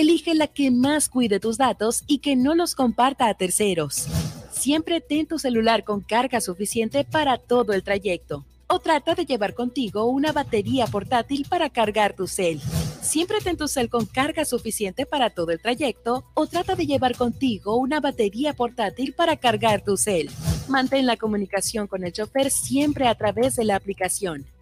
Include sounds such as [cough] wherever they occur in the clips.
elige la que más cuide tus datos y que no los comparta a terceros. Siempre ten tu celular con carga suficiente para todo el trayecto. O trata de llevar contigo una batería portátil para cargar tu cel. Siempre ten tu cel con carga suficiente para todo el trayecto o trata de llevar contigo una batería portátil para cargar tu cel. Mantén la comunicación con el chofer siempre a través de la aplicación.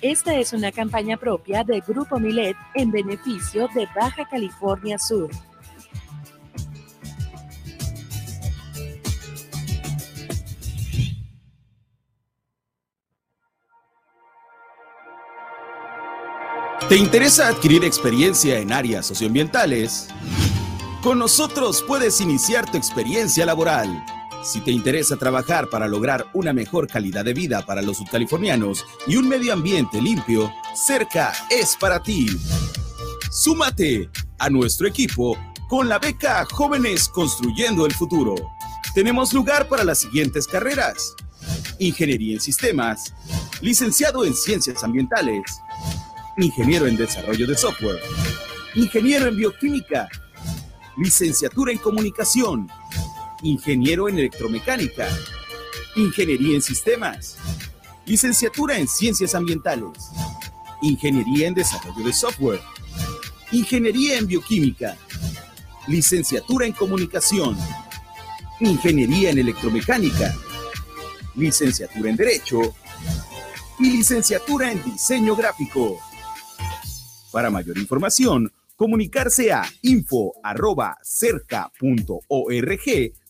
Esta es una campaña propia de Grupo Milet en beneficio de Baja California Sur. ¿Te interesa adquirir experiencia en áreas socioambientales? Con nosotros puedes iniciar tu experiencia laboral si te interesa trabajar para lograr una mejor calidad de vida para los subcalifornianos y un medio ambiente limpio, Cerca es para ti. Súmate a nuestro equipo con la beca Jóvenes Construyendo el Futuro. Tenemos lugar para las siguientes carreras. Ingeniería en Sistemas, licenciado en Ciencias Ambientales, ingeniero en Desarrollo de Software, ingeniero en Bioquímica, licenciatura en Comunicación, ingeniero en electromecánica, ingeniería en sistemas, licenciatura en ciencias ambientales, ingeniería en desarrollo de software, ingeniería en bioquímica, licenciatura en comunicación, ingeniería en electromecánica, licenciatura en derecho. Y licenciatura en diseño gráfico. Para mayor información, comunicarse a info.cerca.org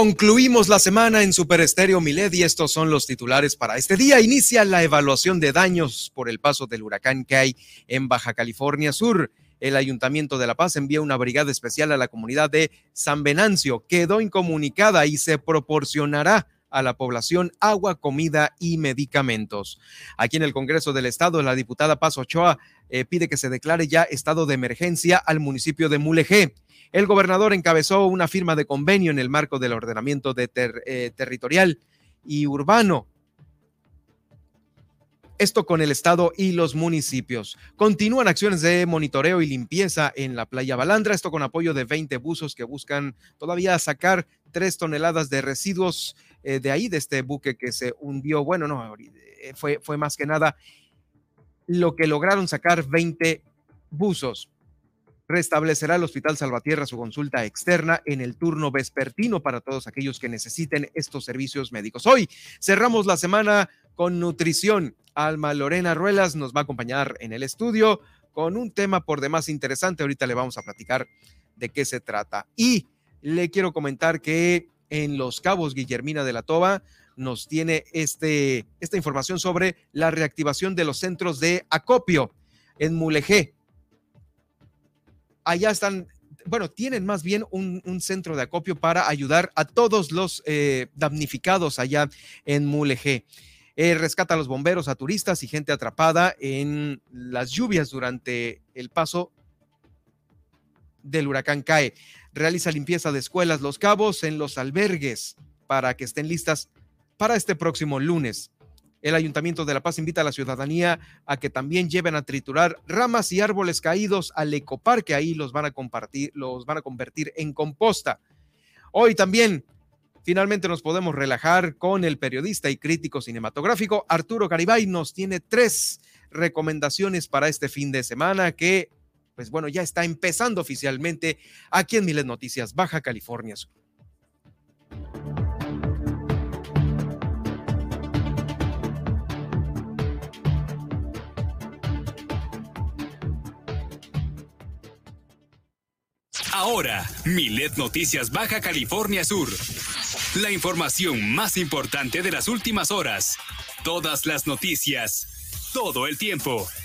Concluimos la semana en Super Estéreo Milet y estos son los titulares para este día. Inicia la evaluación de daños por el paso del huracán que hay en Baja California Sur. El Ayuntamiento de La Paz envía una brigada especial a la comunidad de San Venancio. Quedó incomunicada y se proporcionará a la población agua, comida y medicamentos. Aquí en el Congreso del Estado, la diputada Paz Ochoa eh, pide que se declare ya estado de emergencia al municipio de Mulegé. El gobernador encabezó una firma de convenio en el marco del ordenamiento eh, territorial y urbano. Esto con el Estado y los municipios. Continúan acciones de monitoreo y limpieza en la playa Balandra, esto con apoyo de 20 buzos que buscan todavía sacar tres toneladas de residuos eh, de ahí, de este buque que se hundió. Bueno, no, eh, fue, fue más que nada lo que lograron sacar 20 buzos restablecerá el Hospital Salvatierra su consulta externa en el turno vespertino para todos aquellos que necesiten estos servicios médicos. Hoy cerramos la semana con nutrición. Alma Lorena Ruelas nos va a acompañar en el estudio con un tema por demás interesante. Ahorita le vamos a platicar de qué se trata. Y le quiero comentar que en Los Cabos, Guillermina de la Toba nos tiene este, esta información sobre la reactivación de los centros de acopio en Mulegé. Allá están, bueno, tienen más bien un, centro de acopio para ayudar a todos los eh, damnificados allá en Mulegé. Eh, rescata a los bomberos, a turistas y gente atrapada en las lluvias durante el paso del huracán CAE. Realiza limpieza de escuelas Los Cabos en los albergues para que estén listas para este próximo lunes. El Ayuntamiento de La Paz invita a la ciudadanía a que también lleven a triturar ramas y árboles caídos al ecoparque. Ahí los van a compartir, los van a convertir en composta. Hoy también Finalmente nos podemos relajar con el periodista y crítico cinematográfico Arturo Garibay. Nos tiene tres recomendaciones para este fin de semana que, pues bueno, ya está empezando oficialmente aquí en Miles Noticias, Baja California Sur. Ahora, Milet Noticias Baja California Sur. La información más importante de las últimas horas. Todas las noticias. Todo el tiempo.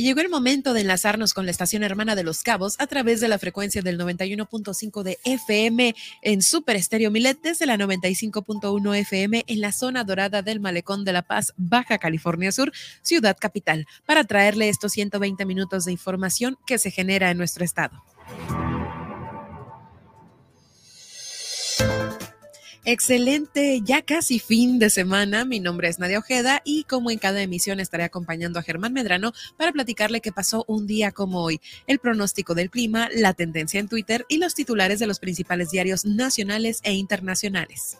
Y llegó el momento de enlazarnos con la estación hermana de Los Cabos a través de la frecuencia del 91.5 de FM en Super Estéreo Milet desde la 95.1 FM en la zona dorada del Malecón de La Paz, Baja California Sur, ciudad capital, para traerle estos 120 minutos de información que se genera en nuestro estado. Excelente, ya casi fin de semana. Mi nombre es Nadia Ojeda y como en cada emisión estaré acompañando a Germán Medrano para platicarle qué pasó un día como hoy, el pronóstico del clima, la tendencia en Twitter y los titulares de los principales diarios nacionales e internacionales.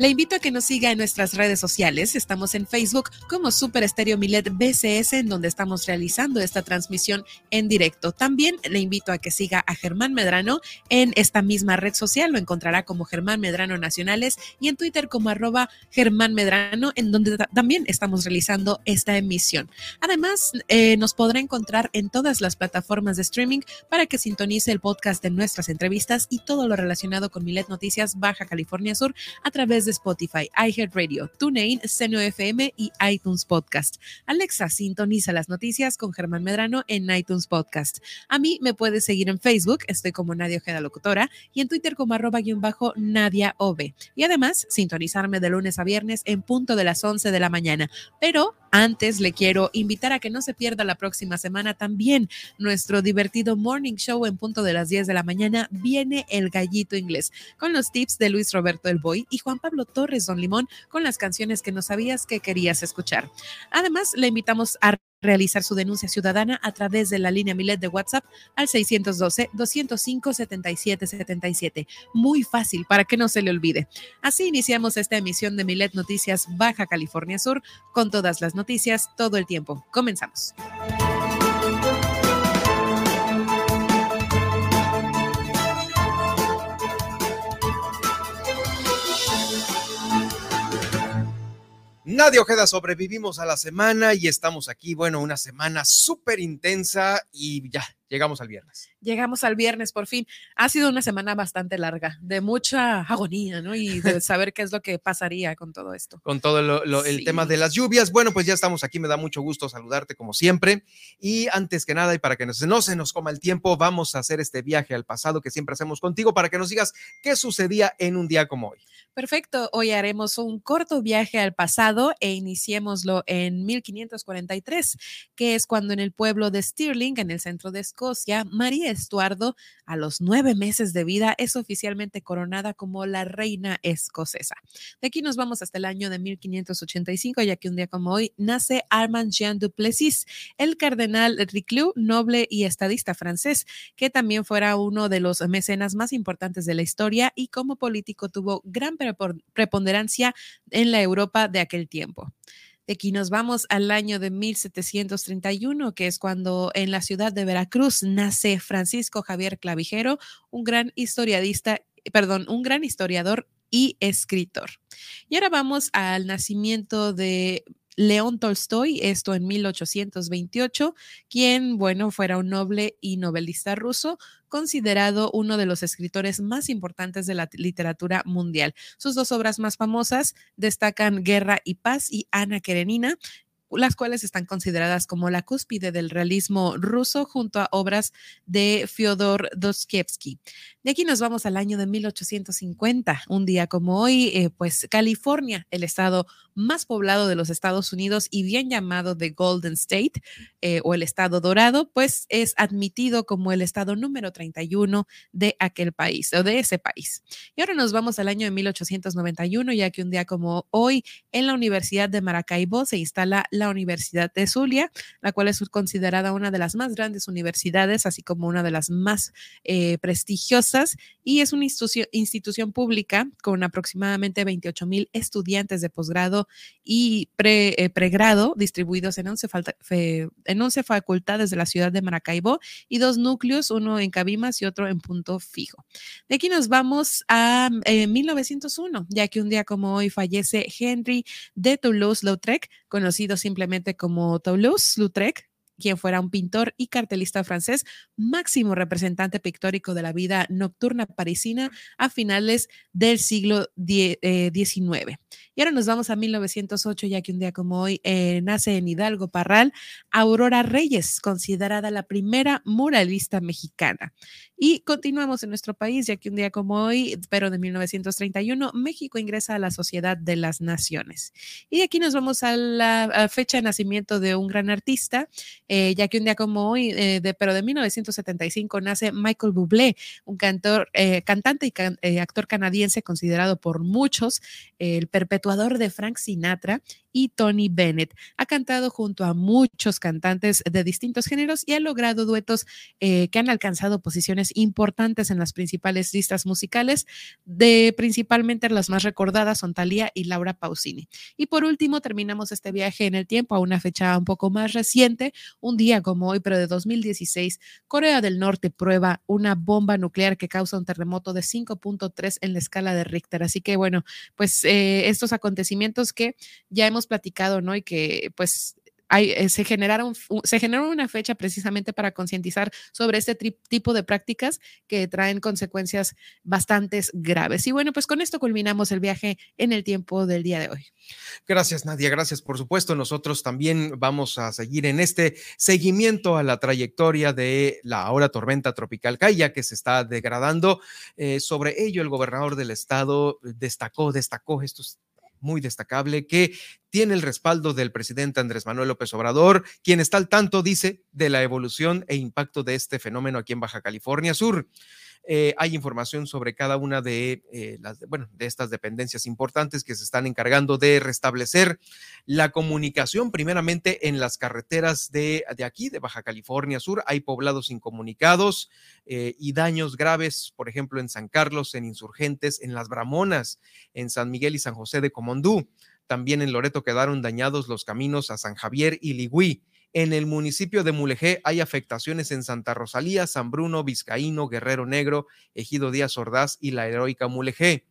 Le invito a que nos siga en nuestras redes sociales. Estamos en Facebook como Super Estéreo Milet BCS, en donde estamos realizando esta transmisión en directo. También le invito a que siga a Germán Medrano en esta misma red social. Lo encontrará como Germán Medrano Nacionales y en Twitter como arroba Germán Medrano, en donde también estamos realizando esta emisión. Además, eh, nos podrá encontrar en todas las plataformas de streaming para que sintonice el podcast de nuestras entrevistas y todo lo relacionado con Milet Noticias Baja California Sur a través de Spotify, iHeartRadio, TuneIn, Seno FM y iTunes Podcast. Alexa, sintoniza las noticias con Germán Medrano en iTunes Podcast. A mí me puedes seguir en Facebook, estoy como Nadia Ojeda Locutora, y en Twitter como arroba guion bajo Nadia Ove. Y además, sintonizarme de lunes a viernes en punto de las 11 de la mañana. Pero antes le quiero invitar a que no se pierda la próxima semana también nuestro divertido morning show en punto de las 10 de la mañana. Viene el gallito inglés con los tips de Luis Roberto El Boy y Juan Pablo Torres Don Limón con las canciones que no sabías que querías escuchar. Además, le invitamos a realizar su denuncia ciudadana a través de la línea Milet de WhatsApp al 612-205-7777. Muy fácil para que no se le olvide. Así iniciamos esta emisión de Milet Noticias Baja California Sur con todas las noticias todo el tiempo. Comenzamos. Nadie Ojeda, sobrevivimos a la semana y estamos aquí, bueno, una semana súper intensa y ya, llegamos al viernes. Llegamos al viernes por fin. Ha sido una semana bastante larga, de mucha agonía, ¿no? Y de [laughs] saber qué es lo que pasaría con todo esto. Con todo el tema de las lluvias. Bueno, pues ya estamos aquí, me da mucho gusto saludarte como siempre. Y antes que nada, y para que no se nos coma el tiempo, vamos a hacer este viaje al pasado que siempre hacemos contigo para que nos digas qué sucedía en un día como hoy. Perfecto, hoy haremos un corto viaje al pasado e iniciémoslo en 1543, que es cuando en el pueblo de Stirling, en el centro de Escocia, María Estuardo, a los nueve meses de vida, es oficialmente coronada como la reina escocesa. De aquí nos vamos hasta el año de 1585, ya que un día como hoy nace Armand Jean Duplessis, el cardenal Richelieu, noble y estadista francés, que también fuera uno de los mecenas más importantes de la historia y como político tuvo gran preponderancia en la Europa de aquel tiempo. Aquí nos vamos al año de 1731, que es cuando en la ciudad de Veracruz nace Francisco Javier Clavijero, un gran historiadista, perdón, un gran historiador y escritor. Y ahora vamos al nacimiento de León Tolstoy, esto en 1828, quien, bueno, fuera un noble y novelista ruso, considerado uno de los escritores más importantes de la literatura mundial. Sus dos obras más famosas destacan Guerra y Paz y Ana Karenina, las cuales están consideradas como la cúspide del realismo ruso junto a obras de Fyodor Dostoevsky. De aquí nos vamos al año de 1850, un día como hoy, eh, pues California, el estado más poblado de los Estados Unidos y bien llamado The Golden State eh, o el estado dorado, pues es admitido como el estado número 31 de aquel país o de ese país. Y ahora nos vamos al año de 1891, ya que un día como hoy en la Universidad de Maracaibo se instala la Universidad de Zulia, la cual es considerada una de las más grandes universidades, así como una de las más eh, prestigiosas, y es una institución, pública con aproximadamente 28 mil estudiantes de posgrado y eh, pregrado distribuidos en 11, en 11 facultades de la ciudad de Maracaibo y dos núcleos, uno en Cabimas y otro en Punto Fijo. De aquí nos vamos a 1901, eh, ya que un día como hoy fallece Henry de Toulouse-Lautrec, conocido simplemente como Toulouse-Lautrec, quien fuera un pintor y cartelista francés, máximo representante pictórico de la vida nocturna parisina a finales del siglo XIX. Eh, y ahora nos vamos a 1908, ya que un día como hoy eh, nace en Hidalgo Parral Aurora Reyes, considerada la primera muralista mexicana. Y continuamos en nuestro país, ya que un día como hoy, pero de 1931, México ingresa a la Sociedad de las Naciones. Y aquí nos vamos a la fecha de nacimiento de un gran artista, eh, ya que un día como hoy, eh, de, pero de 1975, nace Michael Bublé, un cantor, eh, cantante y actor canadiense considerado por muchos el perpetuador de Frank Sinatra y Tony Bennett. Ha cantado junto a muchos cantantes de distintos géneros y ha logrado duetos que han alcanzado posiciones importantes en las principales listas musicales, de principalmente las más recordadas son Thalía y Laura Pausini. Y por último, terminamos este viaje en el tiempo a una fecha un poco más reciente, un día como hoy, pero de 2016, Corea del Norte prueba una bomba nuclear que causa un terremoto de 5.3 en la escala de Richter. Así que bueno, pues eh, acontecimientos que ya hemos platicado, ¿no? Y que pues eh, se, generaron, se generó una fecha precisamente para concientizar sobre este tipo de prácticas que traen consecuencias bastante graves. Y bueno, pues con esto culminamos el viaje en el tiempo del día de hoy. Gracias, Nadia. Gracias, por supuesto. Nosotros también vamos a seguir en este seguimiento a la trayectoria de la ahora tormenta tropical Kaya que se está degradando. Eh, sobre ello, el gobernador del estado destacó, destacó estos muy destacable que tiene el respaldo del presidente Andrés Manuel López Obrador, quien está al tanto, dice, de la evolución e impacto de este fenómeno aquí en Baja California Sur. Eh, hay información sobre cada una de eh, las, bueno, de estas dependencias importantes que se están encargando de restablecer la comunicación, primeramente en las carreteras de, de aquí, de Baja California Sur. Hay poblados incomunicados eh, y daños graves, por ejemplo, en San Carlos, en Insurgentes, en Las Bramonas, en San Miguel y San José de Comondú. También en Loreto quedaron dañados los caminos a San Javier y Ligüí. En el municipio de Mulegé hay afectaciones en Santa Rosalía, San Bruno, Vizcaíno, Guerrero Negro, Ejido Díaz Ordaz y la heroica Mulegé.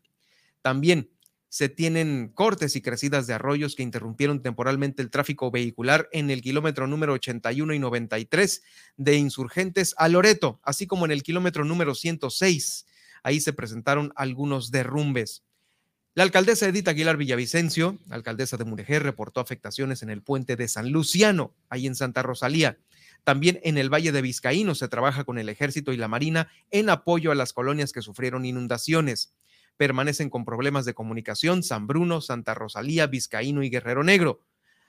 También se tienen cortes y crecidas de arroyos que interrumpieron temporalmente el tráfico vehicular en el kilómetro número 81 y 93 de Insurgentes a Loreto, así como en el kilómetro número 106. Ahí se presentaron algunos derrumbes. La alcaldesa Edith Aguilar Villavicencio, alcaldesa de Mulegé, reportó afectaciones en el puente de San Luciano, ahí en Santa Rosalía. También en el Valle de Vizcaíno se trabaja con el ejército y la marina en apoyo a las colonias que sufrieron inundaciones. permanecen con problemas de comunicación San Bruno, Santa Rosalía, Vizcaíno y Guerrero Negro.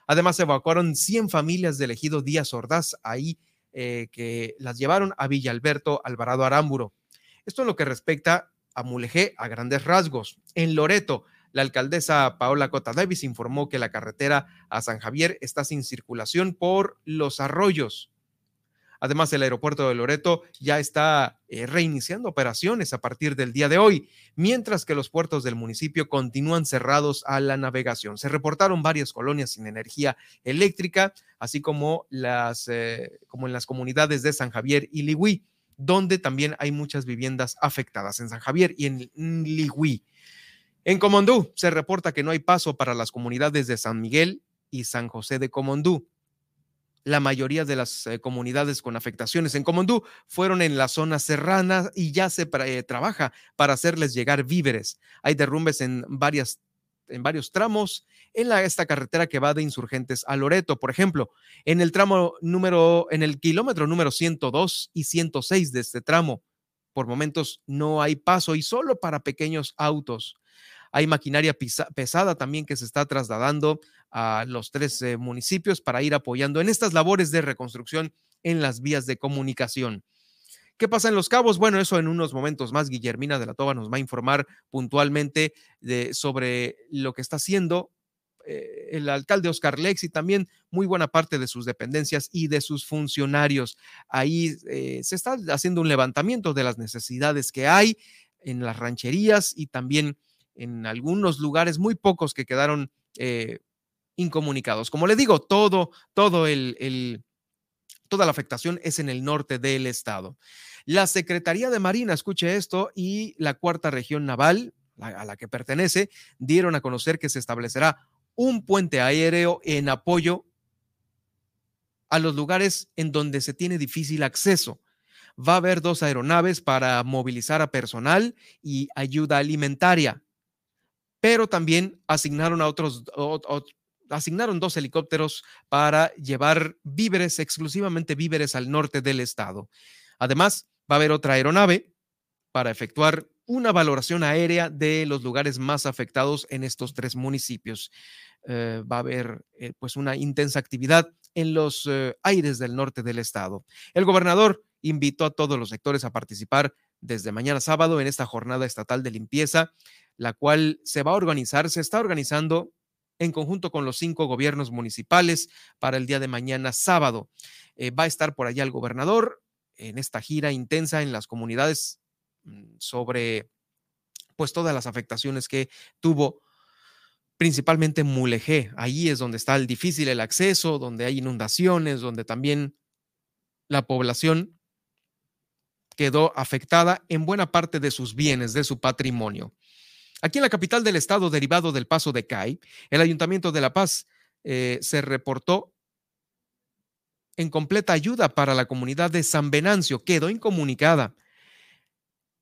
Además, se evacuaron 100 familias del ejido Díaz Ordaz, ahí eh, que las llevaron a Villa Alberto Alvarado Arámburo. Esto en lo que respecta Mulegé a grandes rasgos. En Loreto, la alcaldesa Paola Cota Davis informó que la carretera a San Javier está sin circulación por los arroyos. Además, el aeropuerto de Loreto ya está eh, reiniciando operaciones a partir del día de hoy, mientras que los puertos del municipio continúan cerrados a la navegación. Se reportaron varias colonias sin energía eléctrica, así como, las, eh, como en las comunidades de San Javier y Ligüí, donde también hay muchas viviendas afectadas en San Javier y en Ligüí. En Comondú se reporta que no hay paso para las comunidades de San Miguel y San José de Comondú. La mayoría de las eh, comunidades con afectaciones en Comondú fueron en la zona serrana y ya se eh, trabaja para hacerles llegar víveres. Hay derrumbes en varias en varios tramos en la, esta carretera que va de Insurgentes a Loreto, por ejemplo, en el tramo número, en el kilómetro número 102 y 106 de este tramo. Por momentos no hay paso y solo para pequeños autos. Hay maquinaria pesada también que se está trasladando a los tres municipios para ir apoyando en estas labores de reconstrucción en las vías de comunicación. ¿Qué pasa en Los Cabos? Bueno, eso en unos momentos más. Guillermina de la Toba nos va a informar puntualmente sobre lo que está haciendo eh, el alcalde Oscar Lex y también muy buena parte de sus dependencias y de sus funcionarios. Ahí eh, se está haciendo un levantamiento de las necesidades que hay en las rancherías y también en algunos lugares, muy pocos que quedaron eh, incomunicados. Como le digo, todo, todo el, toda la afectación es en el norte del estado. La Secretaría de Marina, escuche esto, y la cuarta región naval, a la que pertenece, dieron a conocer que se establecerá un puente aéreo en apoyo a los lugares en donde se tiene difícil acceso. Va a haber dos aeronaves para movilizar a personal y ayuda alimentaria pero también asignaron a otros, asignaron dos helicópteros para llevar víveres, exclusivamente víveres al norte del estado. Además, va a haber otra aeronave para efectuar una valoración aérea de los lugares más afectados en estos tres municipios. Eh, va a haber eh, pues una intensa actividad en los eh, aires del norte del estado. El gobernador invitó a todos los sectores a participar desde mañana sábado en esta jornada estatal de limpieza la cual se va a organizar, se está organizando en conjunto con los cinco gobiernos municipales para el día de mañana sábado. Va a estar por allá el gobernador en esta gira intensa en las comunidades mm, sobre pues todas las afectaciones que tuvo principalmente Mulegé. Ahí es donde está el difícil el acceso, donde hay inundaciones, donde también la población quedó afectada en buena parte de sus bienes, de su patrimonio. Aquí en la capital del estado, derivado del paso de CAI, el Ayuntamiento de La Paz eh, se reportó en completa ayuda para la comunidad de San Venancio. Quedó incomunicada.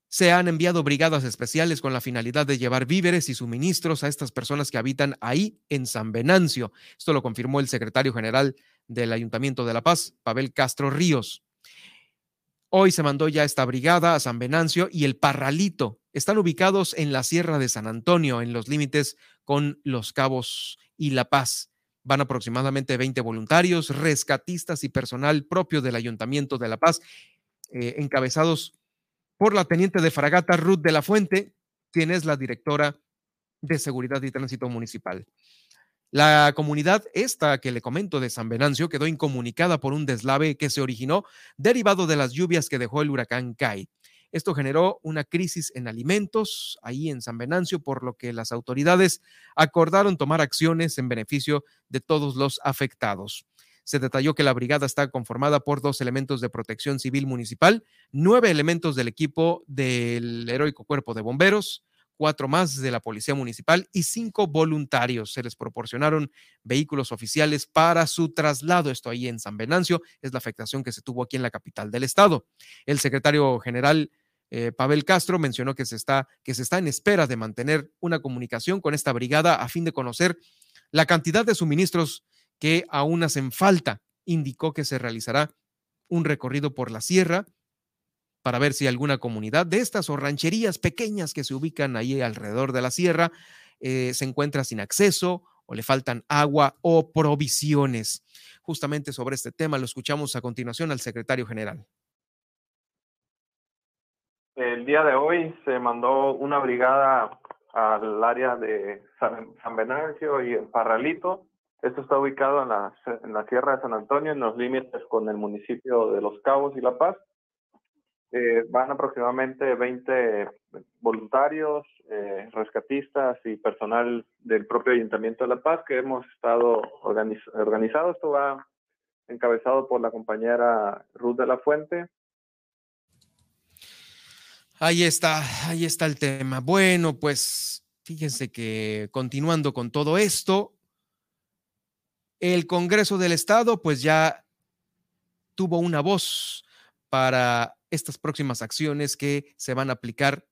Se han enviado brigadas especiales con la finalidad de llevar víveres y suministros a estas personas que habitan ahí en San Venancio. Esto lo confirmó el secretario general del Ayuntamiento de La Paz, Pavel Castro Ríos. Hoy se mandó ya esta brigada a San Venancio y el Parralito. Están ubicados en la Sierra de San Antonio, en los límites con Los Cabos y La Paz. Van aproximadamente 20 voluntarios, rescatistas y personal propio del Ayuntamiento de La Paz, eh, encabezados por la teniente de fragata Ruth de la Fuente, quien es la directora de Seguridad y Tránsito Municipal. La comunidad esta que le comento de San Venancio quedó incomunicada por un deslave que se originó derivado de las lluvias que dejó el huracán Kai. Esto generó una crisis en alimentos ahí en San Venancio, por lo que las autoridades acordaron tomar acciones en beneficio de todos los afectados. Se detalló que la brigada está conformada por dos elementos de protección civil municipal, nueve elementos del equipo del heroico cuerpo de bomberos, cuatro más de la Policía Municipal y cinco voluntarios. Se les proporcionaron vehículos oficiales para su traslado. Esto ahí en San Venancio es la afectación que se tuvo aquí en la capital del estado. El secretario general eh, Pavel Castro mencionó que se, está, que se está en espera de mantener una comunicación con esta brigada a fin de conocer la cantidad de suministros que aún hacen falta. Indicó que se realizará un recorrido por la sierra para ver si alguna comunidad de estas o rancherías pequeñas que se ubican ahí alrededor de la sierra eh, se encuentra sin acceso o le faltan agua o provisiones. Justamente sobre este tema lo escuchamos a continuación al secretario general. El día de hoy se mandó una brigada al área de San, Bernardo y el Parralito. Esto está ubicado en la, en la Sierra de San Antonio, en los límites con el municipio de Los Cabos y La Paz. Eh, van aproximadamente 20 voluntarios, eh, rescatistas y personal del propio Ayuntamiento de La Paz que hemos estado organizado. Esto va encabezado por la compañera Ruth de la Fuente. Ahí está, ahí está el tema. Bueno, pues fíjense que continuando con todo esto, el Congreso del Estado pues ya tuvo una voz para estas próximas acciones que se van a aplicar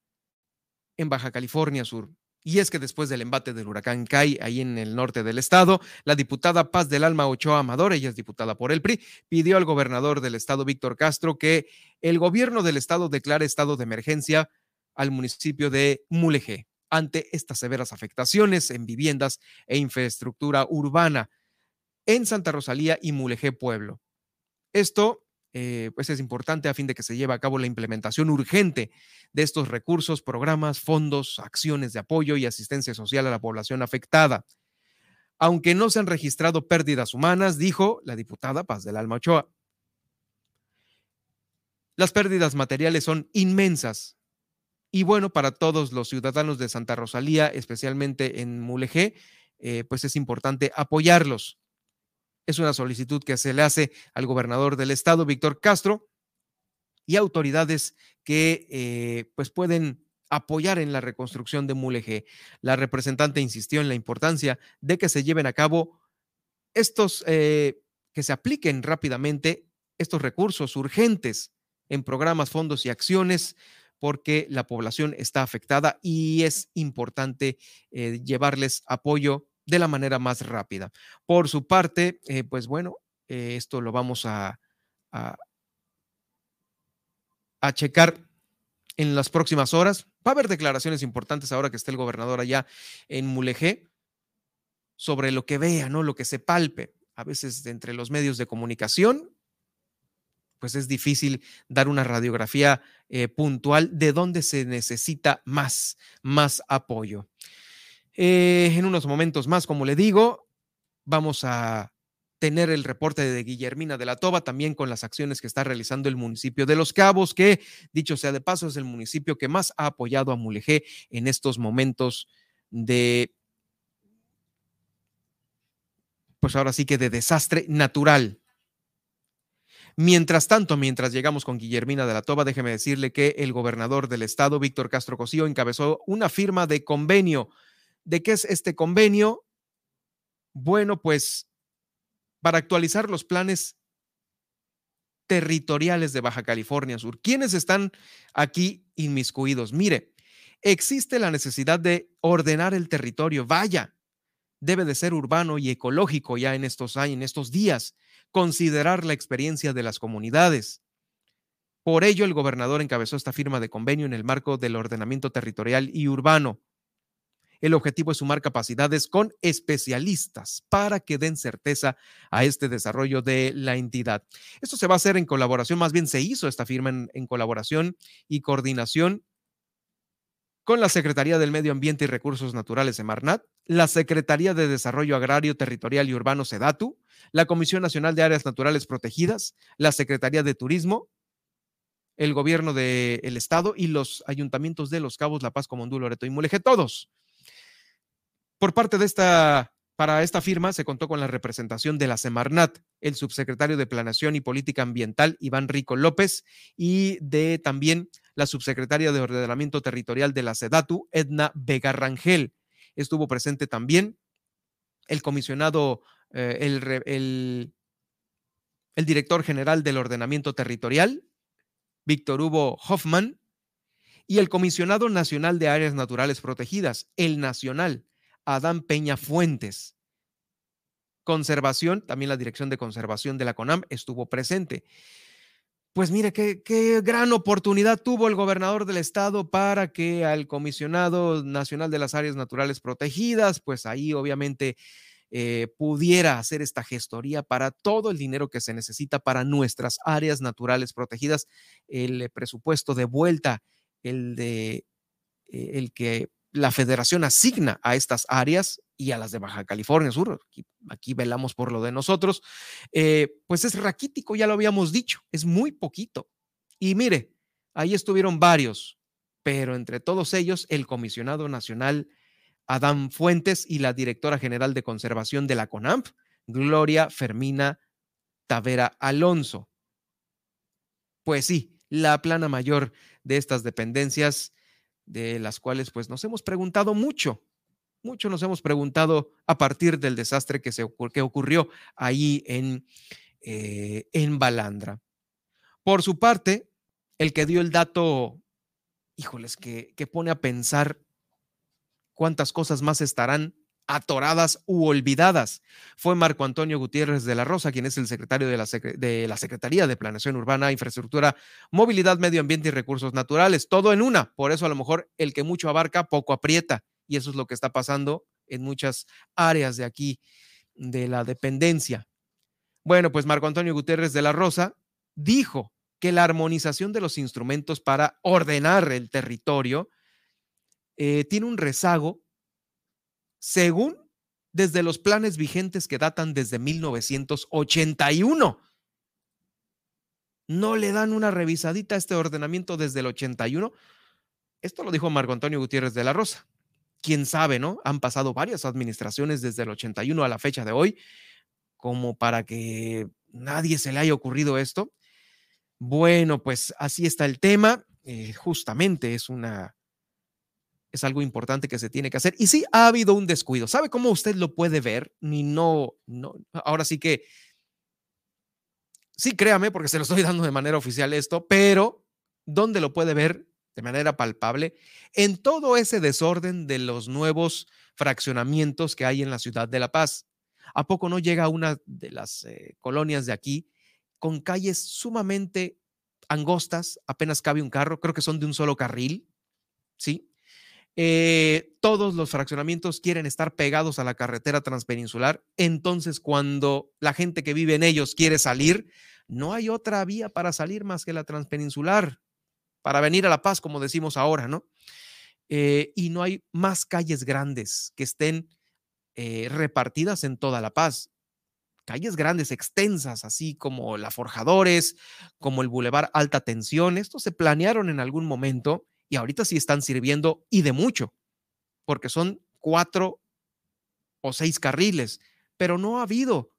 en Baja California Sur. Y es que después del embate del huracán Kai, ahí en el norte del estado, la diputada Paz del Alma Ochoa Amador, ella es diputada por el PRI, pidió al gobernador del estado, Víctor Castro, que el gobierno del estado declare estado de emergencia al municipio de Mulegé ante estas severas afectaciones en viviendas e infraestructura urbana en Santa Rosalía y Mulegé Pueblo. Esto eh, pues es importante a fin de que se lleve a cabo la implementación urgente de estos recursos, programas, fondos, acciones de apoyo y asistencia social a la población afectada. Aunque no se han registrado pérdidas humanas, dijo la diputada Paz del Alma Ochoa. Las pérdidas materiales son inmensas. Y bueno, para todos los ciudadanos de Santa Rosalía, especialmente en Mulegé, eh, pues es importante apoyarlos. Es una solicitud que se le hace al gobernador del estado, Víctor Castro, y autoridades que eh, pues pueden apoyar en la reconstrucción de Mulegé. La representante insistió en la importancia de que se lleven a cabo estos, eh, que se apliquen rápidamente estos recursos urgentes en programas, fondos y acciones porque la población está afectada y es importante eh, llevarles apoyo de la manera más rápida. Por su parte, eh, pues bueno, eh, esto lo vamos a, a, checar en las próximas horas. Va a haber declaraciones importantes ahora que esté el gobernador allá en Mulegé sobre lo que vea, ¿no? Lo que se palpe. A veces entre los medios de comunicación, pues es difícil dar una radiografía eh, puntual de dónde se necesita más, más apoyo. Eh, en unos momentos más, como le digo, vamos a tener el reporte de Guillermina de la Toba, también con las acciones que está realizando el municipio de Los Cabos, que dicho sea de paso, es el municipio que más ha apoyado a Mulegé en estos momentos de, pues ahora sí que de desastre natural. Mientras tanto, mientras llegamos con Guillermina de la Toba, déjeme decirle que el gobernador del estado, Víctor Castro Cosío, encabezó una firma de convenio ¿De qué es este convenio? Bueno, pues para actualizar los planes territoriales de Baja California Sur. ¿Quiénes están aquí inmiscuidos? Mire, existe la necesidad de ordenar el territorio. Vaya, debe de ser urbano y ecológico ya en estos en estos días, considerar la experiencia de las comunidades. Por ello, el gobernador encabezó esta firma de convenio en el marco del ordenamiento territorial y urbano. El objetivo es sumar capacidades con especialistas para que den certeza a este desarrollo de la entidad. Esto se va a hacer en colaboración, más bien se hizo esta firma en, colaboración y coordinación con la Secretaría del Medio Ambiente y Recursos Naturales de Marnat, la Secretaría de Desarrollo Agrario, Territorial y Urbano SEDATU, la Comisión Nacional de Áreas Naturales Protegidas, la Secretaría de Turismo, el Gobierno del Estado y los ayuntamientos de Los Cabos, La Paz, Comondú, Loreto y Mulegé, todos por parte de esta, para esta firma se contó con la representación de la Semarnat, el subsecretario de Planeación y Política Ambiental, Iván Rico López, y de también la subsecretaria de Ordenamiento Territorial de la SEDATU, Edna Vega Rangel. Estuvo presente también el comisionado, eh, el, el, el director general del Ordenamiento Territorial, Víctor Hugo Hoffman, y el comisionado nacional de áreas naturales protegidas, el nacional, Adán Peña Fuentes. Conservación, también la Dirección de Conservación de la CONAM estuvo presente. pues mire, qué, qué, gran oportunidad tuvo el gobernador del estado para que al comisionado nacional de las áreas naturales protegidas, pues ahí obviamente eh, pudiera hacer esta gestoría para todo el dinero que se necesita para nuestras áreas naturales protegidas, el presupuesto de vuelta, el de eh, el que la federación asigna a estas áreas y a las de Baja California Sur, aquí, velamos por lo de nosotros, eh, pues es raquítico, ya lo habíamos dicho, es muy poquito. Y mire, ahí estuvieron varios, pero entre todos ellos el comisionado nacional Adán Fuentes y la directora general de conservación de la CONAMP, Gloria Fermina Tavera Alonso. Pues sí, la plana mayor de estas dependencias, de las cuales pues nos hemos preguntado mucho mucho nos hemos preguntado a partir del desastre que, se, que ocurrió ahí en, eh, en Balandra. Por su parte, el que dio el dato, híjoles, que, que pone a pensar cuántas cosas más estarán atoradas u olvidadas. Fue Marco Antonio Gutiérrez de la Rosa, quien es el secretario de la, de la, Secretaría de Planeación Urbana, Infraestructura, Movilidad, Medio Ambiente y Recursos Naturales. Todo en una. Por eso a lo mejor el que mucho abarca, poco aprieta y eso es lo que está pasando en muchas áreas de aquí de la dependencia. Bueno, pues Marco Antonio Gutiérrez de la Rosa dijo que la armonización de los instrumentos para ordenar el territorio eh, tiene un rezago según desde los planes vigentes que datan desde 1981. No le dan una revisadita a este ordenamiento desde el 81. Esto lo dijo Marco Antonio Gutiérrez de la Rosa quién sabe, ¿no? Han pasado varias administraciones desde el 81 a la fecha de hoy, como para que nadie se le haya ocurrido esto. Bueno, pues así está el tema. Eh, justamente es una, es algo importante que se tiene que hacer. Y sí, ha habido un descuido. ¿Sabe cómo usted lo puede ver? Ni no, no, ahora sí que, sí, créame, porque se lo estoy dando de manera oficial esto, pero ¿dónde lo puede ver? de manera palpable en todo ese desorden de los nuevos fraccionamientos que hay en la ciudad de La Paz. ¿A poco no llega una de las eh, colonias de aquí con calles sumamente angostas? Apenas cabe un carro, creo que son de un solo carril, ¿sí? Eh, todos los fraccionamientos quieren estar pegados a la carretera transpeninsular, entonces cuando la gente que vive en ellos quiere salir, no hay otra vía para salir más que la transpeninsular para venir a La Paz, como decimos ahora, ¿no? Eh, y no hay más calles grandes que estén eh, repartidas en toda La Paz. Calles grandes, extensas, así como la Forjadores, como el Boulevard Alta Tensión. Estos se planearon en algún momento y ahorita sí están sirviendo y de mucho, porque son cuatro o seis carriles, pero no ha habido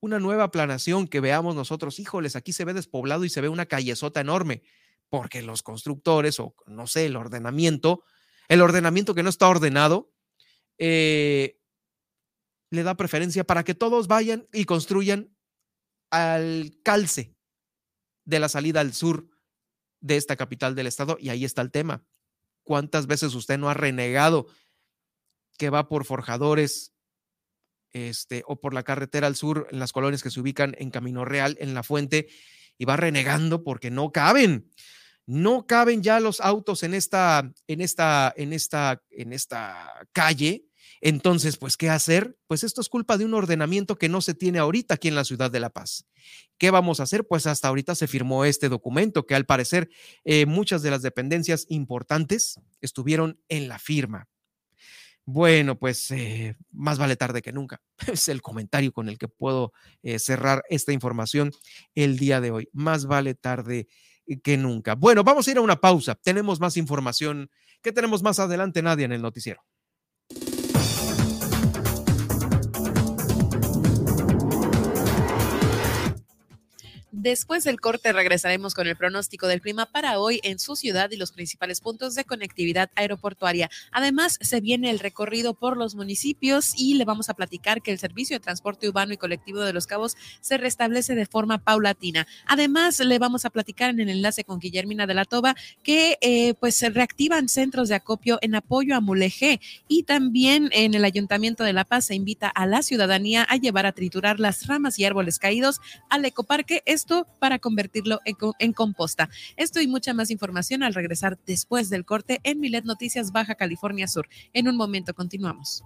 una nueva planación que veamos nosotros, híjoles, aquí se ve despoblado y se ve una callezota enorme porque los constructores o no sé, el ordenamiento, el ordenamiento que no está ordenado, eh, le da preferencia para que todos vayan y construyan al calce de la salida al sur de esta capital del estado. Y ahí está el tema. ¿Cuántas veces usted no ha renegado que va por forjadores este, o por la carretera al sur en las colonias que se ubican en Camino Real, en la fuente, y va renegando porque no caben? no caben ya los autos en esta, en esta, en esta, en esta calle. Entonces, pues, ¿qué hacer? Pues esto es culpa de un ordenamiento que no se tiene ahorita aquí en la ciudad de La Paz. ¿Qué vamos a hacer? Pues hasta ahorita se firmó este documento que al parecer eh, muchas de las dependencias importantes estuvieron en la firma. Bueno, pues eh, más vale tarde que nunca. [laughs] Es el comentario con el que puedo eh, cerrar esta información el día de hoy. Más vale tarde que nunca. Bueno, vamos a ir a una pausa. Tenemos más información. ¿Qué tenemos más adelante, Nadia, en el noticiero? Después del corte regresaremos con el pronóstico del clima para hoy en su ciudad y los principales puntos de conectividad aeroportuaria. Además, se viene el recorrido por los municipios y le vamos a platicar que el servicio de transporte urbano y colectivo de Los Cabos se restablece de forma paulatina. Además, le vamos a platicar en el enlace con Guillermina de la Toba que eh, pues se reactivan centros de acopio en apoyo a Mulegé y también en el Ayuntamiento de La Paz se invita a la ciudadanía a llevar a triturar las ramas y árboles caídos al ecoparque. Es esto para convertirlo en, composta. Esto y mucha más información al regresar después del corte en Milet Noticias Baja California Sur. En un momento continuamos.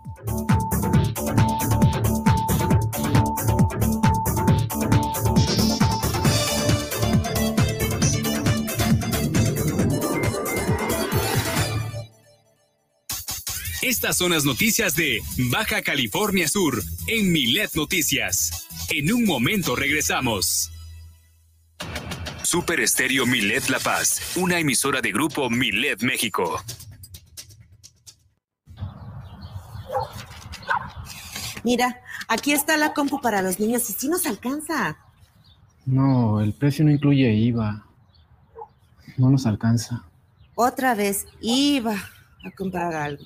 Estas son las noticias de Baja California Sur en Milet Noticias. En un momento regresamos. Super Estéreo Milet La Paz, una emisora de grupo Milet México. Mira, aquí está la compu para los niños y si nos alcanza. No, el precio no incluye IVA. No nos alcanza. Otra vez IVA a comprar algo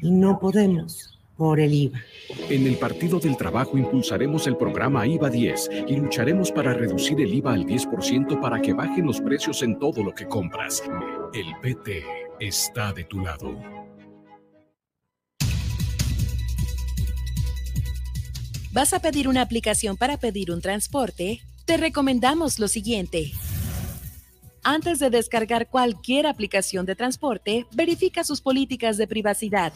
y no podemos por el IVA. En el Partido del Trabajo impulsaremos el programa IVA 10 y lucharemos para reducir el IVA al 10% para que bajen los precios en todo lo que compras. El PT está de tu lado. ¿Vas a pedir una aplicación para pedir un transporte? Te recomendamos lo siguiente. Antes de descargar cualquier aplicación de transporte, verifica sus políticas de privacidad.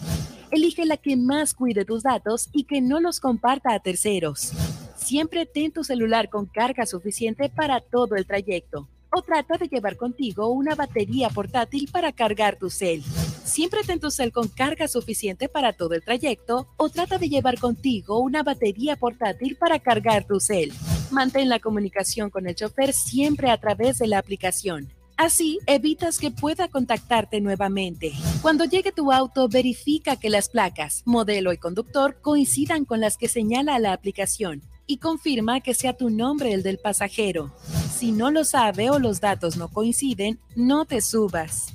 Elige la que más cuide tus datos y que no los comparta a terceros. Siempre ten tu celular con carga suficiente para todo el trayecto. O trata de llevar contigo una batería portátil para cargar tu cel. Siempre ten tu cel con carga suficiente para todo el trayecto o trata de llevar contigo una batería portátil para cargar tu cel. Mantén la comunicación con el chofer siempre a través de la aplicación. Así evitas que pueda contactarte nuevamente. Cuando llegue tu auto, verifica que las placas, modelo y conductor coincidan con las que señala la aplicación y confirma que sea tu nombre el del pasajero. Si no lo sabe o los datos no coinciden, no te subas.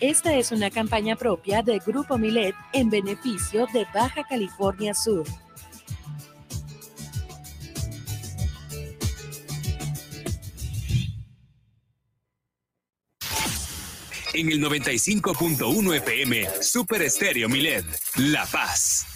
Esta es una campaña propia de Grupo Milet en beneficio de Baja California Sur. En el 95.1 FM, Super Estéreo Milet, La Paz.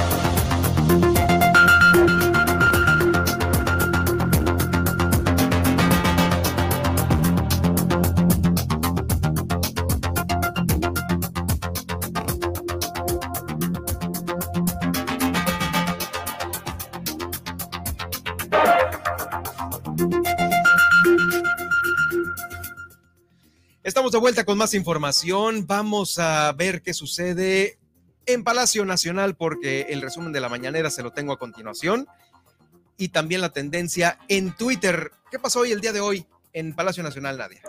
Estamos de vuelta con más información. Vamos a ver qué sucede en Palacio Nacional porque el resumen de la mañanera se lo tengo a continuación y también la tendencia en Twitter. ¿Qué pasó hoy el día de hoy en Palacio Nacional, Nadia?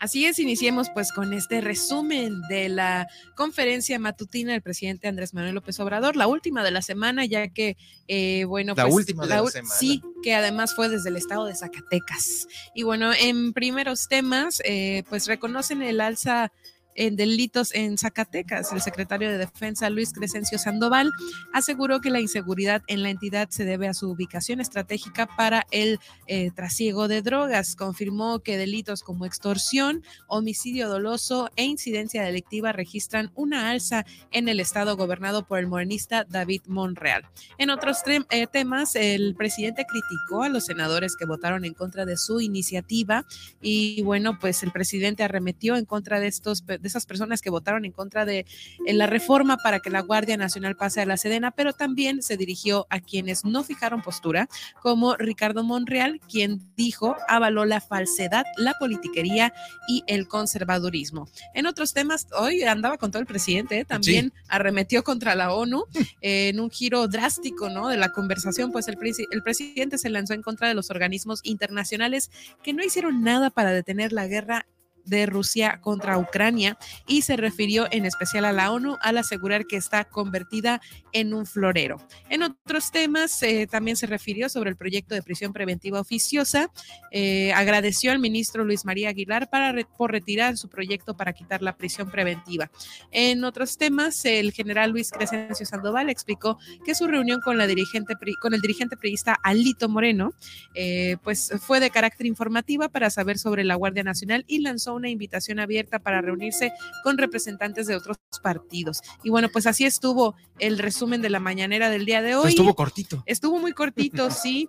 Así es, iniciemos pues con este resumen de la conferencia matutina del presidente Andrés Manuel López Obrador, la última de la semana, ya que, eh, bueno, la pues, última de la, semana. Sí, que además fue desde el estado de Zacatecas. Y bueno, en primeros temas, eh, pues reconocen el alza en delitos en Zacatecas. El secretario de Defensa, Luis Crescencio Sandoval, aseguró que la inseguridad en la entidad se debe a su ubicación estratégica para el eh, trasiego de drogas. Confirmó que delitos como extorsión, homicidio doloso e incidencia delictiva registran una alza en el estado gobernado por el morenista David Monreal. En otros eh, temas, el presidente criticó a los senadores que votaron en contra de su iniciativa y bueno, pues el presidente arremetió en contra de estos esas personas que votaron en contra de la reforma para que la Guardia Nacional pase a la Sedena, pero también se dirigió a quienes no fijaron postura, como Ricardo Monreal, quien dijo avaló la falsedad, la politiquería y el conservadurismo. En otros temas, hoy andaba con todo el presidente, ¿eh? también arremetió contra la ONU [laughs] en un giro drástico ¿no? de la conversación, pues el, el presidente se lanzó en contra de los organismos internacionales que no hicieron nada para detener la guerra de Rusia contra Ucrania y se refirió en especial a la ONU al asegurar que está convertida en un florero. En otros temas, eh, también se refirió sobre el proyecto de prisión preventiva oficiosa. Eh, agradeció al ministro Luis María Aguilar para por retirar su proyecto para quitar la prisión preventiva. En otros temas, el general Luis Crescencio Sandoval explicó que su reunión con, la dirigente, con el dirigente priista Alito Moreno eh, pues fue de carácter informativa para saber sobre la Guardia Nacional y lanzó una invitación abierta para reunirse con representantes de otros partidos. Y bueno, pues así estuvo el resumen de la mañanera del día de hoy. Estuvo cortito. Estuvo muy cortito, [laughs] sí.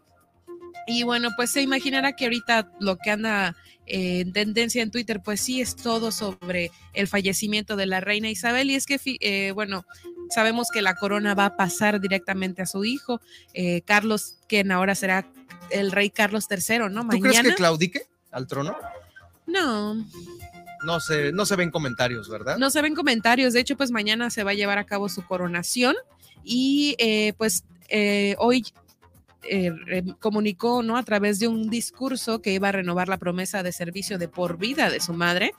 Y bueno, pues se imaginará que ahorita lo que anda eh, en tendencia en Twitter, pues sí es todo sobre el fallecimiento de la reina Isabel. Y es que, eh, bueno, sabemos que la corona va a pasar directamente a su hijo, eh, Carlos, quien ahora será el rey Carlos III, ¿no? ¿Tú crees que claudique al trono? No. No se, no se ven comentarios, ¿verdad? No se ven comentarios. De hecho, pues mañana se va a llevar a cabo su coronación y eh, pues eh, hoy eh, comunicó ¿no? a través de un discurso que iba a renovar la promesa de servicio de por vida de su madre.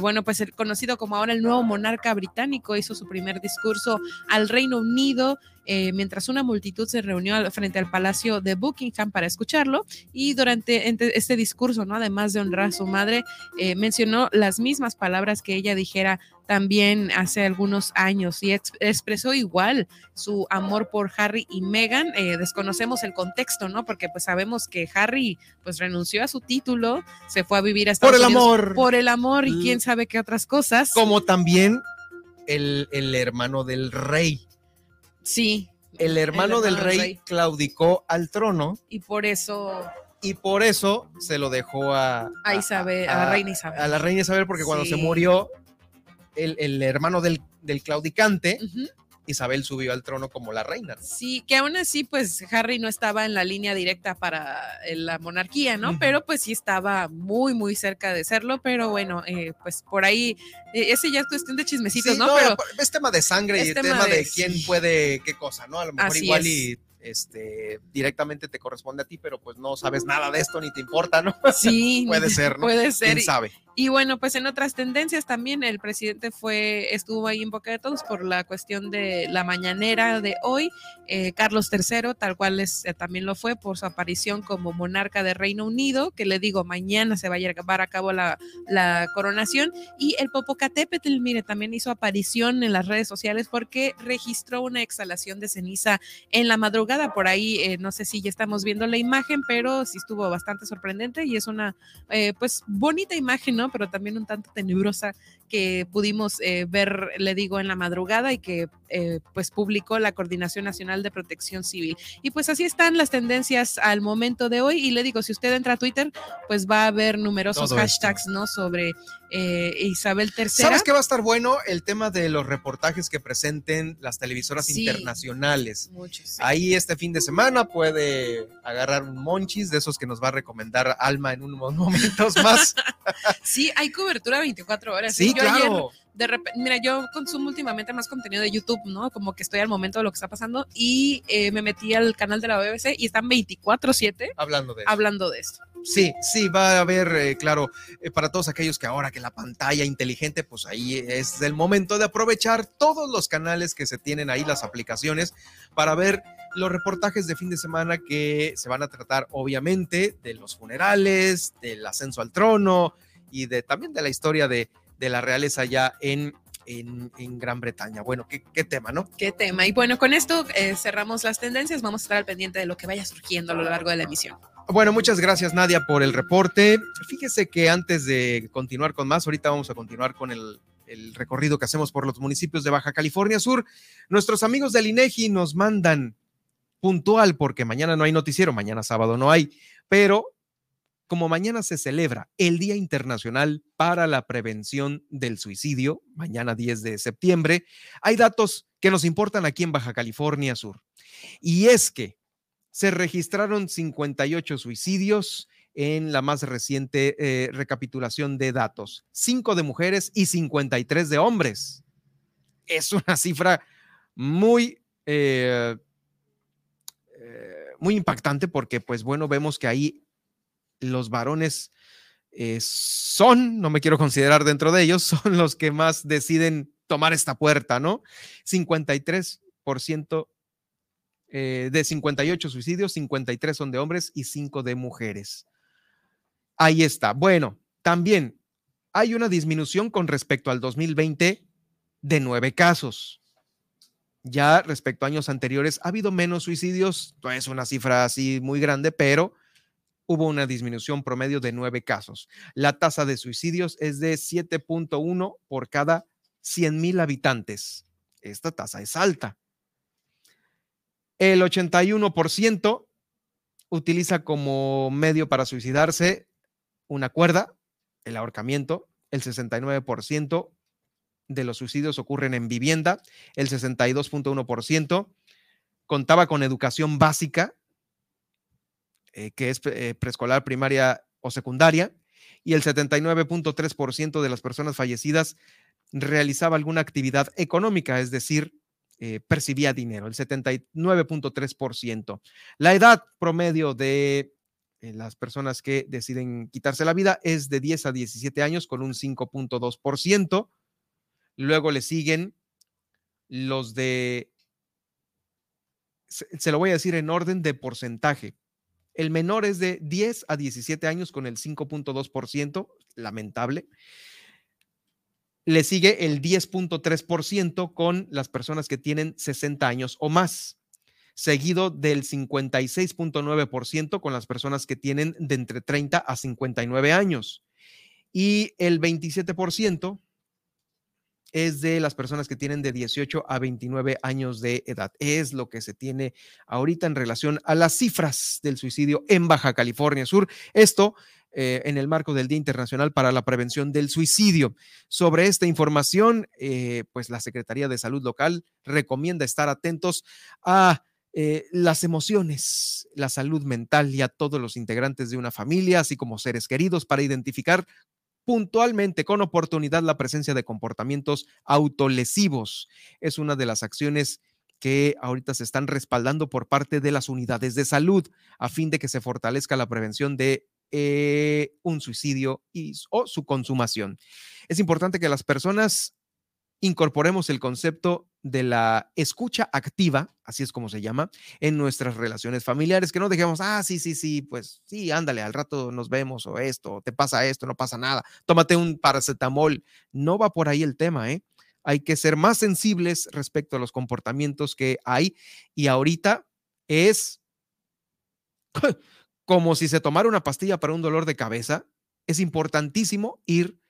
bueno, pues el conocido como ahora el nuevo monarca británico hizo su primer discurso al Reino Unido eh, mientras una multitud se reunió frente al Palacio de Buckingham para escucharlo y durante este discurso, ¿no? además de honrar a su madre, eh, mencionó las mismas palabras que ella dijera también hace algunos años y expresó igual su amor por Harry y Meghan. Eh, desconocemos el contexto, ¿no? Porque pues sabemos que Harry pues renunció a su título, se fue a vivir hasta por el amor, por el amor y quién sabe qué otras cosas. Como también el, el hermano del rey. Sí. El hermano, del rey, claudicó al trono. Y por eso. Y por eso se lo dejó a. A Isabel, a, la reina Isabel. A la reina Isabel, porque cuando se murió, el, hermano del, claudicante Isabel subió al trono como la reina. Sí, que aún así, pues Harry no estaba en la línea directa para eh, la monarquía, ¿no? Pero pues sí estaba muy, muy cerca de serlo, pero bueno, eh, pues por ahí, eh, ese ya es cuestión de chismecitos, ¿no? Pero es tema de sangre y tema, de, quién puede, qué cosa, ¿no? A lo mejor igual y este, directamente te corresponde a ti, pero pues no sabes nada de esto ni te importa, ¿no? [laughs] Sí, puede ser, ¿no? Puede ser. ¿Quién sabe? Y bueno, pues en otras tendencias también el presidente fue, estuvo ahí en boca de todos por la cuestión de la mañanera de hoy. Eh, Carlos III, tal cual es, eh, también lo fue por su aparición como monarca de Reino Unido, que le digo, mañana se va a llevar a cabo la, la coronación. Y el Popocatépetl, mire, también hizo aparición en las redes sociales porque registró una exhalación de ceniza en la madrugada. Por ahí, eh, no sé si ya estamos viendo la imagen, pero sí estuvo bastante sorprendente y es una, pues, bonita imagen, ¿no? Pero también un tanto tenebrosa que pudimos eh, ver, le digo, en la madrugada y que eh, pues publicó la Coordinación Nacional de Protección Civil. Y pues así están las tendencias al momento de hoy. Y le digo, si usted entra a Twitter, pues va a ver numerosos hashtags, ¿no? Sobre eh, Isabel III. ¿Sabes qué va a estar bueno? El tema de los reportajes que presenten las televisoras internacionales. Muchos, Ahí este fin de semana puede agarrar un monchis de esos que nos va a recomendar Alma en unos [laughs] momentos más. sí, hay cobertura 24 horas. Sí, claro. De repente, mira, yo consumo últimamente más contenido de YouTube, ¿no? Como que estoy al momento de lo que está pasando y eh, me metí al canal de la BBC y están 24/7 hablando de hablando de esto. Sí, sí, va a haber, eh, claro, eh, para todos aquellos que ahora que la pantalla inteligente, pues ahí es el momento de aprovechar todos los canales que se tienen ahí, las aplicaciones, para ver los reportajes de fin de semana que se van a tratar, obviamente, de los funerales, del ascenso al trono y de también de la historia de, de la realeza allá en en, Gran Bretaña. Bueno, ¿qué, ¿qué, tema, ¿no? Qué tema. Y bueno, con esto eh, cerramos las tendencias. Vamos a estar al pendiente de lo que vaya surgiendo a lo largo de la emisión. Bueno, muchas gracias Nadia por el reporte. Fíjese que antes de continuar con más, ahorita vamos a continuar con el, recorrido que hacemos por los municipios de Baja California Sur. Nuestros amigos del INEGI nos mandan puntual, porque mañana no hay noticiero, mañana sábado no hay, pero como mañana se celebra el Día Internacional para la Prevención del Suicidio, mañana 10 de septiembre, hay datos que nos importan aquí en Baja California Sur. Y es que se registraron 58 suicidios en la más reciente eh, recapitulación de datos, 5 de mujeres y 53 de hombres. Es una cifra muy... Eh, eh, muy impactante porque, pues bueno, vemos que ahí los varones eh, son, no me quiero considerar dentro de ellos, [laughs] son los que más deciden tomar esta puerta, ¿no? 53% eh, de 58 suicidios, 53 son de hombres y 5 de mujeres. Ahí está. Bueno, también hay una disminución con respecto al 2020 de nueve casos. Ya respecto a años anteriores ha habido menos suicidios, no es una cifra así muy grande, pero hubo una disminución promedio de nueve casos. La tasa de suicidios es de 7.1 por cada 100 mil habitantes. Esta tasa es alta. El 81% utiliza como medio para suicidarse una cuerda, el ahorcamiento. El 69% de los suicidios ocurren en vivienda. El 62.1% contaba con educación básica, eh, que es eh, preescolar, primaria o secundaria, y el 79.3% de las personas fallecidas realizaba alguna actividad económica, es decir, eh, percibía dinero, el 79.3%. La edad promedio de las personas que deciden quitarse la vida es de 10 a 17 años con un 5.2%. Luego le siguen los de, se, lo voy a decir en orden de porcentaje. El menor es de 10 a 17 años con el 5.2%, lamentable. Le sigue el 10.3% con las personas que tienen 60 años o más, seguido del 56.9% con las personas que tienen de entre 30 a 59 años. Y el 27% es de las personas que tienen de 18 a 29 años de edad. Es lo que se tiene ahorita en relación a las cifras del suicidio en Baja California Sur. Esto eh, en el marco del Día Internacional para la Prevención del Suicidio. Sobre esta información, eh, pues la Secretaría de Salud Local recomienda estar atentos a eh, las emociones, la salud mental y a todos los integrantes de una familia, así como seres queridos, para identificar puntualmente con oportunidad la presencia de comportamientos autolesivos. Es una de las acciones que ahorita se están respaldando por parte de las unidades de salud a fin de que se fortalezca la prevención de eh, un suicidio y, o su consumación. Es importante que las personas incorporemos el concepto de la escucha activa, así es como se llama, en nuestras relaciones familiares, que no dejemos, ah, sí, sí, sí, pues sí, ándale, al rato nos vemos o esto, te pasa esto, no pasa nada, tómate un paracetamol. No va por ahí el tema, ¿eh? Hay que ser más sensibles respecto a los comportamientos que hay y ahorita es como si se tomara una pastilla para un dolor de cabeza. Es importantísimo ir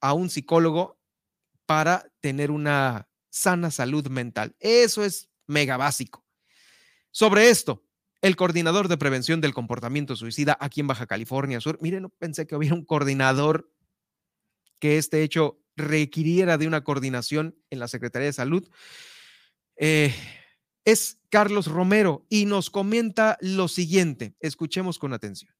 a un psicólogo para tener una sana salud mental. Eso es mega básico. Sobre esto, el coordinador de prevención del comportamiento suicida aquí en Baja California Sur, miren, no pensé que hubiera un coordinador que este hecho requiriera de una coordinación en la Secretaría de Salud. Eh, es Carlos Romero y nos comenta lo siguiente. Escuchemos con atención.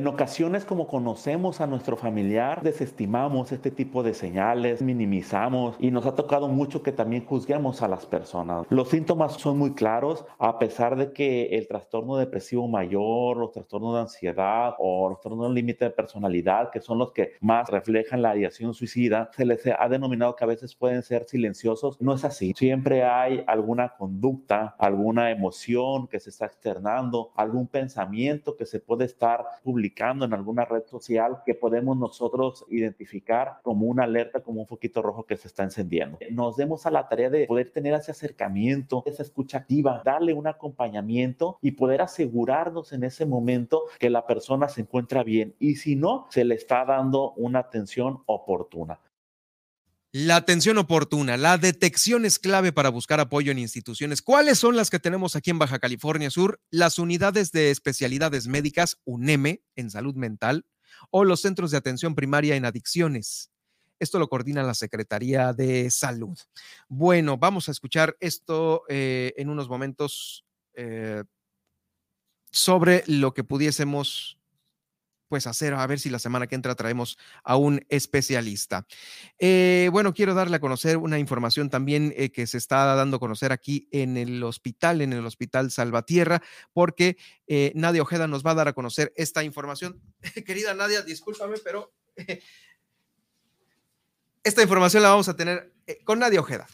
En ocasiones, como conocemos a nuestro familiar, desestimamos este tipo de señales, minimizamos y nos ha tocado mucho que también juzguemos a las personas. Los síntomas son muy claros, a pesar de que el trastorno depresivo mayor, los trastornos de ansiedad o los trastornos límite de personalidad, que son los que más reflejan la ideación suicida, se les ha denominado que a veces pueden ser silenciosos. No es así. Siempre hay alguna conducta, alguna emoción que se está externando, algún pensamiento que se puede estar publicando en alguna red social que podemos nosotros identificar como una alerta, como un foquito rojo que se está encendiendo. Nos demos a la tarea de poder tener ese acercamiento, esa escucha activa, darle un acompañamiento y poder asegurarnos en ese momento que la persona se encuentra bien y si no, se le está dando una atención oportuna. La atención oportuna, la detección es clave para buscar apoyo en instituciones. ¿Cuáles son las que tenemos aquí en Baja California Sur? Las unidades de especialidades médicas, UNEME, en salud mental, o los centros de atención primaria en adicciones. Esto lo coordina la Secretaría de Salud. Bueno, vamos a escuchar esto eh, en unos momentos eh, sobre lo que pudiésemos pues hacer, a ver si la semana que entra traemos a un especialista. Eh, bueno, quiero darle a conocer una información también eh, que se está dando a conocer aquí en el hospital, en el Hospital Salvatierra, porque eh, Nadia Ojeda nos va a dar a conocer esta información. [laughs] Querida Nadia, discúlpame, pero [laughs] esta información la vamos a tener con Nadia Ojeda.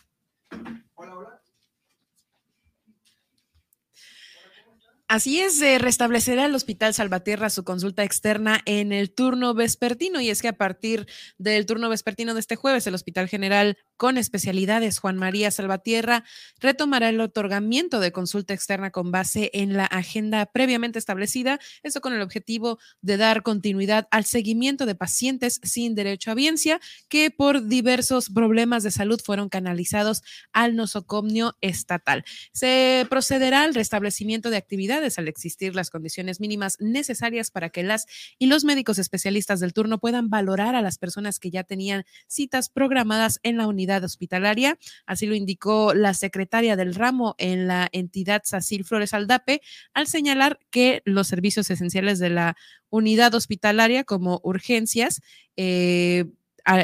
Así es, se restablecerá el Hospital Salvatierra su consulta externa en el turno vespertino. Y es que a partir del turno vespertino de este jueves el Hospital General con especialidades Juan María Salvatierra retomará el otorgamiento de consulta externa con base en la agenda previamente establecida, esto con el objetivo de dar continuidad al seguimiento de pacientes sin derecho a biencia que por diversos problemas de salud fueron canalizados al nosocomio estatal. Se procederá al restablecimiento de actividades al existir las condiciones mínimas necesarias para que las y los médicos especialistas del turno puedan valorar a las personas que ya tenían citas programadas en la unidad hospitalaria. Así lo indicó la secretaria del ramo en la entidad Sacil Flores Aldape al señalar que los servicios esenciales de la unidad hospitalaria como urgencias, eh,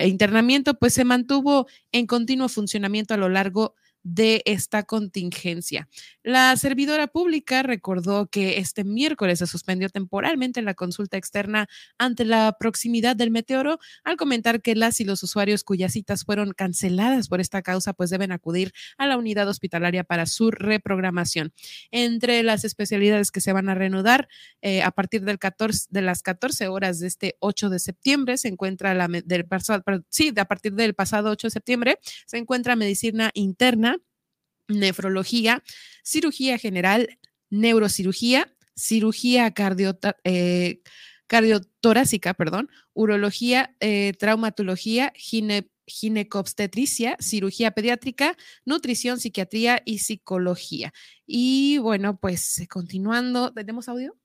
internamiento, pues se mantuvo en continuo funcionamiento a lo largo de esta contingencia. La servidora pública recordó que este miércoles se suspendió temporalmente la consulta externa ante la proximidad del meteoro al comentar que las y los usuarios cuyas citas fueron canceladas por esta causa pues deben acudir a la unidad hospitalaria para su reprogramación. Entre las especialidades que se van a reanudar eh, a partir del 14, de las 14 horas de este 8 de septiembre se encuentra la del sí, a partir del pasado 8 de septiembre se encuentra medicina interna nefrología, cirugía general, neurocirugía, cirugía eh, cardiotorácica, perdón, urología, eh, traumatología, ginecobstetricia, cirugía pediátrica, nutrición, psiquiatría y psicología. Y bueno, pues continuando, ¿tenemos audio?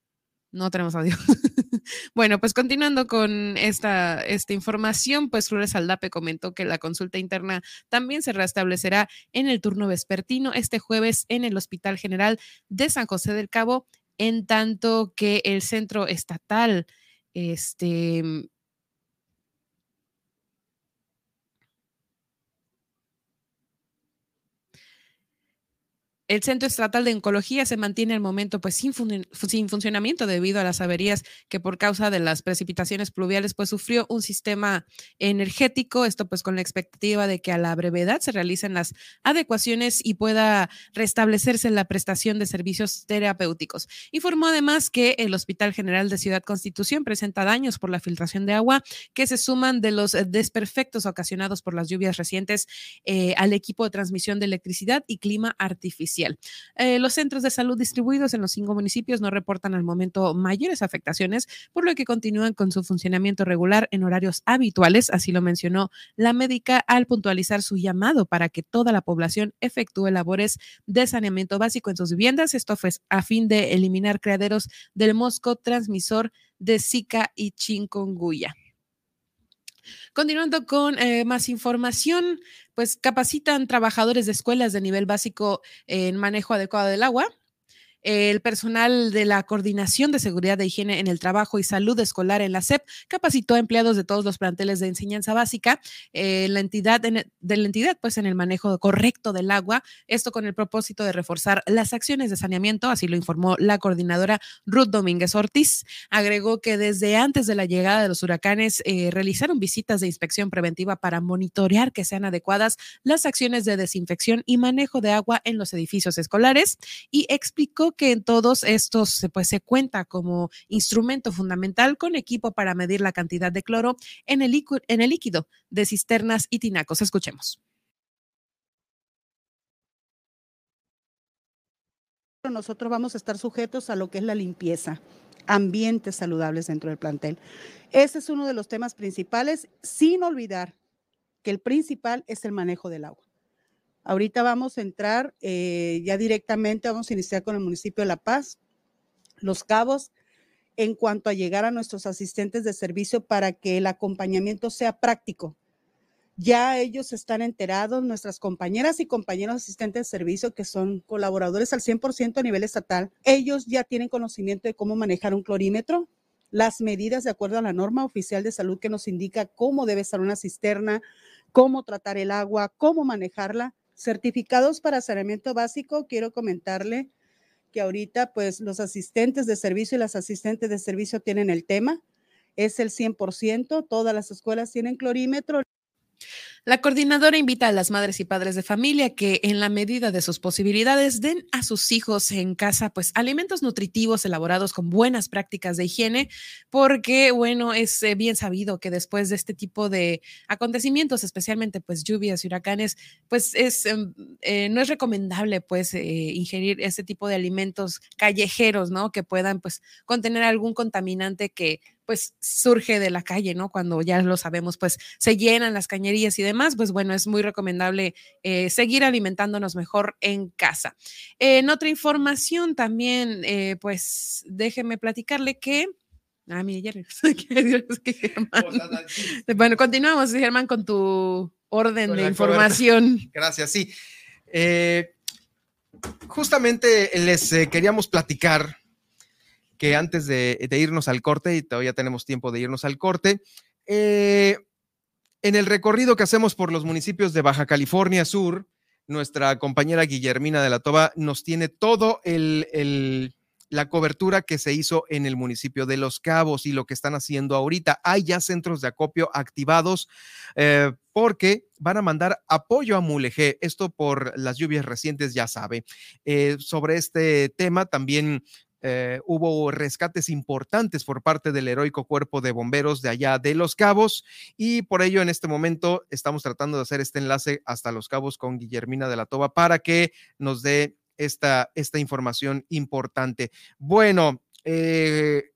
No tenemos audio. [laughs] bueno, pues continuando con esta, esta información, pues Flores Aldape comentó que la consulta interna también se restablecerá en el turno vespertino este jueves en el Hospital General de San José del Cabo, en tanto que el centro estatal, este, El Centro Estatal de Oncología se mantiene al momento pues sin, funcionamiento debido a las averías que por causa de las precipitaciones pluviales pues sufrió un sistema energético, esto pues con la expectativa de que a la brevedad se realicen las adecuaciones y pueda restablecerse la prestación de servicios terapéuticos. Informó además que el Hospital General de Ciudad Constitución presenta daños por la filtración de agua que se suman de los desperfectos ocasionados por las lluvias recientes eh, al equipo de transmisión de electricidad y clima artificial. Eh, los centros de salud distribuidos en los cinco municipios no reportan al momento mayores afectaciones, por lo que continúan con su funcionamiento regular en horarios habituales, así lo mencionó la médica al puntualizar su llamado para que toda la población efectúe labores de saneamiento básico en sus viviendas. Esto fue a fin de eliminar criaderos del mosco transmisor de Zika y chikungunya. Continuando con eh, más información, pues capacitan trabajadores de escuelas de nivel básico en manejo adecuado del agua. El personal de la Coordinación de Seguridad de Higiene en el Trabajo y Salud Escolar en la SEP capacitó a empleados de todos los planteles de enseñanza básica eh, la entidad, de la entidad pues, en el manejo correcto del agua, esto con el propósito de reforzar las acciones de saneamiento, así lo informó la coordinadora Ruth Domínguez Ortiz. Agregó que desde antes de la llegada de los huracanes eh, realizaron visitas de inspección preventiva para monitorear que sean adecuadas las acciones de desinfección y manejo de agua en los edificios escolares y explicó que en todos estos pues, se cuenta como instrumento fundamental con equipo para medir la cantidad de cloro en el, en el líquido de cisternas y tinacos. Escuchemos. Nosotros vamos a estar sujetos a lo que es la limpieza, ambientes saludables dentro del plantel. Ese es uno de los temas principales, sin olvidar que el principal es el manejo del agua. Ahorita vamos a entrar eh, ya directamente, vamos a iniciar con el municipio de La Paz, Los Cabos, en cuanto a llegar a nuestros asistentes de servicio para que el acompañamiento sea práctico. Ya ellos están enterados, nuestras compañeras y compañeros asistentes de servicio, que son colaboradores al 100% a nivel estatal, ellos ya tienen conocimiento de cómo manejar un clorímetro, las medidas de acuerdo a la norma oficial de salud que nos indica cómo debe estar una cisterna, cómo tratar el agua, cómo manejarla. Certificados para saneamiento básico, quiero comentarle que ahorita pues los asistentes de servicio y las asistentes de servicio tienen el tema, es el 100%, todas las escuelas tienen clorímetro. La coordinadora invita a las madres y padres de familia que en la medida de sus posibilidades den a sus hijos en casa pues alimentos nutritivos elaborados con buenas prácticas de higiene, porque bueno, es eh, bien sabido que después de este tipo de acontecimientos, especialmente pues lluvias y huracanes, pues es em, eh, no es recomendable pues eh, ingerir este tipo de alimentos callejeros, ¿no? Que puedan pues contener algún contaminante que pues surge de la calle, ¿no? Cuando ya lo sabemos, pues se llenan las cañerías y demás, pues bueno, es muy recomendable eh, seguir alimentándonos mejor en casa. en otra información también, eh, pues déjeme platicarle que... Ah, mire, [laughs] Bueno, continuamos, Germán, con tu orden de información. [laughs] Gracias, sí. Eh, justamente les queríamos platicar que antes de, irnos al corte, y todavía tenemos tiempo de irnos al corte, eh, en el recorrido que hacemos por los municipios de Baja California Sur, nuestra compañera Guillermina de la Toba nos tiene todo la cobertura que se hizo en el municipio de Los Cabos y lo que están haciendo ahorita. Hay ya centros de acopio activados eh, porque van a mandar apoyo a Mulegé. Esto por las lluvias recientes, ya sabe. Eh, sobre este tema también eh, hubo rescates importantes por parte del heroico cuerpo de bomberos de allá de Los Cabos y por ello en este momento estamos tratando de hacer este enlace hasta Los Cabos con Guillermina de la Toba para que nos dé esta, esta información importante. Bueno, eh,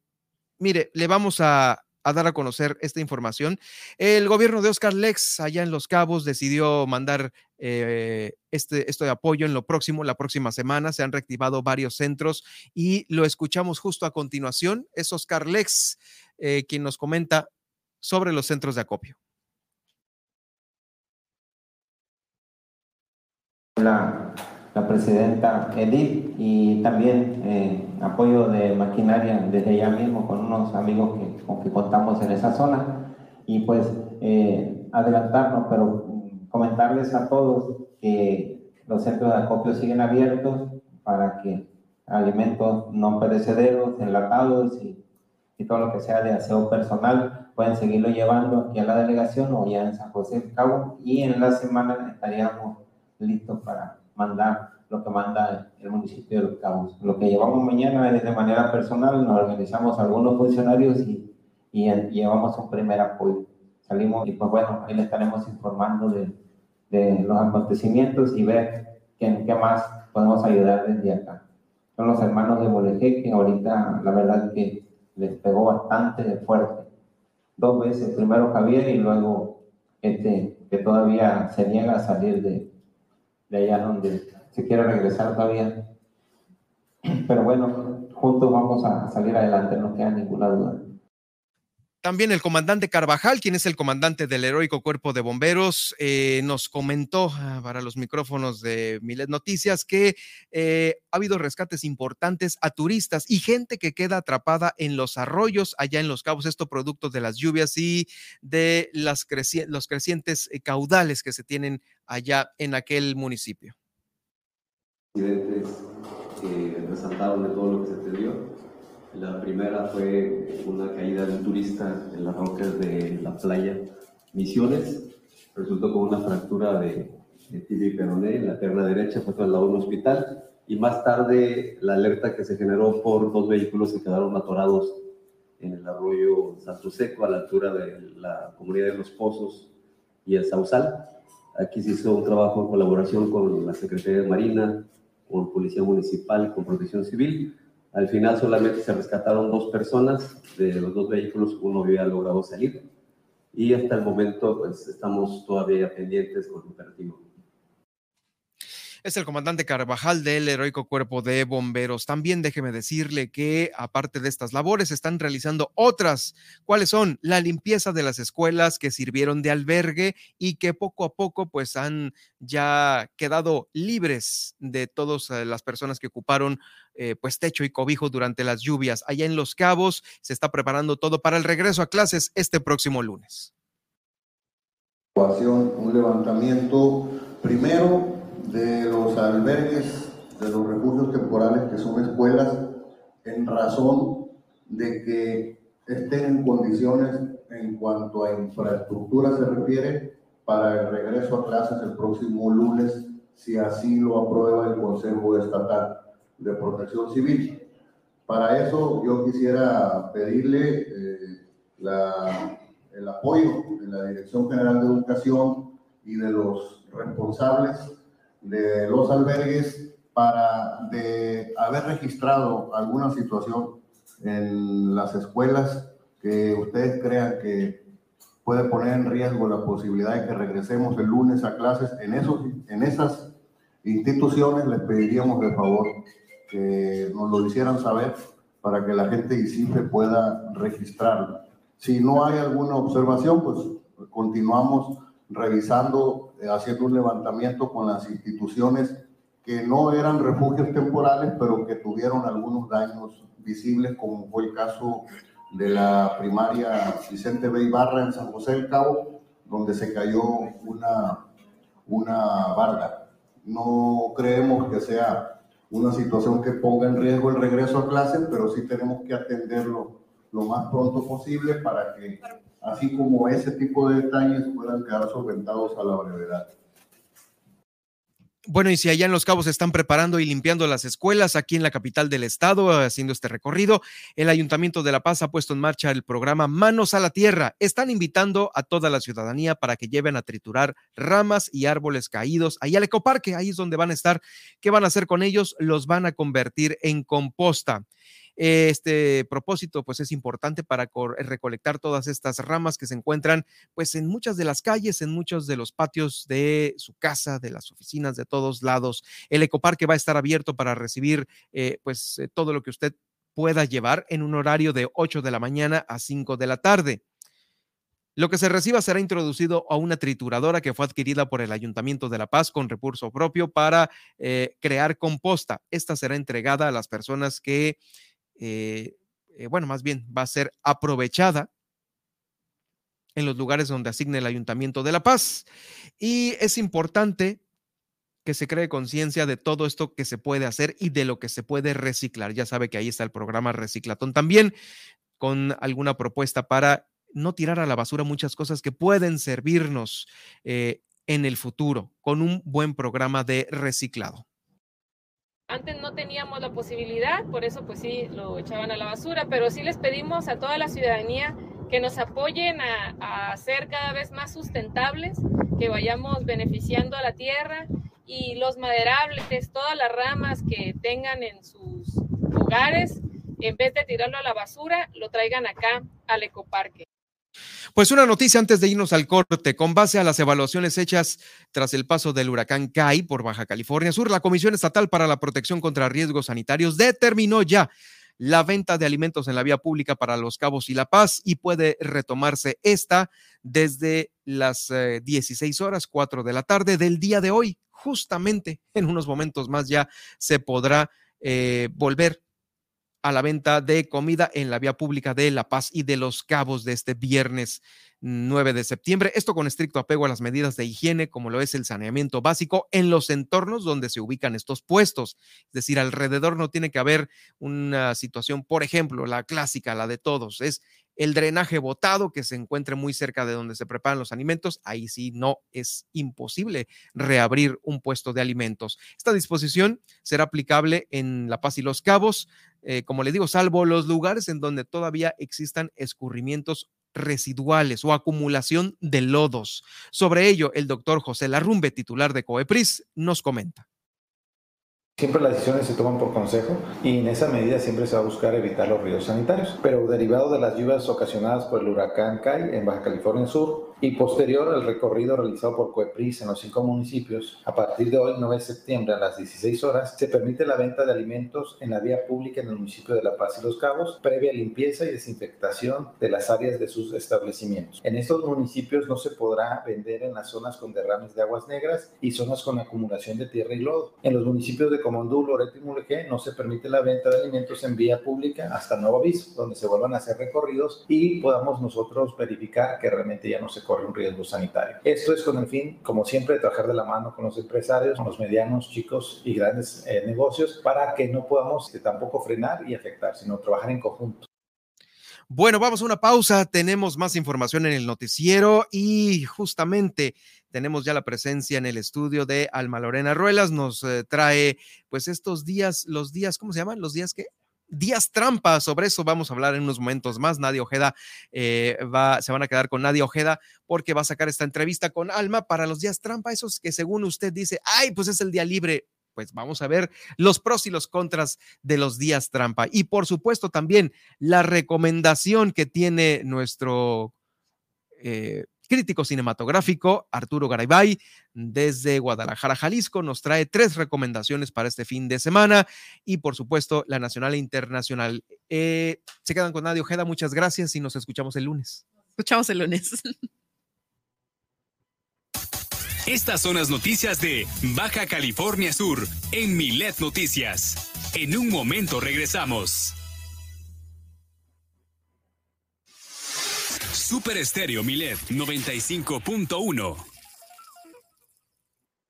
mire, le vamos a, a dar a conocer esta información. El gobierno de Oscar Lex, allá en Los Cabos, decidió mandar eh, este, esto de apoyo en lo próximo, la próxima semana. Se han reactivado varios centros y lo escuchamos justo a continuación. Es Oscar Lex eh, quien nos comenta sobre los centros de acopio. La la presidenta Edith y también eh, apoyo de maquinaria desde ya mismo con unos amigos que, con que contamos en esa zona. Y pues eh, adelantarnos, pero comentarles a todos que los centros de acopio siguen abiertos para que alimentos no perecederos, enlatados y, y todo lo que sea de aseo personal pueden seguirlo llevando aquí a la delegación o ya en San José del Cabo. Y en la semana estaríamos listos para mandar lo que manda el municipio de Los Cabos. Lo que llevamos mañana es de manera personal, nos organizamos algunos funcionarios y, y, llevamos un primer apoyo. Salimos y pues bueno, ahí le estaremos informando de, de los acontecimientos y ver qué, qué más podemos ayudar desde acá. Son los hermanos de Boleje que ahorita la verdad que les pegó bastante fuerte. Dos veces, primero Javier y luego este que todavía se niega a salir de, de allá donde se quiere regresar todavía. Pero bueno, juntos vamos a salir adelante, no queda ninguna duda. También el comandante Carvajal, quien es el comandante del heroico cuerpo de bomberos, eh, nos comentó ah, para los micrófonos de Milet Noticias que eh, ha habido rescates importantes a turistas y gente que queda atrapada en los arroyos allá en los cabos, esto producto de las lluvias y de los crecientes eh, caudales que se tienen allá en aquel municipio. Resaltaron de todo lo que se atendió la primera fue una caída de un turista en las rocas de la playa Misiones. Resultó con una fractura de, de tibia y peroné en la pierna derecha, fue trasladado a un hospital. Y más tarde, la alerta que se generó por dos vehículos que quedaron atorados en el arroyo Santo Seco, a la altura de la comunidad de Los Pozos y el Sausal. Aquí se hizo un trabajo en colaboración con la Secretaría de Marina, con Policía Municipal, con Protección Civil, al final solamente se rescataron dos personas de los dos vehículos, uno había logrado salir. y hasta el momento pues estamos todavía pendientes con el operativo es el comandante Carvajal del heroico cuerpo de bomberos. También déjeme decirle que aparte de estas labores están realizando otras. ¿Cuáles son? La limpieza de las escuelas que sirvieron de albergue y que poco a poco pues han ya quedado libres de todas eh, las personas que ocuparon eh, pues techo y cobijo durante las lluvias. Allá en Los Cabos se está preparando todo para el regreso a clases este próximo lunes. Un levantamiento primero de los albergues, de los refugios temporales que son escuelas, en razón de que estén en condiciones en cuanto a infraestructura se refiere para el regreso a clases el próximo lunes, si así lo aprueba el Consejo Estatal de Protección Civil. Para eso yo quisiera pedirle eh, el apoyo de la Dirección General de Educación y de los responsables de los albergues para de haber registrado alguna situación en las escuelas que ustedes crean que puede poner en riesgo la posibilidad de que regresemos el lunes a clases, en, esos, en esas instituciones les pediríamos de favor que nos lo hicieran saber para que la gente de ICIFE pueda registrarlo. Si no hay alguna observación, pues continuamos revisando, haciendo un levantamiento con las instituciones que no eran refugios temporales, pero que tuvieron algunos daños visibles, como fue el caso de la primaria Vicente B. Ibarra en San José del Cabo, donde se cayó una, una barda. No creemos que sea una situación que ponga en riesgo el regreso a clases, pero sí tenemos que atenderlo lo más pronto posible para que así como ese tipo de detalles puedan quedar solventados a la brevedad. Bueno, y si allá en Los Cabos están preparando y limpiando las escuelas, aquí en la capital del estado, haciendo este recorrido, el Ayuntamiento de La Paz ha puesto en marcha el programa Manos a la Tierra. Están invitando a toda la ciudadanía para que lleven a triturar ramas y árboles caídos ahí al ecoparque, ahí es donde van a estar. ¿Qué van a hacer con ellos? Los van a convertir en composta. Este propósito pues es importante para eh, recolectar todas estas ramas que se encuentran pues en muchas de las calles, en muchos de los patios de su casa, de las oficinas, de todos lados. El ecoparque va a estar abierto para recibir eh, pues eh, todo lo que usted pueda llevar en un horario de 8 de la mañana a 5 de la tarde. Lo que se reciba será introducido a una trituradora que fue adquirida por el Ayuntamiento de La Paz con recurso propio para crear composta. Esta será entregada a las personas que eh, eh, bueno, más bien va a ser aprovechada en los lugares donde asigne el Ayuntamiento de La Paz. Y es importante que se cree conciencia de todo esto que se puede hacer y de lo que se puede reciclar. Ya sabe que ahí está el programa Reciclatón también, con alguna propuesta para no tirar a la basura muchas cosas que pueden servirnos eh, en el futuro, con un buen programa de reciclado. Antes no teníamos la posibilidad, por eso pues sí lo echaban a la basura, pero sí les pedimos a toda la ciudadanía que nos apoyen a, a ser cada vez más sustentables, que vayamos beneficiando a la tierra y los maderables, todas las ramas que tengan en sus lugares, en vez de tirarlo a la basura, lo traigan acá al ecoparque. Pues una noticia antes de irnos al corte. Con base a las evaluaciones hechas tras el paso del huracán Kai por Baja California Sur, la Comisión Estatal para la Protección contra Riesgos Sanitarios determinó ya la venta de alimentos en la vía pública para Los Cabos y La Paz y puede retomarse esta desde las 16 eh, horas, 4 de la tarde del día de hoy. Justamente en unos momentos más ya se podrá eh, volver a la venta de comida en la vía pública de La Paz y de Los Cabos de este viernes 9 de septiembre. Esto con estricto apego a las medidas de higiene, como lo es el saneamiento básico en los entornos donde se ubican estos puestos. Es decir, alrededor no tiene que haber una situación, por ejemplo, la clásica, la de todos, es el drenaje botado que se encuentre muy cerca de donde se preparan los alimentos, ahí sí no es imposible reabrir un puesto de alimentos. Esta disposición será aplicable en La Paz y Los Cabos, eh, como le digo, salvo los lugares en donde todavía existan escurrimientos residuales o acumulación de lodos. Sobre ello, el doctor José Larrumbe, titular de COEPRIS, nos comenta Siempre las decisiones se toman por consejo y en esa medida siempre se va a buscar evitar los ríos sanitarios. Pero derivado de las lluvias ocasionadas por el huracán Kai en Baja California Sur y posterior al recorrido realizado por Cuepris en los cinco municipios, a partir de hoy, 9 de septiembre, a las 16 horas, se permite la venta de alimentos en la vía pública en el municipio de La Paz y Los Cabos, previa limpieza y desinfectación de las áreas de sus establecimientos. En estos municipios no se podrá vender en las zonas con derrames de aguas negras y zonas con acumulación de tierra y lodo. En los municipios de Comondú, Loreto y Mulegé no se permite la venta de alimentos en vía pública hasta nuevo aviso, donde se vuelvan a hacer recorridos y podamos nosotros verificar que realmente ya no se corre un riesgo sanitario. Esto es con el fin, como siempre, de trabajar de la mano con los empresarios, con los medianos, chicos y grandes eh, negocios para que no podamos eh, tampoco frenar y afectar, sino trabajar en conjunto. Bueno, vamos a una pausa. Tenemos más información en el noticiero y justamente tenemos ya la presencia en el estudio de Alma Lorena Ruelas. Nos eh, trae, pues, estos días, los días, ¿cómo se llaman? Los días que días trampa. Sobre eso vamos a hablar en unos momentos más. Nadia Ojeda eh, va, se van a quedar con Nadia Ojeda porque va a sacar esta entrevista con Alma para los días trampa, esos que según usted dice, ay, pues es el día libre pues vamos a ver los pros y los contras de los días trampa. Y por supuesto también la recomendación que tiene nuestro eh, crítico cinematográfico Arturo Garibay desde Guadalajara, Jalisco, nos trae tres recomendaciones para este fin de semana y por supuesto la nacional e internacional. Eh, se quedan con Nadia Ojeda, muchas gracias y nos escuchamos el lunes. Escuchamos el lunes. Estas son las noticias de Baja California Sur en Milet Noticias. En un momento regresamos. Super Estéreo Milet 95.1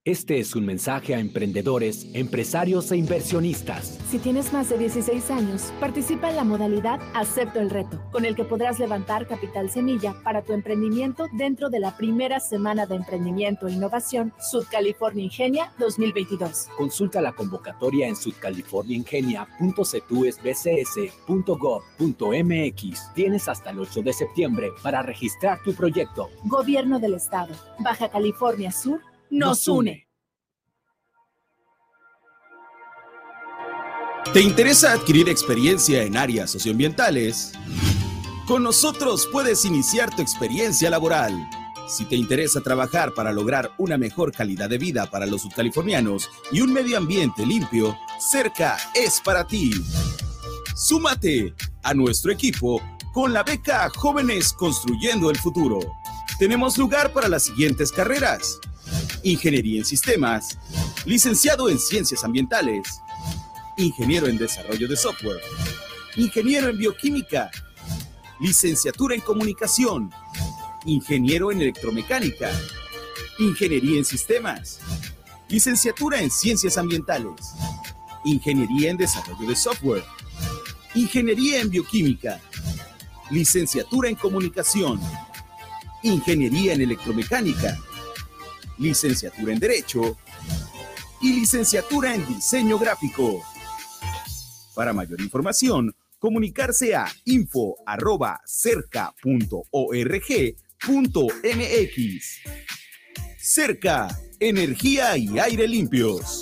este es un mensaje a emprendedores, empresarios e inversionistas. Si tienes más de 16 años, participa en la modalidad Acepto el reto, con el que podrás levantar capital semilla para tu emprendimiento dentro de la primera semana de emprendimiento e innovación Sud California Ingenia 2022. Consulta la convocatoria en sudcaliforniaingenia.ctusbcs.gov.mx. Tienes hasta el 8 de septiembre para registrar tu proyecto. Gobierno del Estado, Baja California Sur nos une. ¿Te interesa adquirir experiencia en áreas socioambientales? Con nosotros puedes iniciar tu experiencia laboral. Si te interesa trabajar para lograr una mejor calidad de vida para los subcalifornianos y un medio ambiente limpio, cerca es para ti. Súmate a nuestro equipo con la beca Jóvenes Construyendo el Futuro. Tenemos lugar para las siguientes carreras Ingeniería en Sistemas, licenciado en Ciencias Ambientales, ingeniero en Desarrollo de Software, ingeniero en Bioquímica, licenciatura en Comunicación, ingeniero en Electromecánica, Ingeniería en Sistemas, licenciatura en Ciencias Ambientales, Ingeniería en Desarrollo de Software, Ingeniería en Bioquímica, licenciatura en Comunicación, Ingeniería en Electromecánica, licenciatura en Derecho y licenciatura en Diseño Gráfico. Para mayor información, comunicarse a info.cerca.org.mx. Cerca, energía y aire limpios.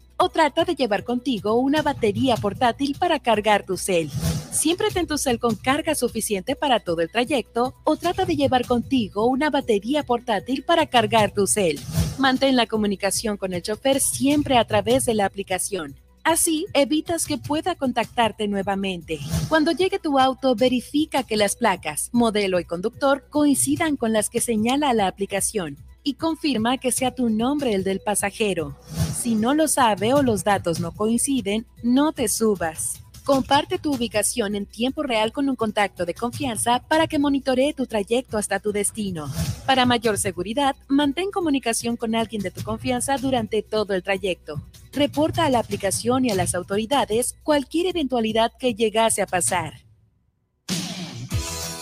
O trata de llevar contigo una batería portátil para cargar tu cel. Siempre ten tu cel con carga suficiente para todo el trayecto o trata de llevar contigo una batería portátil para cargar tu cel. Mantén la comunicación con el chofer siempre a través de la aplicación. Así evitas que pueda contactarte nuevamente. Cuando llegue tu auto, verifica que las placas, modelo y conductor coincidan con las que señala la aplicación y confirma que sea tu nombre el del pasajero. Si no lo sabe o los datos no coinciden, no te subas. Comparte tu ubicación en tiempo real con un contacto de confianza para que monitoree tu trayecto hasta tu destino. Para mayor seguridad, mantén comunicación con alguien de tu confianza durante todo el trayecto. Reporta a la aplicación y a las autoridades cualquier eventualidad que llegase a pasar.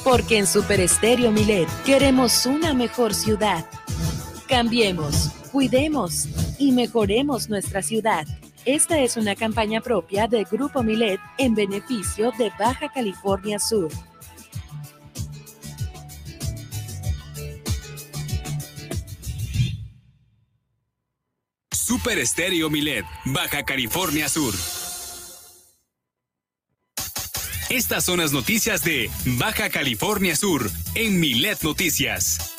Porque en Super Estéreo Milet queremos una mejor ciudad. Cambiemos, cuidemos y mejoremos nuestra ciudad. Esta es una campaña propia de Grupo Milet en beneficio de Baja California Sur. Super Estéreo Milet, Baja California Sur. Estas son las noticias de Baja California Sur en Milet Noticias.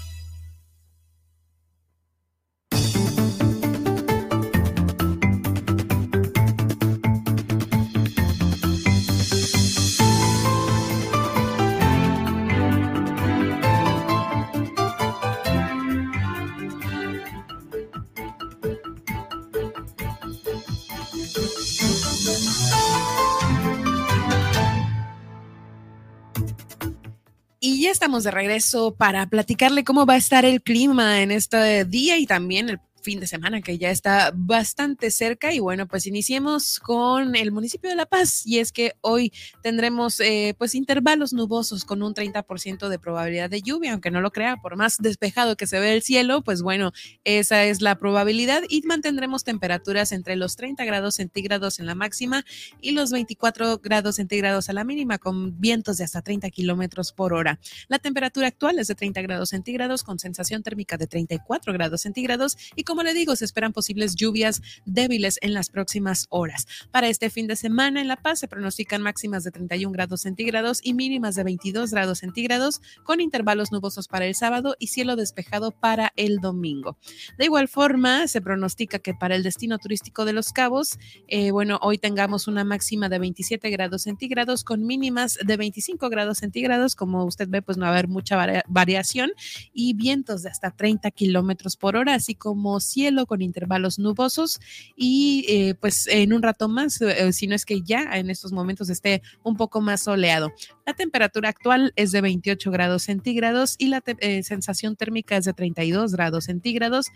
Ya estamos de regreso para platicarle cómo va a estar el clima en este día y también el fin de semana que ya está bastante cerca. Y bueno, pues iniciemos con el municipio de La Paz. Y es que hoy tendremos eh, pues intervalos nubosos con un 30% de probabilidad de lluvia, aunque no lo crea, por más despejado que se ve el cielo, pues bueno, esa es la probabilidad. Y mantendremos temperaturas entre los 30 grados centígrados en la máxima y los 24 grados centígrados a la mínima con vientos de hasta 30 kilómetros por hora. La temperatura actual es de 30 grados centígrados con sensación térmica de 34 grados centígrados y como le digo, se esperan posibles lluvias débiles en las próximas horas. Para este fin de semana en La Paz se pronostican máximas de 31 grados centígrados y mínimas de 22 grados centígrados, con intervalos nubosos para el sábado y cielo despejado para el domingo. De igual forma, se pronostica que para el destino turístico de Los Cabos, eh, bueno, hoy tengamos una máxima de 27 grados centígrados con mínimas de 25 grados centígrados. Como usted ve, pues no va a haber mucha variación y vientos de hasta 30 kilómetros por hora, así como cielo con intervalos nubosos y eh, pues en un rato más, eh, si no es que ya en estos momentos esté un poco más soleado. La temperatura actual es de 28 grados centígrados y la eh, sensación térmica es de 32 grados centígrados.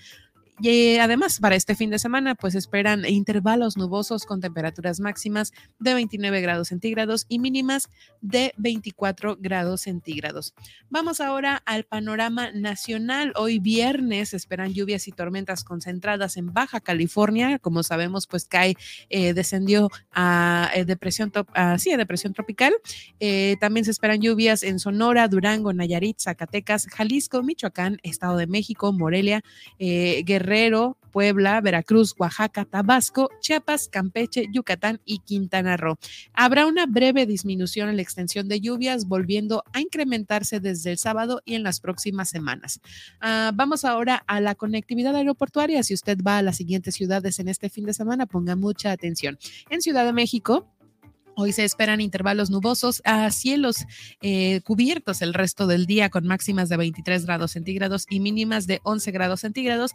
Y además, para este fin de semana, pues esperan intervalos nubosos con temperaturas máximas de 29 grados centígrados y mínimas de 24 grados centígrados. Vamos ahora al panorama nacional. Hoy viernes esperan lluvias y tormentas concentradas en Baja California. Como sabemos, pues cae, eh, descendió a eh, depresión, sí, a depresión tropical. Eh, también se esperan lluvias en Sonora, Durango, Nayarit, Zacatecas, Jalisco, Michoacán, Estado de México, Morelia, Guerrero Guerrero, Puebla, Veracruz, Oaxaca, Tabasco, Chiapas, Campeche, Yucatán y Quintana Roo. Habrá una breve disminución en la extensión de lluvias, volviendo a incrementarse desde el sábado y en las próximas semanas. Ah, vamos ahora a la conectividad aeroportuaria. Si usted va a las siguientes ciudades en este fin de semana, ponga mucha atención. En Ciudad de México, Hoy se esperan intervalos nubosos a cielos eh, cubiertos el resto del día con máximas de 23 grados centígrados y mínimas de 11 grados centígrados,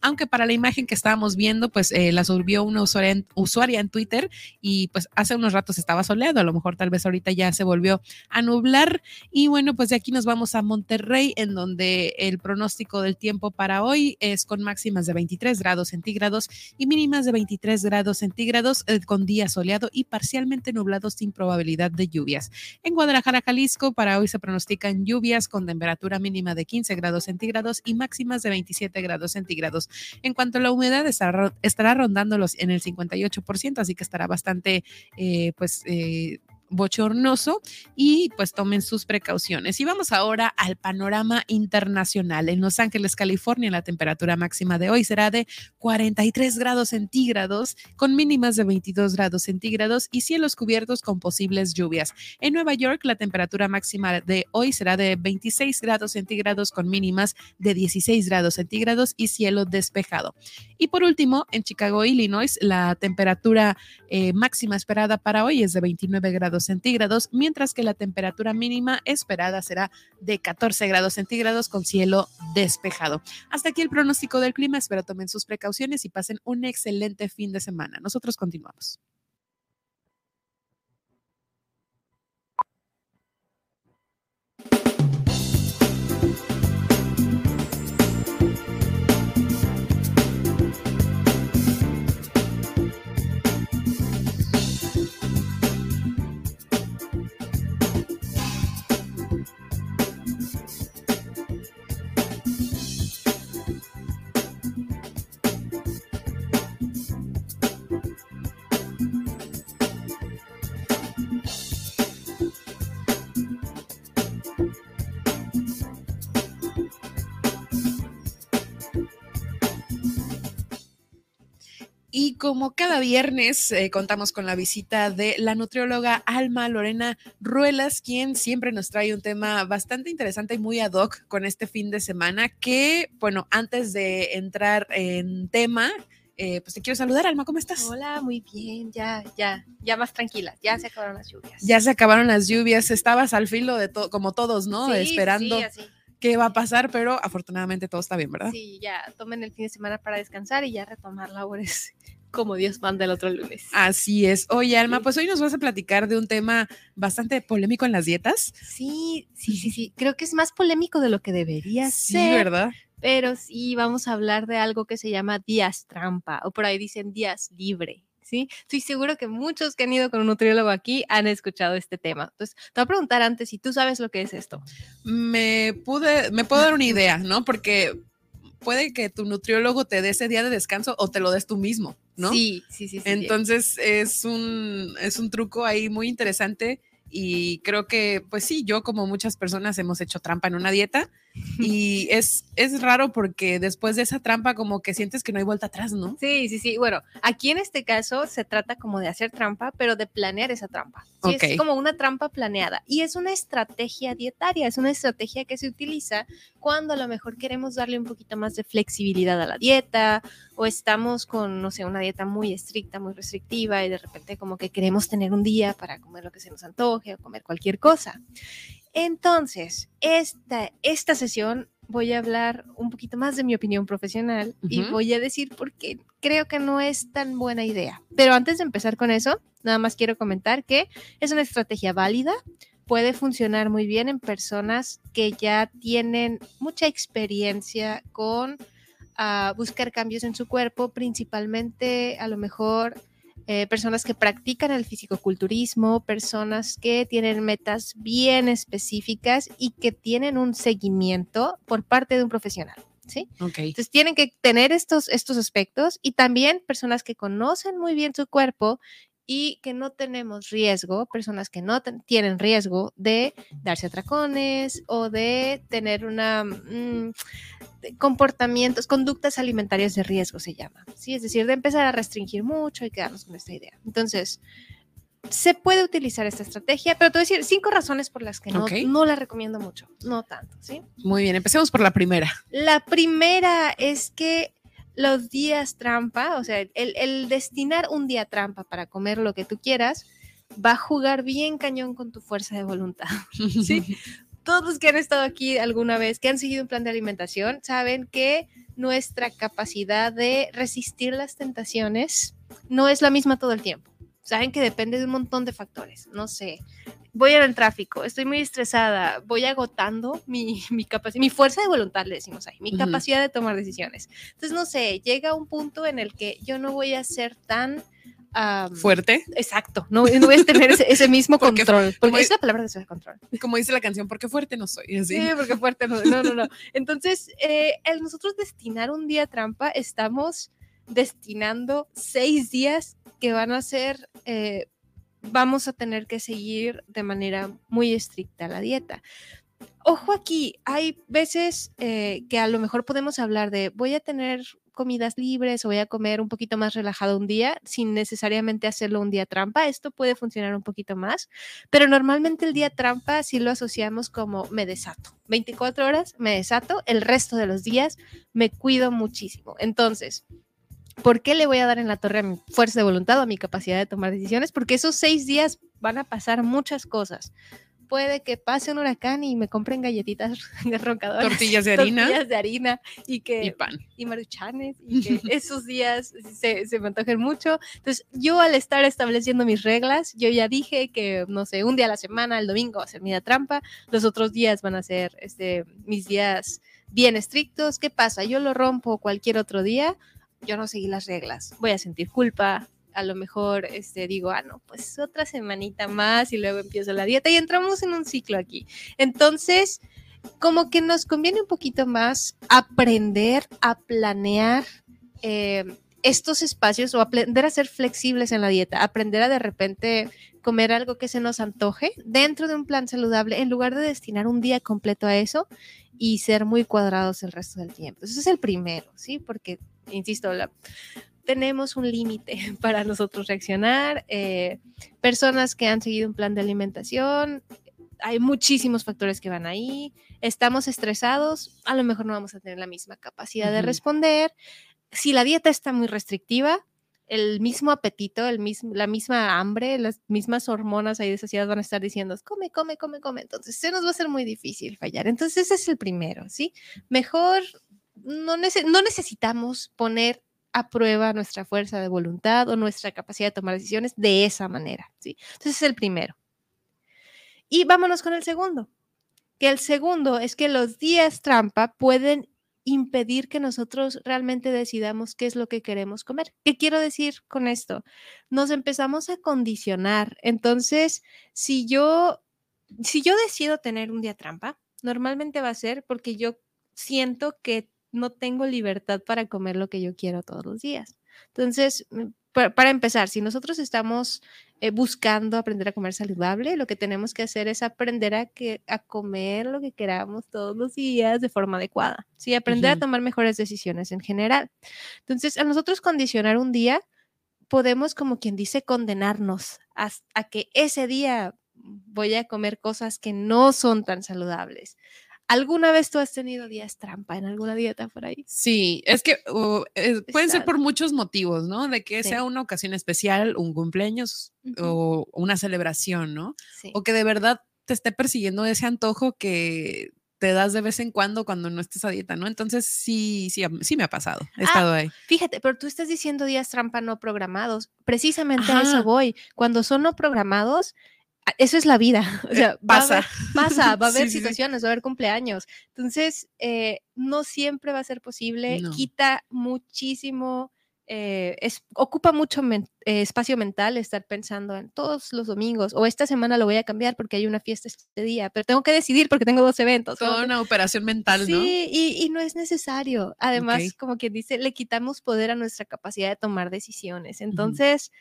aunque para la imagen que estábamos viendo, pues eh, la subió una usuaria en, Twitter y pues hace unos ratos estaba soleado, a lo mejor tal vez ahorita ya se volvió a nublar. Y bueno, pues de aquí nos vamos a Monterrey en donde el pronóstico del tiempo para hoy es con máximas de 23 grados centígrados y mínimas de 23 grados centígrados eh, con día soleado y parcialmente nublado nublados sin probabilidad de lluvias. En Guadalajara, Jalisco, para hoy se pronostican lluvias con temperatura mínima de 15 grados centígrados y máximas de 27 grados centígrados. En cuanto a la humedad, estará, estará rondándolos en el 58%, así que estará bastante, eh, pues, eh, bochornoso y pues tomen sus precauciones. Y vamos ahora al panorama internacional. En Los Ángeles, California, la temperatura máxima de hoy será de 43 grados centígrados con mínimas de 22 grados centígrados y cielos cubiertos con posibles lluvias. En Nueva York, la temperatura máxima de hoy será de 26 grados centígrados con mínimas de 16 grados centígrados y cielo despejado. Y por último, en Chicago, Illinois, la temperatura eh, máxima esperada para hoy es de 29 grados grados centígrados, mientras que la temperatura mínima esperada será de 14 grados centígrados con cielo despejado. Hasta aquí el pronóstico del clima. Espero tomen sus precauciones y pasen un excelente fin de semana. Nosotros continuamos. Como cada viernes eh, contamos con la visita de la nutrióloga Alma Lorena Ruelas, quien siempre nos trae un tema bastante interesante y muy ad hoc con este fin de semana, que bueno, antes de entrar en tema, eh, pues te quiero saludar, Alma, ¿cómo estás? Hola, muy bien, ya, ya, ya más tranquila, ya se acabaron las lluvias. Ya se acabaron las lluvias, estabas al filo de todo, como todos, ¿no? Sí, Esperando sí, así. qué va a pasar, pero afortunadamente todo está bien, ¿verdad? Sí, ya tomen el fin de semana para descansar y ya retomar labores como Dios manda el otro lunes. Así es. Oye, Alma, pues hoy nos vas a platicar de un tema bastante polémico en las dietas. Sí, sí, sí, sí. Creo que es más polémico de lo que debería Sí, ser. ¿verdad? Pero sí, vamos a hablar de algo que se llama días trampa, o por ahí dicen días libre. ¿Sí? Estoy seguro que muchos que han ido con un nutriólogo aquí han escuchado este tema. Entonces, te voy a preguntar antes si tú sabes lo que es esto. Me pude, me puedo dar una idea, ¿no? Porque puede que tu nutriólogo te dé ese día de descanso o te lo des tú mismo, ¿no? Sí, sí, sí. sí. Entonces es un, es un truco ahí muy interesante y creo que, pues sí, yo como muchas personas hemos hecho trampa en una dieta y es, es raro porque después de esa trampa como que sientes que no hay vuelta atrás, ¿no? Sí, sí, sí. Bueno, aquí en este caso se trata como de hacer trampa, pero de planear esa trampa. Sí. Es como una trampa planeada y es una estrategia dietaria, es una estrategia que se utiliza cuando a lo mejor queremos darle un poquito más de flexibilidad a la dieta o estamos con, no sé, una dieta muy estricta, muy restrictiva y de repente como que queremos tener un día para comer lo que se nos antoje o comer cualquier cosa. Entonces, esta, esta sesión voy a hablar un poquito más de mi opinión profesional y voy a decir por qué creo que no es tan buena idea. Pero antes de empezar con eso, nada más quiero comentar que es una estrategia válida, puede funcionar muy bien en personas que ya tienen mucha experiencia con ah, buscar cambios en su cuerpo, principalmente a lo mejor eh, personas que practican el fisicoculturismo, personas que tienen metas bien específicas y que tienen un seguimiento por parte de un profesional. ¿Sí? Entonces tienen que tener estos, estos aspectos y también personas que conocen muy bien su cuerpo y que no tenemos riesgo, personas que no tienen riesgo de darse atracones o de tener una mm, comportamientos, conductas alimentarias de riesgo se llama, ¿sí? Es decir, de empezar a restringir mucho y quedarnos con esta idea. Entonces, se puede utilizar esta estrategia, pero te voy a decir cinco razones por las que no, no la recomiendo mucho, no tanto, ¿sí? Muy bien, empecemos por la primera. La primera es que los días trampa, o sea, el, destinar un día trampa para comer lo que tú quieras, va a jugar bien cañón con tu fuerza de voluntad. [laughs] ¿sí? Todos los que han estado aquí alguna vez, que han seguido un plan de alimentación, saben que nuestra capacidad de resistir las tentaciones no es la misma todo el tiempo. Saben que depende de un montón de factores. No sé, voy en el tráfico, estoy muy estresada, voy agotando mi, mi capacidad, mi fuerza de voluntad, le decimos ahí, mi Ujú. capacidad de tomar decisiones. Entonces, no sé, llega un punto en el que yo no voy a ser tan... Fuerte. Exacto, no, no voy a tener ese, ese mismo [laughs] Porque- control, como- porque es la palabra que se control. Como dice la canción, porque fuerte no soy. Así. Sí, porque fuerte no, no, no. no. Entonces, eh, el nosotros destinar un día trampa, estamos destinando seis días que van a ser, eh, vamos a tener que seguir de manera muy estricta la dieta. Ojo aquí, hay veces eh, que a lo mejor podemos hablar de voy a tener comidas libres o voy a comer un poquito más relajado un día sin necesariamente hacerlo un día trampa. Esto puede funcionar un poquito más, pero normalmente el día trampa sí lo asociamos como me desato. 24 horas me desato, el resto de los días me cuido muchísimo. Entonces, ¿Por qué le voy a dar en la torre a mi fuerza de voluntad o a mi capacidad de tomar decisiones? Porque esos seis días van a pasar muchas cosas. Puede que pase un huracán y me compren galletitas [laughs] roncadoras. Tortillas de [laughs] harina. Tortillas de harina y que... Y pan. Y maruchanes. Y que [laughs] esos días se, se me antojen mucho. Entonces, yo al estar estableciendo mis reglas, yo ya dije que, no sé, un día a la semana, el domingo va a ser mi día trampa, los otros días van a ser este, mis días bien estrictos. ¿Qué pasa? Yo lo rompo cualquier otro día, yo no seguí las reglas, voy a sentir culpa, a lo mejor este, digo, ah, no, pues otra semanita más y luego empiezo la dieta y entramos en un ciclo aquí. Entonces, como que nos conviene un poquito más aprender a planear eh, estos espacios o aprender a ser flexibles en la dieta, aprender a de repente comer algo que se nos antoje dentro de un plan saludable en lugar de destinar un día completo a eso y ser muy cuadrados el resto del tiempo. Ese es el primero, ¿sí? Porque, insisto, la, tenemos un límite [laughs] para nosotros reaccionar. Eh, personas que han seguido un plan de alimentación, hay muchísimos factores que van ahí. Estamos estresados, a lo mejor no vamos a tener la misma capacidad de responder. Si la dieta está muy restrictiva, el mismo apetito, el mismo, la misma hambre, las mismas hormonas ahí de saciedad van a estar diciendo, come, come, come, come. Entonces, se nos va a ser muy difícil fallar. Entonces, ese es el primero, ¿sí? Mejor, no, nece- no necesitamos poner a prueba nuestra fuerza de voluntad o nuestra capacidad de tomar decisiones de esa manera, ¿sí? Entonces, es el primero. Y vámonos con el segundo, que el segundo es que los días trampa pueden impedir que nosotros realmente decidamos qué es lo que queremos comer. ¿Qué quiero decir con esto? Nos empezamos a condicionar. Entonces, si yo, si yo decido tener un día trampa, normalmente va a ser porque yo siento que no tengo libertad para comer lo que yo quiero todos los días. Entonces, mm, pa- para empezar, si nosotros estamos eh, buscando aprender a comer saludable, lo que tenemos que hacer es aprender a, que, a comer lo que queramos todos los días de forma adecuada, ¿sí? Aprender a tomar mejores decisiones en general. Entonces, a nosotros condicionar un día, podemos, como quien dice, condenarnos a, a que ese día voy a comer cosas que no son tan saludables. ¿Alguna vez tú has tenido días trampa en alguna dieta por ahí? Sí, es que uh, eh, pueden ser por muchos motivos, ¿no? De que Sí. sea una ocasión especial, un cumpleaños o una celebración, ¿no? Sí. O que de verdad te esté persiguiendo ese antojo que te das de vez en cuando cuando no estés a dieta, ¿no? Entonces sí, sí, sí me ha pasado. He Ah, estado ahí. Fíjate, pero tú estás diciendo días trampa no programados. Precisamente a Ajá. eso voy. Cuando son no programados, a- eso es la vida. [laughs] O sea, va a pasa. haber- pasa, va a [laughs] haber Sí, sí, sí. situaciones, va a haber cumpleaños. Entonces, eh, no siempre va a ser posible. No. Quita muchísimo, eh, es, ocupa mucho men- eh, espacio mental estar pensando en todos los domingos o esta semana lo voy a cambiar porque hay una fiesta este día, pero tengo que decidir porque tengo dos eventos. Toda una operación mental, ¿no? Sí, y, y no es necesario. Además, como quien dice, le quitamos poder a nuestra capacidad de tomar decisiones. Entonces,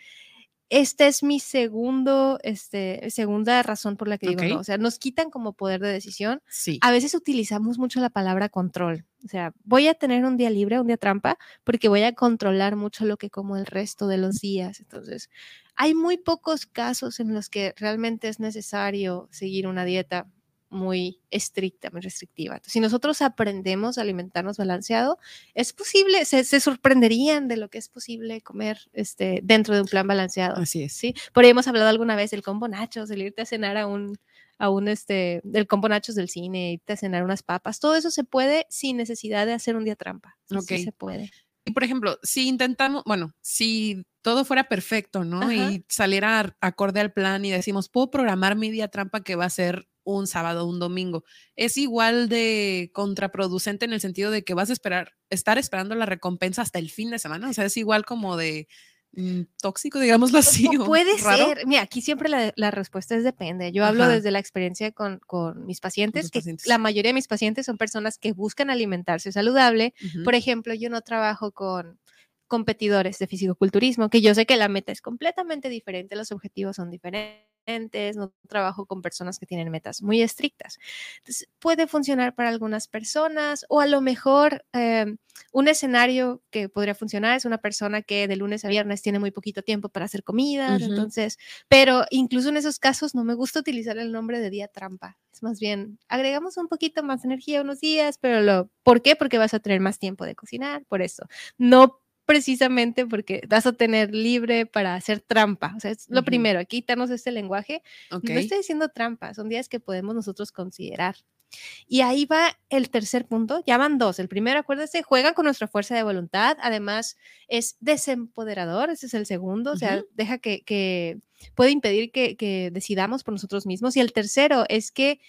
este es mi segundo, este, segunda razón por la que digo no. O sea, nos quitan como poder de decisión. Sí. A veces utilizamos mucho la palabra control. O sea, voy a tener un día libre, un día trampa, porque voy a controlar mucho lo que como el resto de los días. Entonces, hay muy pocos casos en los que realmente es necesario seguir una dieta muy estricta, muy restrictiva. Entonces, si nosotros aprendemos a alimentarnos balanceado, es posible, se, se sorprenderían de lo que es posible comer este, dentro de un plan balanceado. Así es. ¿sí? Por ahí hemos hablado alguna vez del combo nachos, el irte a cenar a un, a un este, del combo nachos del cine, irte a cenar unas papas, todo eso se puede sin necesidad de hacer un día trampa. Sí, Ok. se puede. Y por ejemplo, si intentamos, bueno, si todo fuera perfecto, ¿no? Ajá. Y saliera acorde al plan y decimos, puedo programar mi día trampa que va a ser un sábado, un domingo. Es igual de contraproducente en el sentido de que vas a esperar, estar esperando la recompensa hasta el fin de semana. O sea, es igual como de mm, tóxico, digámoslo así. O o puede raro. ser, mira, aquí siempre la, la respuesta es depende. Yo hablo Ajá. desde la experiencia con, con mis pacientes, que pacientes. la mayoría de mis pacientes son personas que buscan alimentarse saludable. Por ejemplo, yo no trabajo con competidores de fisicoculturismo, que yo sé que la meta es completamente diferente, los objetivos son diferentes, no trabajo con personas que tienen metas muy estrictas. Entonces, puede funcionar para algunas personas o a lo mejor eh, un escenario que podría funcionar es una persona que de lunes a viernes tiene muy poquito tiempo para hacer comidas, Ujú. entonces, pero incluso en esos casos no me gusta utilizar el nombre de día trampa. Es más bien, agregamos un poquito más energía unos días, pero lo, ¿por qué? Porque vas a tener más tiempo de cocinar, por eso. No precisamente porque vas a tener libre para hacer trampa. O sea, es lo Ujú. primero, quitarnos este lenguaje. No estoy diciendo trampa, son días que podemos nosotros considerar. Y ahí va el tercer punto, ya van dos. El primero, acuérdese, juegan con nuestra fuerza de voluntad, además es desempoderador, ese es el segundo, o sea, deja que, que puede impedir que, que decidamos por nosotros mismos. Y el tercero es que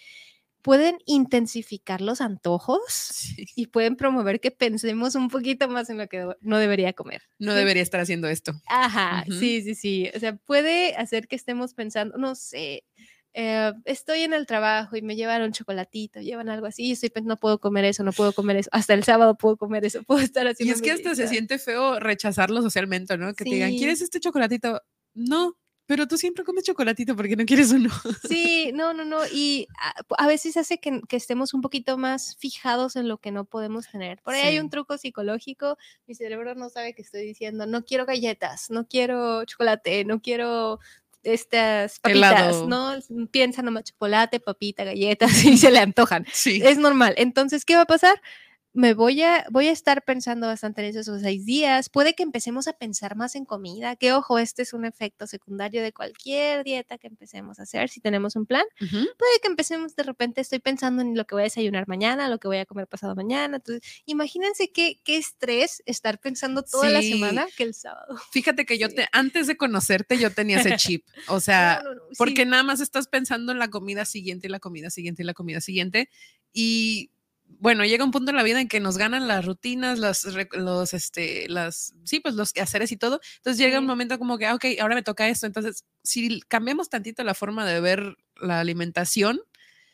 pueden intensificar los antojos y pueden promover que pensemos un poquito más en lo que no debería comer. No ¿sí? debería estar haciendo esto. Ajá, sí, sí, sí. O sea, puede hacer que estemos pensando, no sé, eh, estoy en el trabajo y me llevan un chocolatito, llevan algo así, y estoy pensando, no puedo comer eso, no puedo comer eso, hasta el sábado puedo comer eso, [laughs] puedo estar Y haciendo. es mi que hasta se siente feo rechazarlo socialmente, ¿no? Que te digan. ¿quieres este chocolatito? No, pero tú siempre comes chocolatito porque no quieres uno. [laughs] Sí, no, no, no. Y a, a veces hace que, que estemos un poquito más fijados en lo que no podemos tener. Por ahí hay Sí. un truco psicológico. Mi cerebro no sabe que estoy diciendo, no quiero galletas, no quiero chocolate, no quiero estas papitas, Helado. ¿no? Piensa nomás chocolate, papita, galletas [laughs] y se le antojan. Sí. Es normal. Entonces, ¿qué va a pasar? Me voy a, voy a estar pensando bastante en esos seis días. Puede que empecemos a pensar más en comida, que ojo, este es un efecto secundario de cualquier dieta que empecemos a hacer. Si tenemos un plan, puede que empecemos de repente, estoy pensando en lo que voy a desayunar mañana, lo que voy a comer pasado mañana. Entonces, imagínense qué, qué estrés estar pensando toda la semana que el sábado. Fíjate que yo te, antes de conocerte, yo tenía ese chip. O sea, No, no, no, porque sí. nada más estás pensando en la comida siguiente, y la comida siguiente, y la comida siguiente. Y bueno, llega un punto en la vida en que nos ganan las rutinas, las, los, este, las, sí, pues los quehaceres y todo. Entonces llega un momento como que, ah, ok, ahora me toca esto. Entonces, si cambiamos tantito la forma de ver la alimentación,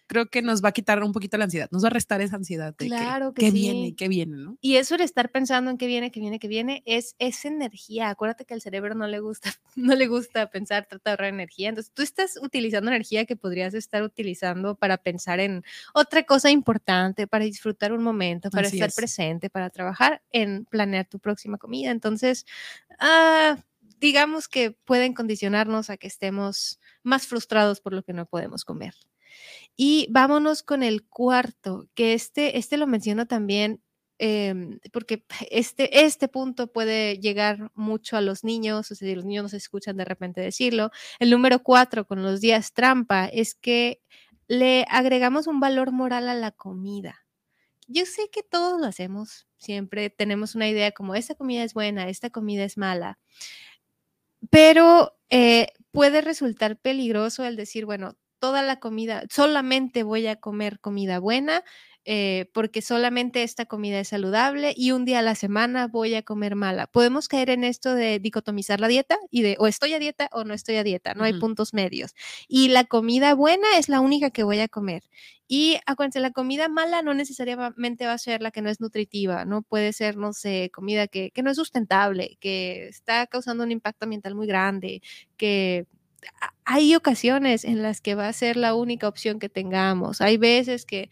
creo que nos va a quitar un poquito la ansiedad, nos va a restar esa ansiedad de que- Claro que qué sí. viene, qué viene, ¿no? Y eso de estar pensando en qué viene, qué viene, qué viene, es, es energía. Acuérdate que al cerebro no le gusta, [laughs] no le gusta pensar, trata de ahorrar energía. Entonces, tú estás utilizando energía que podrías estar utilizando para pensar en otra cosa importante, para disfrutar un momento, para Así estar es. presente, para trabajar en planear tu próxima comida. Entonces, ah, digamos que pueden condicionarnos a que estemos más frustrados por lo que no podemos comer. Y vámonos con el cuarto, que este, este lo menciono también em, porque [laughs] este, este punto puede llegar mucho a los niños, o sea, los niños nos escuchan de repente decirlo. El número cuatro con los días trampa es que le agregamos un valor moral a la comida. Yo sé que todos lo hacemos, siempre tenemos una idea como esta comida es buena, esta comida es mala, pero eh, puede resultar peligroso el decir, bueno, toda la comida, solamente voy a comer comida buena eh, porque solamente esta comida es saludable y un día a la semana voy a comer mala. Podemos caer en esto de dicotomizar la dieta y de o estoy a dieta o no estoy a dieta, no hay puntos medios. Y la comida buena es la única que voy a comer. Y acuérdense, la comida mala no necesariamente va a ser la que no es nutritiva, ¿no? Puede ser, no sé, comida que, que no es sustentable, que está causando un impacto ambiental muy grande, que hay ocasiones en las que va a ser la única opción que tengamos. Hay veces que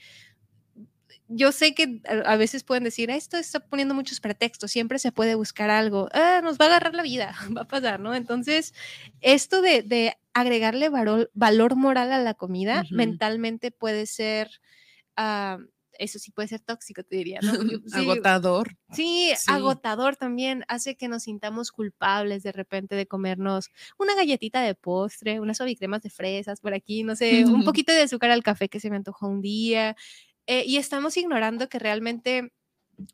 yo sé que a veces pueden decir, "Ah, esto está poniendo muchos pretextos, siempre se puede buscar algo, ah, nos va a agarrar la vida, [laughs] va a pasar, ¿no? Entonces, esto de, de agregarle valor, valor moral a la comida mentalmente puede ser, ah, eso sí puede ser tóxico, te diría, ¿no? Sí, Agotador. Sí, Sí. agotador también hace que nos sintamos culpables de repente de comernos una galletita de postre, unas suavicremas de fresas por aquí, no sé, un [laughs] poquito de azúcar al café que se me antojó un día. eh, y estamos ignorando que realmente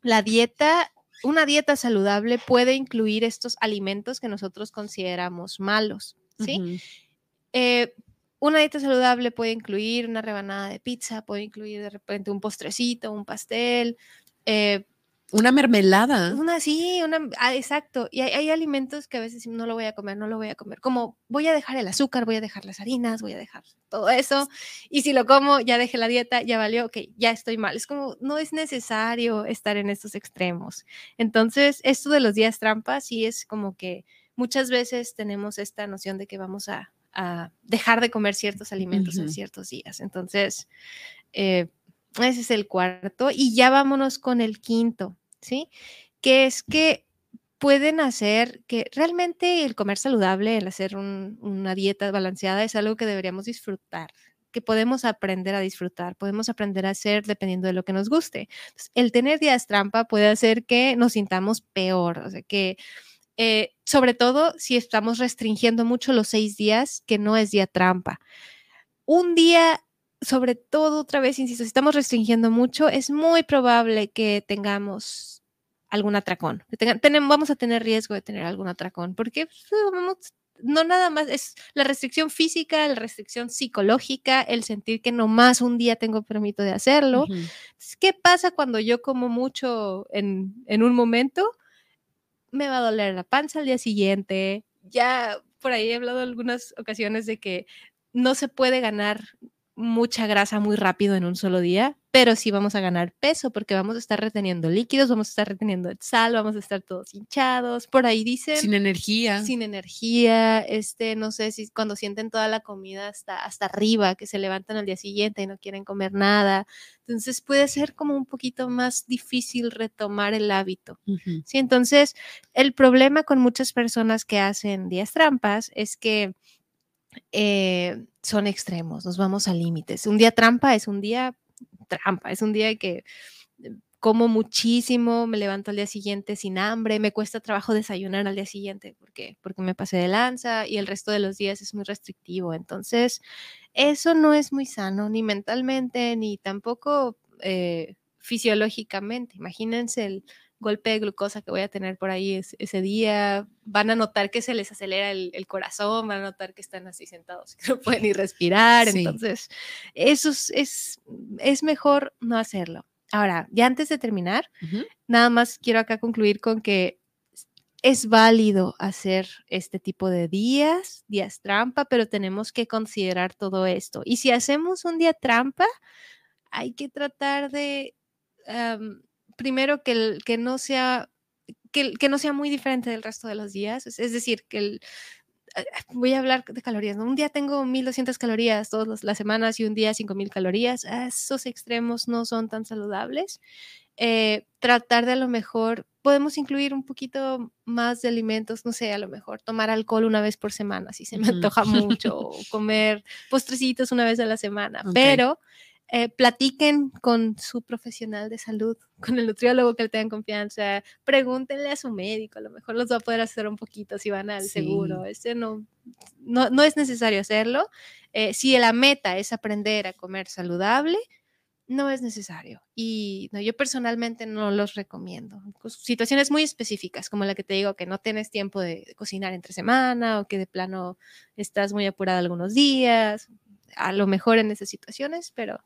la dieta, una dieta saludable puede incluir estos alimentos que nosotros consideramos malos, ¿sí? Eh, una dieta saludable puede incluir una rebanada de pizza, puede incluir de repente un postrecito, un pastel, eh, Una mermelada. una sí, una, ah, exacto. Y hay, hay alimentos que a veces no lo voy a comer, no lo voy a comer. Como voy a dejar el azúcar, voy a dejar las harinas, voy a dejar todo eso. Y si lo como, ya dejé la dieta, ya valió, ok, ya estoy mal. Es como, no es necesario estar en estos extremos. Entonces, esto de los días trampas sí es como que muchas veces tenemos esta noción de que vamos a, a dejar de comer ciertos alimentos en ciertos días. Entonces, eh, ese es el cuarto. Y ya vámonos con el quinto, ¿sí? Que es que pueden hacer que realmente el comer saludable, el hacer un- una dieta balanceada es algo que deberíamos disfrutar. que podemos aprender a disfrutar, podemos aprender a hacer dependiendo de lo que nos guste. el tener días trampa puede hacer que nos sintamos peor, o sea, que eh, sobre todo si estamos restringiendo mucho los seis días, que no es día trampa. Un día, sobre todo, otra vez, insisto, si estamos restringiendo mucho, es muy probable que tengamos algún atracón. tenemos, vamos a tener riesgo de tener algún atracón, porque pues, no nada más es la restricción física, la restricción psicológica, el sentir que no más un día tengo permiso de hacerlo. ¿Qué pasa cuando yo como mucho en, en un momento? Me va a doler la panza al día siguiente. Ya por ahí he hablado algunas ocasiones de que no se puede ganar mucha grasa muy rápido en un solo día, pero sí vamos a ganar peso porque vamos a estar reteniendo líquidos, vamos a estar reteniendo sal, vamos a estar todos hinchados, por ahí dicen. Sin energía. Sin energía, este, no sé si cuando sienten toda la comida hasta, hasta arriba, que se levantan al día siguiente y no quieren comer nada. Entonces puede ser como un poquito más difícil retomar el hábito. Sí, entonces el problema con muchas personas que hacen días trampas es que eh, son extremos, nos vamos a límites. Un día trampa es un día trampa, es un día que eh, como muchísimo, me levanto al día siguiente sin hambre, me cuesta trabajo desayunar al día siguiente porque, porque me pasé de lanza y el resto de los días es muy restrictivo. Entonces, eso no es muy sano, ni mentalmente, ni tampoco eh, fisiológicamente. Imagínense el, golpe de glucosa que voy a tener por ahí ese día, van a notar que se les acelera el, corazón, van a notar que están así sentados, que no pueden ni respirar. Entonces, eso es, es, mejor no hacerlo. Ahora, ya antes de terminar, nada más quiero acá concluir con que es válido hacer este tipo de días, días trampa, pero tenemos que considerar todo esto. Y si hacemos un día trampa, hay que tratar de primero que, el, que no sea que, que, no sea muy diferente del resto de los días. Es, decir, que el, eh, voy a hablar de calorías. Un día tengo 1200 calorías todas las semanas y un día 5000 calorías. Esos extremos no son tan saludables. Eh, tratar de a lo mejor, podemos incluir un poquito más de alimentos, no sé, a lo mejor tomar alcohol una vez por semana, si se me antoja mucho, [laughs] o comer postrecitos una vez a la semana, pero eh, platiquen con su profesional de salud, [laughs] con el nutriólogo que le tengan confianza, pregúntenle a su médico, a lo mejor los va a poder hacer un poquito si van al seguro. Este no, no, es necesario hacerlo. Eh, si la meta es aprender a comer saludable, no es necesario. Y no, yo personalmente no los recomiendo. Situaciones muy específicas, como la que te digo, que no tienes tiempo de cocinar entre semana o que de plano estás muy apurada algunos días, a lo mejor en esas situaciones, pero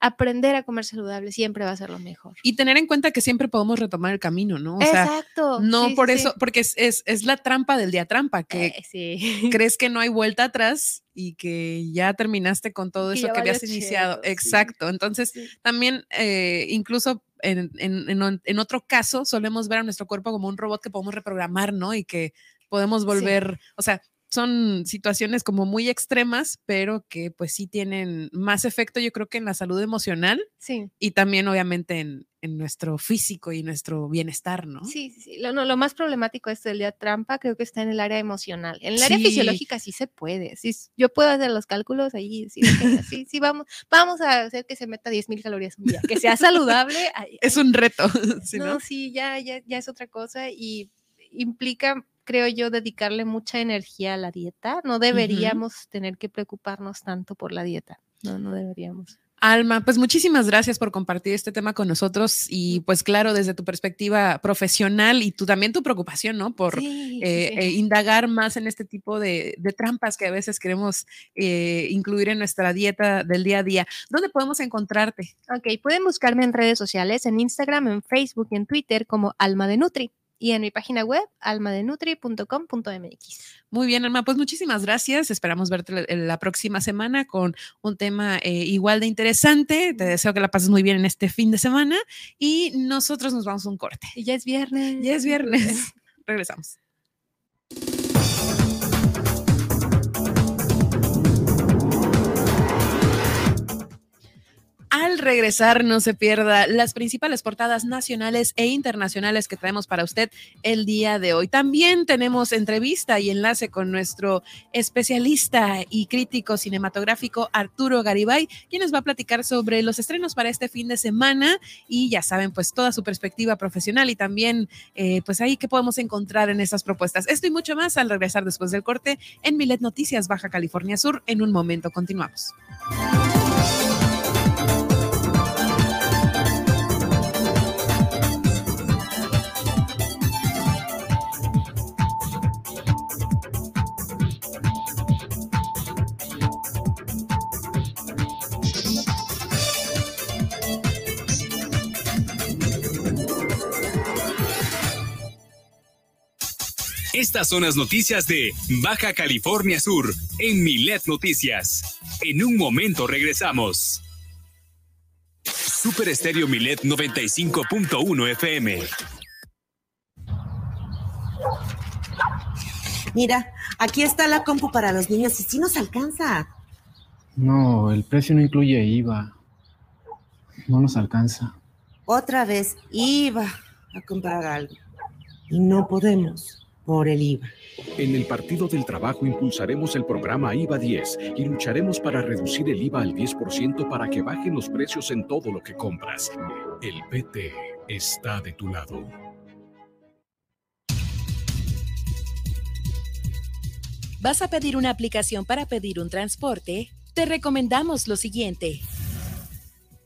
aprender a comer saludable siempre va a ser lo mejor. Y tener en cuenta que siempre podemos retomar el camino, ¿no? O Exacto. no por eso, porque es, es, la trampa del día trampa, que eh, [laughs] crees que no hay vuelta atrás y que ya terminaste con todo eso que habías iniciado. Exacto. Entonces, también eh, incluso en, en, en, otro caso, solemos ver a nuestro cuerpo como un robot que podemos reprogramar, ¿no? Y que podemos volver, o sea, son situaciones como muy extremas, pero que pues sí tienen más efecto, yo creo que en la salud emocional sí. y también obviamente en, en nuestro físico y nuestro bienestar, ¿no? Sí, sí, sí. Lo, no, lo más problemático es el día trampa, creo que está en el área emocional. En el área fisiológica sí se puede. Sí, yo puedo hacer los cálculos ahí, sí, sí, sí, vamos, vamos a hacer que se meta 10 mil calorías un día, que sea saludable. [laughs] es un reto. [laughs] no, sí, ya, ya, ya es otra cosa y implica creo yo, dedicarle mucha energía a la dieta. No deberíamos tener que preocuparnos tanto por la dieta. No, no deberíamos. Alma, pues muchísimas gracias por compartir este tema con nosotros y pues claro, desde tu perspectiva profesional y tú también tu preocupación, ¿no? Por eh, eh, indagar más en este tipo de, trampas que a veces queremos eh, incluir en nuestra dieta del día a día. ¿Dónde podemos encontrarte? Ok, pueden buscarme en redes sociales, en Instagram, en Facebook y en Twitter como Alma de Nutri y en mi página web almadenutri.com.mx. Muy bien, Alma, pues muchísimas gracias. Esperamos verte la próxima semana con un tema eh, igual de interesante. Te deseo que la pases muy bien en este fin de semana y nosotros nos vamos a un corte. Y ya es viernes. Ya es viernes. [laughs] Regresamos. Al regresar, no se pierda las principales portadas nacionales e internacionales que traemos para usted el día de hoy. También tenemos entrevista y enlace con nuestro especialista y crítico cinematográfico Arturo Garibay, quien nos va a platicar sobre los estrenos para este fin de semana y ya saben, pues toda su perspectiva profesional y también, eh, pues ahí que podemos encontrar en estas propuestas. Esto y mucho más al regresar después del corte en Milet Noticias, Baja California Sur. En un momento continuamos. Estas son las noticias de Baja California Sur en Milet Noticias. En un momento regresamos. Super Estéreo Milet 95.1 FM. Mira, aquí está la compu para los niños y si nos alcanza. No, el precio no incluye IVA. No nos alcanza. Otra vez iba a comprar algo y no podemos por el IVA. En el Partido del Trabajo impulsaremos el programa IVA 10 y lucharemos para reducir el IVA al 10% para que bajen los precios en todo lo que compras. El PT está de tu lado. ¿Vas a pedir una aplicación para pedir un transporte? Te recomendamos lo siguiente.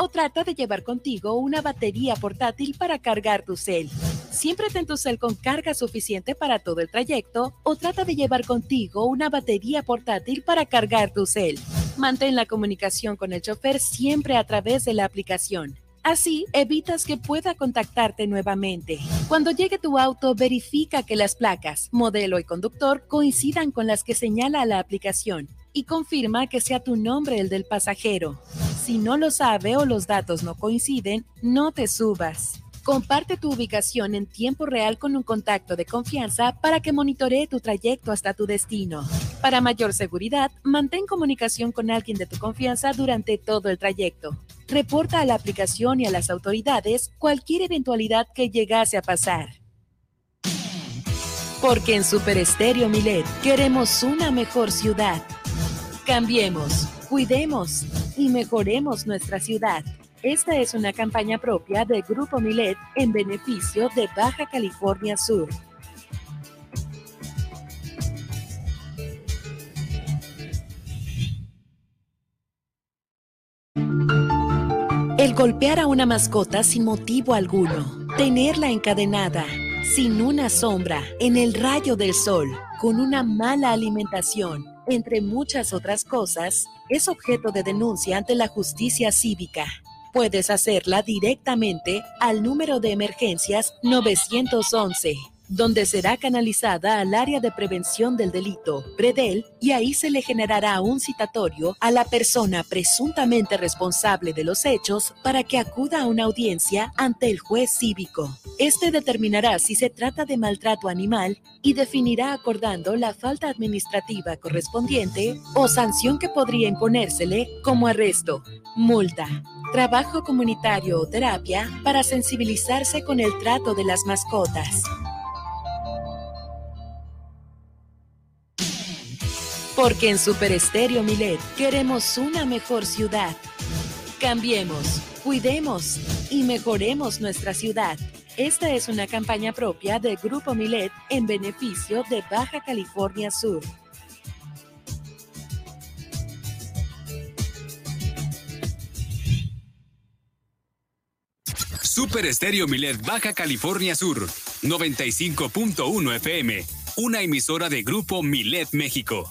O trata de llevar contigo una batería portátil para cargar tu cel. Siempre ten tu cel con carga suficiente para todo el trayecto o trata de llevar contigo una batería portátil para cargar tu cel. Mantén la comunicación con el chofer siempre a través de la aplicación. Así evitas que pueda contactarte nuevamente. Cuando llegue tu auto, verifica que las placas, modelo y conductor coincidan con las que señala la aplicación y confirma que sea tu nombre el del pasajero. Si no lo sabe o los datos no coinciden, no te subas. Comparte tu ubicación en tiempo real con un contacto de confianza para que monitoree tu trayecto hasta tu destino. Para mayor seguridad, mantén comunicación con alguien de tu confianza durante todo el trayecto. Reporta a la aplicación y a las autoridades cualquier eventualidad que llegase a pasar. Porque en Super Estéreo Milet queremos una mejor ciudad. Cambiemos, cuidemos y mejoremos nuestra ciudad. Esta es una campaña propia de Grupo Milet en beneficio de Baja California Sur. El golpear a una mascota sin motivo alguno, tenerla encadenada, sin una sombra, en el rayo del sol, con una mala alimentación, entre muchas otras cosas, es objeto de denuncia ante la justicia cívica. Puedes hacerla directamente al número de emergencias 911 donde será canalizada al área de prevención del delito, PREDEL, y ahí se le generará un citatorio a la persona presuntamente responsable de los hechos para que acuda a una audiencia ante el juez cívico. Este determinará si se trata de maltrato animal y definirá acordando la falta administrativa correspondiente o sanción que podría imponérsele como arresto, multa, trabajo comunitario o terapia para sensibilizarse con el trato de las mascotas. Porque en Super Estéreo Milet queremos una mejor ciudad. Cambiemos, cuidemos y mejoremos nuestra ciudad. Esta es una campaña propia de Grupo Milet en beneficio de Baja California Sur. Super Estéreo Milet Baja California Sur, 95.1 FM, una emisora de Grupo Milet México.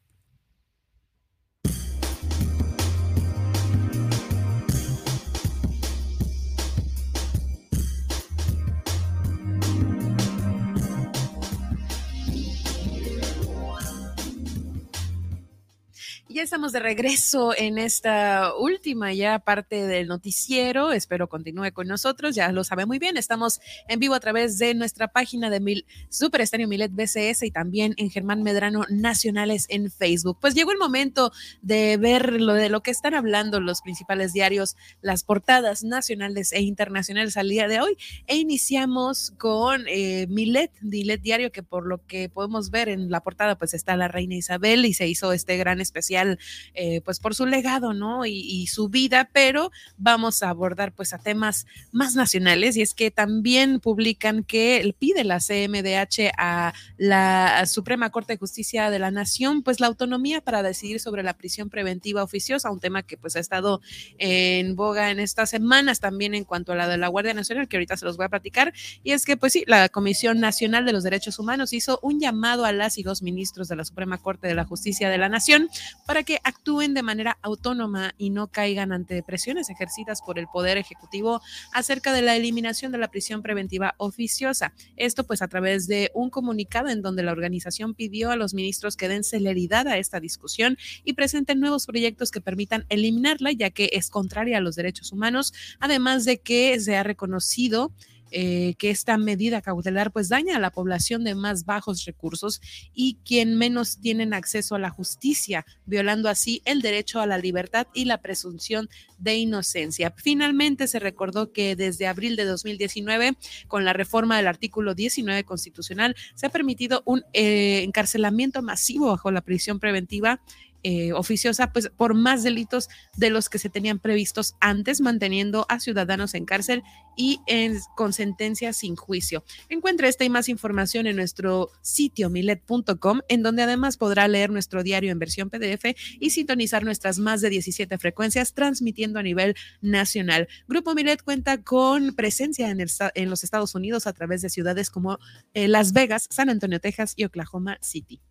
Estamos de regreso en esta última ya parte del noticiero. Espero continúe con nosotros. Ya lo sabe muy bien. Estamos en vivo a través de nuestra página de Mil, Super Estéreo Milet BCS y también en Germán Medrano Nacionales en Facebook. Pues llegó el momento de ver lo de lo que están hablando los principales diarios, las portadas nacionales e internacionales al día de hoy. E iniciamos con eh, Milet, Milet Diario, que por lo que podemos ver en la portada, pues está la reina Isabel y se hizo este gran especial eh, pues por su legado, ¿no? Y, su vida, pero vamos a abordar pues a temas más nacionales y es que también publican que pide la CMDH a la Suprema Corte de Justicia de la Nación pues la autonomía para decidir sobre la prisión preventiva oficiosa, un tema que pues ha estado en boga en estas semanas también en cuanto a la de la Guardia Nacional, que ahorita se los voy a platicar, y es que pues sí, la Comisión Nacional de los Derechos Humanos hizo un llamado a las y los ministros de la Suprema Corte de la Justicia de la Nación para que actúen de manera autónoma y no caigan ante presiones ejercidas por el Poder Ejecutivo acerca de la eliminación de la prisión preventiva oficiosa. Esto pues a través de un comunicado en donde la organización pidió a los ministros que den celeridad a esta discusión y presenten nuevos proyectos que permitan eliminarla, ya que es contraria a los derechos humanos, además de que se ha reconocido eh, que esta medida cautelar pues daña a la población de más bajos recursos y quien menos tienen acceso a la justicia, violando así el derecho a la libertad y la presunción de inocencia. Finalmente se recordó que desde abril de 2019, con la reforma del artículo 19 constitucional, se ha permitido un eh, encarcelamiento masivo bajo la prisión preventiva eh, oficiosa, pues por más delitos de los que se tenían previstos antes, manteniendo a ciudadanos en cárcel y en, con sentencia sin juicio. Encuentre esta y más información en nuestro sitio milet.com, en donde además podrá leer nuestro diario en versión PDF y sintonizar nuestras más de 17 frecuencias transmitiendo a nivel nacional. Grupo Milet cuenta con presencia en, en los Estados Unidos a través de ciudades como eh, Las Vegas, San Antonio, Texas y Oklahoma City.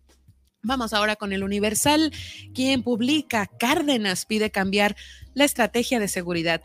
Vamos ahora con el Universal, quien publica Cárdenas pide cambiar la estrategia de seguridad.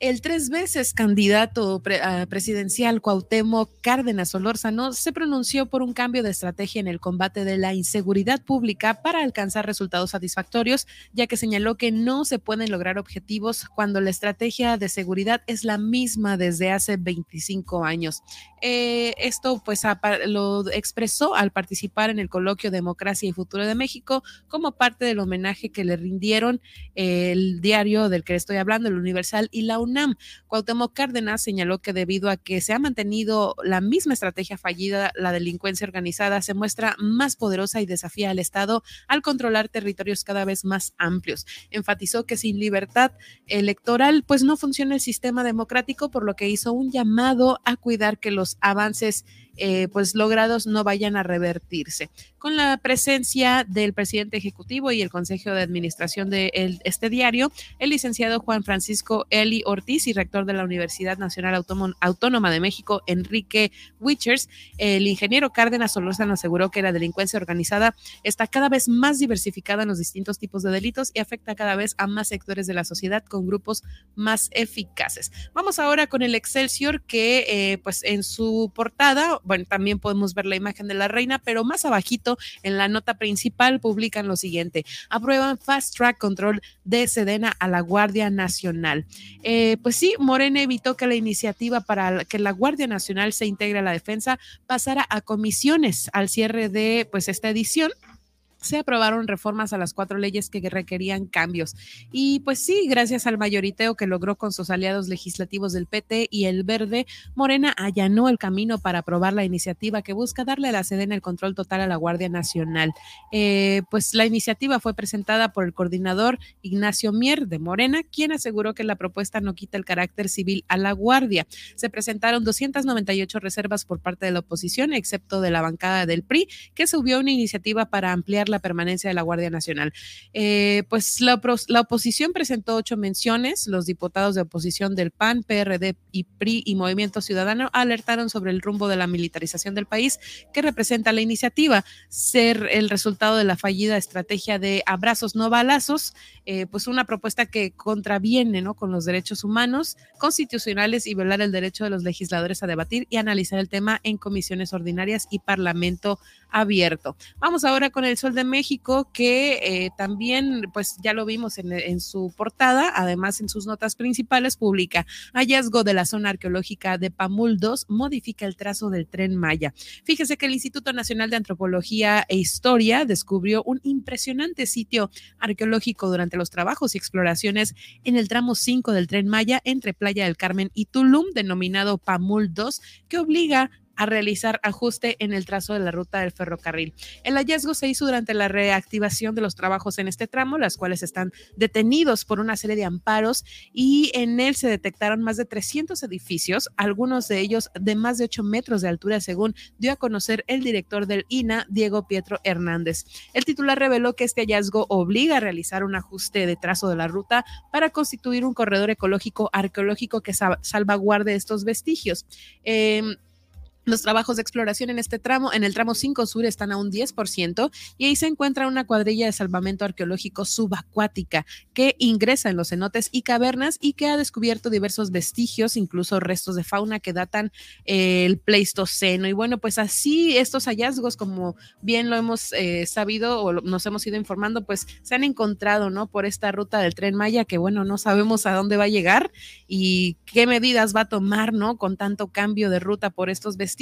El tres veces candidato presidencial Cuauhtémoc Cárdenas Solórzano se pronunció por un cambio de estrategia en el combate de la inseguridad pública para alcanzar resultados satisfactorios, ya que señaló que no se pueden lograr objetivos cuando la estrategia de seguridad es la misma desde hace 25 años. Eh, esto pues lo expresó al participar en el coloquio Democracia y Futuro de México como parte del homenaje que le rindieron el diario del que estoy hablando, el Universal y la UNAM. Cuauhtémoc Cárdenas señaló que debido a que se ha mantenido la misma estrategia fallida, la delincuencia organizada se muestra más poderosa y desafía al Estado al controlar territorios cada vez más amplios. Enfatizó que sin libertad electoral pues no funciona el sistema democrático, por lo que hizo un llamado a cuidar que los avances eh, pues logrados no vayan a revertirse. Con la presencia del presidente ejecutivo y el consejo de administración de este diario, el licenciado Juan Francisco Eli Ortiz y rector de la Universidad Nacional Autónoma de México, Enrique Wichers, el ingeniero Cárdenas Solórzano aseguró que la delincuencia organizada está cada vez más diversificada en los distintos tipos de delitos y afecta cada vez a más sectores de la sociedad con grupos más eficaces. Vamos ahora con el Excelsior que eh, pues en su portada bueno, también podemos ver la imagen de la reina, pero más abajito en la nota principal publican lo siguiente, aprueban Fast Track Control de Sedena a la Guardia Nacional. Eh, pues sí, Morena evitó que la iniciativa para que la Guardia Nacional se integre a la defensa pasara a comisiones al cierre de pues esta edición se aprobaron reformas a las cuatro leyes que requerían cambios. Y pues sí, gracias al mayoriteo que logró con sus aliados legislativos del PT y el Verde, Morena allanó el camino para aprobar la iniciativa que busca darle a la Sedena el control total a la Guardia Nacional. Eh, pues la iniciativa fue presentada por el coordinador Ignacio Mier de Morena, quien aseguró que la propuesta no quita el carácter civil a la Guardia. Se presentaron 298 reservas por parte de la oposición, excepto de la bancada del PRI, que subió una iniciativa para ampliar la permanencia de la Guardia Nacional. Eh, pues la, oposición presentó ocho menciones. Los diputados de oposición del PAN, PRD y PRI y Movimiento Ciudadano alertaron sobre el rumbo de la militarización del país que representa la iniciativa, ser el resultado de la fallida estrategia de abrazos no balazos, eh, pues una propuesta que contraviene ¿no? con los derechos humanos constitucionales y violar el derecho de los legisladores a debatir y analizar el tema en comisiones ordinarias y parlamento abierto. Vamos ahora con el Sol de México, que eh, también, pues ya lo vimos en, su portada, además en sus notas principales, publica hallazgo de la zona arqueológica de Pamul 2, modifica el trazo del tren Maya. Fíjese que el Instituto Nacional de Antropología e Historia descubrió un impresionante sitio arqueológico durante los trabajos y exploraciones en el tramo 5 del tren Maya entre Playa del Carmen y Tulum, denominado Pamul 2, que obliga a realizar ajuste en el trazo de la ruta del ferrocarril. El hallazgo se hizo durante la reactivación de los trabajos en este tramo, las cuales están detenidos por una serie de amparos y en él se detectaron más de 300 edificios, algunos de ellos de más de 8 metros de altura, según dio a conocer el director del INA, Diego Pietro Hernández. El titular reveló que este hallazgo obliga a realizar un ajuste de trazo de la ruta para constituir un corredor ecológico arqueológico que salvaguarde estos vestigios. Eh, los trabajos de exploración en este tramo, en el tramo 5 sur, están a un 10% y ahí se encuentra una cuadrilla de salvamento arqueológico subacuática que ingresa en los cenotes y cavernas y que ha descubierto diversos vestigios, incluso restos de fauna que datan eh, el Pleistoceno. Y bueno, pues así estos hallazgos, como bien lo hemos eh, sabido o nos hemos ido informando, pues se han encontrado, ¿no? Por esta ruta del tren Maya, que bueno, no sabemos a dónde va a llegar y qué medidas va a tomar, ¿no? Con tanto cambio de ruta por estos vestigios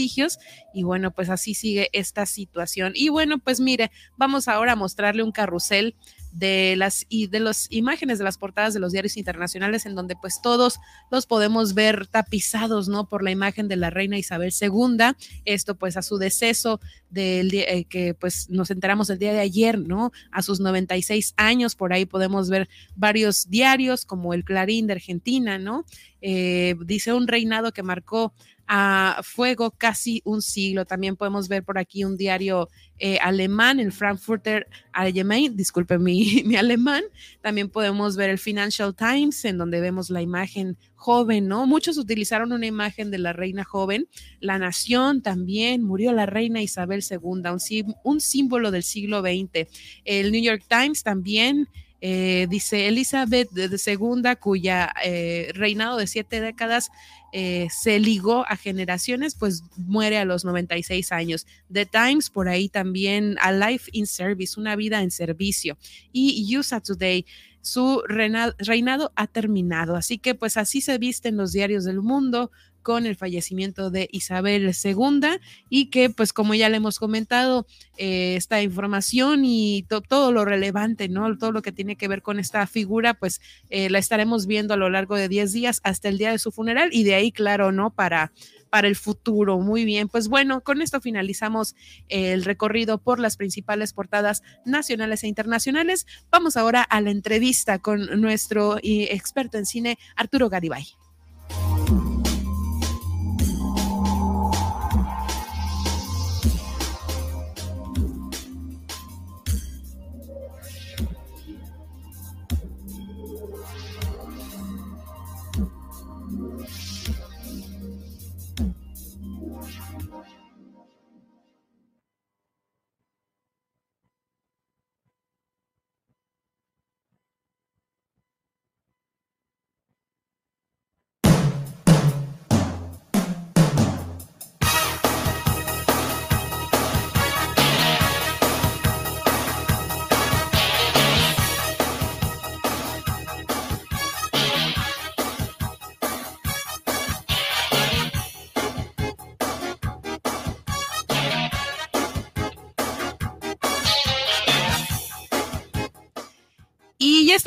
y bueno, pues así sigue esta situación. Y bueno, pues mire, vamos ahora a mostrarle un carrusel de las y de las imágenes de las portadas de los diarios internacionales en donde pues todos los podemos ver tapizados, ¿no? Por la imagen de la reina Isabel II, esto pues a su deceso del día eh, que pues nos enteramos el día de ayer, ¿no? A sus 96 años, por ahí podemos ver varios diarios como el Clarín de Argentina, ¿no? Eh, dice un reinado que marcó a fuego casi un siglo. También podemos ver por aquí un diario eh, alemán, el Frankfurter Allgemein, disculpe mi, [laughs] mi, alemán. También podemos ver el Financial Times, en donde vemos la imagen joven, ¿no? Muchos utilizaron una imagen de la reina joven. La Nación también, murió la reina Isabel II, un, un símbolo del siglo XX. El New York Times también. Eh, dice Elizabeth II, cuya eh, reinado de siete décadas eh, se ligó a generaciones, pues muere a los 96 años. The Times, por ahí también, A Life in Service, una vida en servicio. Y USA Today, su reinado ha terminado. Así que pues así se visten los diarios del mundo con el fallecimiento de Isabel II y que pues como ya le hemos comentado eh, esta información y todo lo relevante, ¿no? Todo lo que tiene que ver con esta figura pues eh, la estaremos viendo a lo largo de 10 días hasta el día de su funeral y de ahí claro, ¿no? Para para el futuro. Muy bien, pues bueno, con esto finalizamos el recorrido por las principales portadas nacionales e internacionales. Vamos ahora a la entrevista con nuestro eh, experto en cine, Arturo Garibay.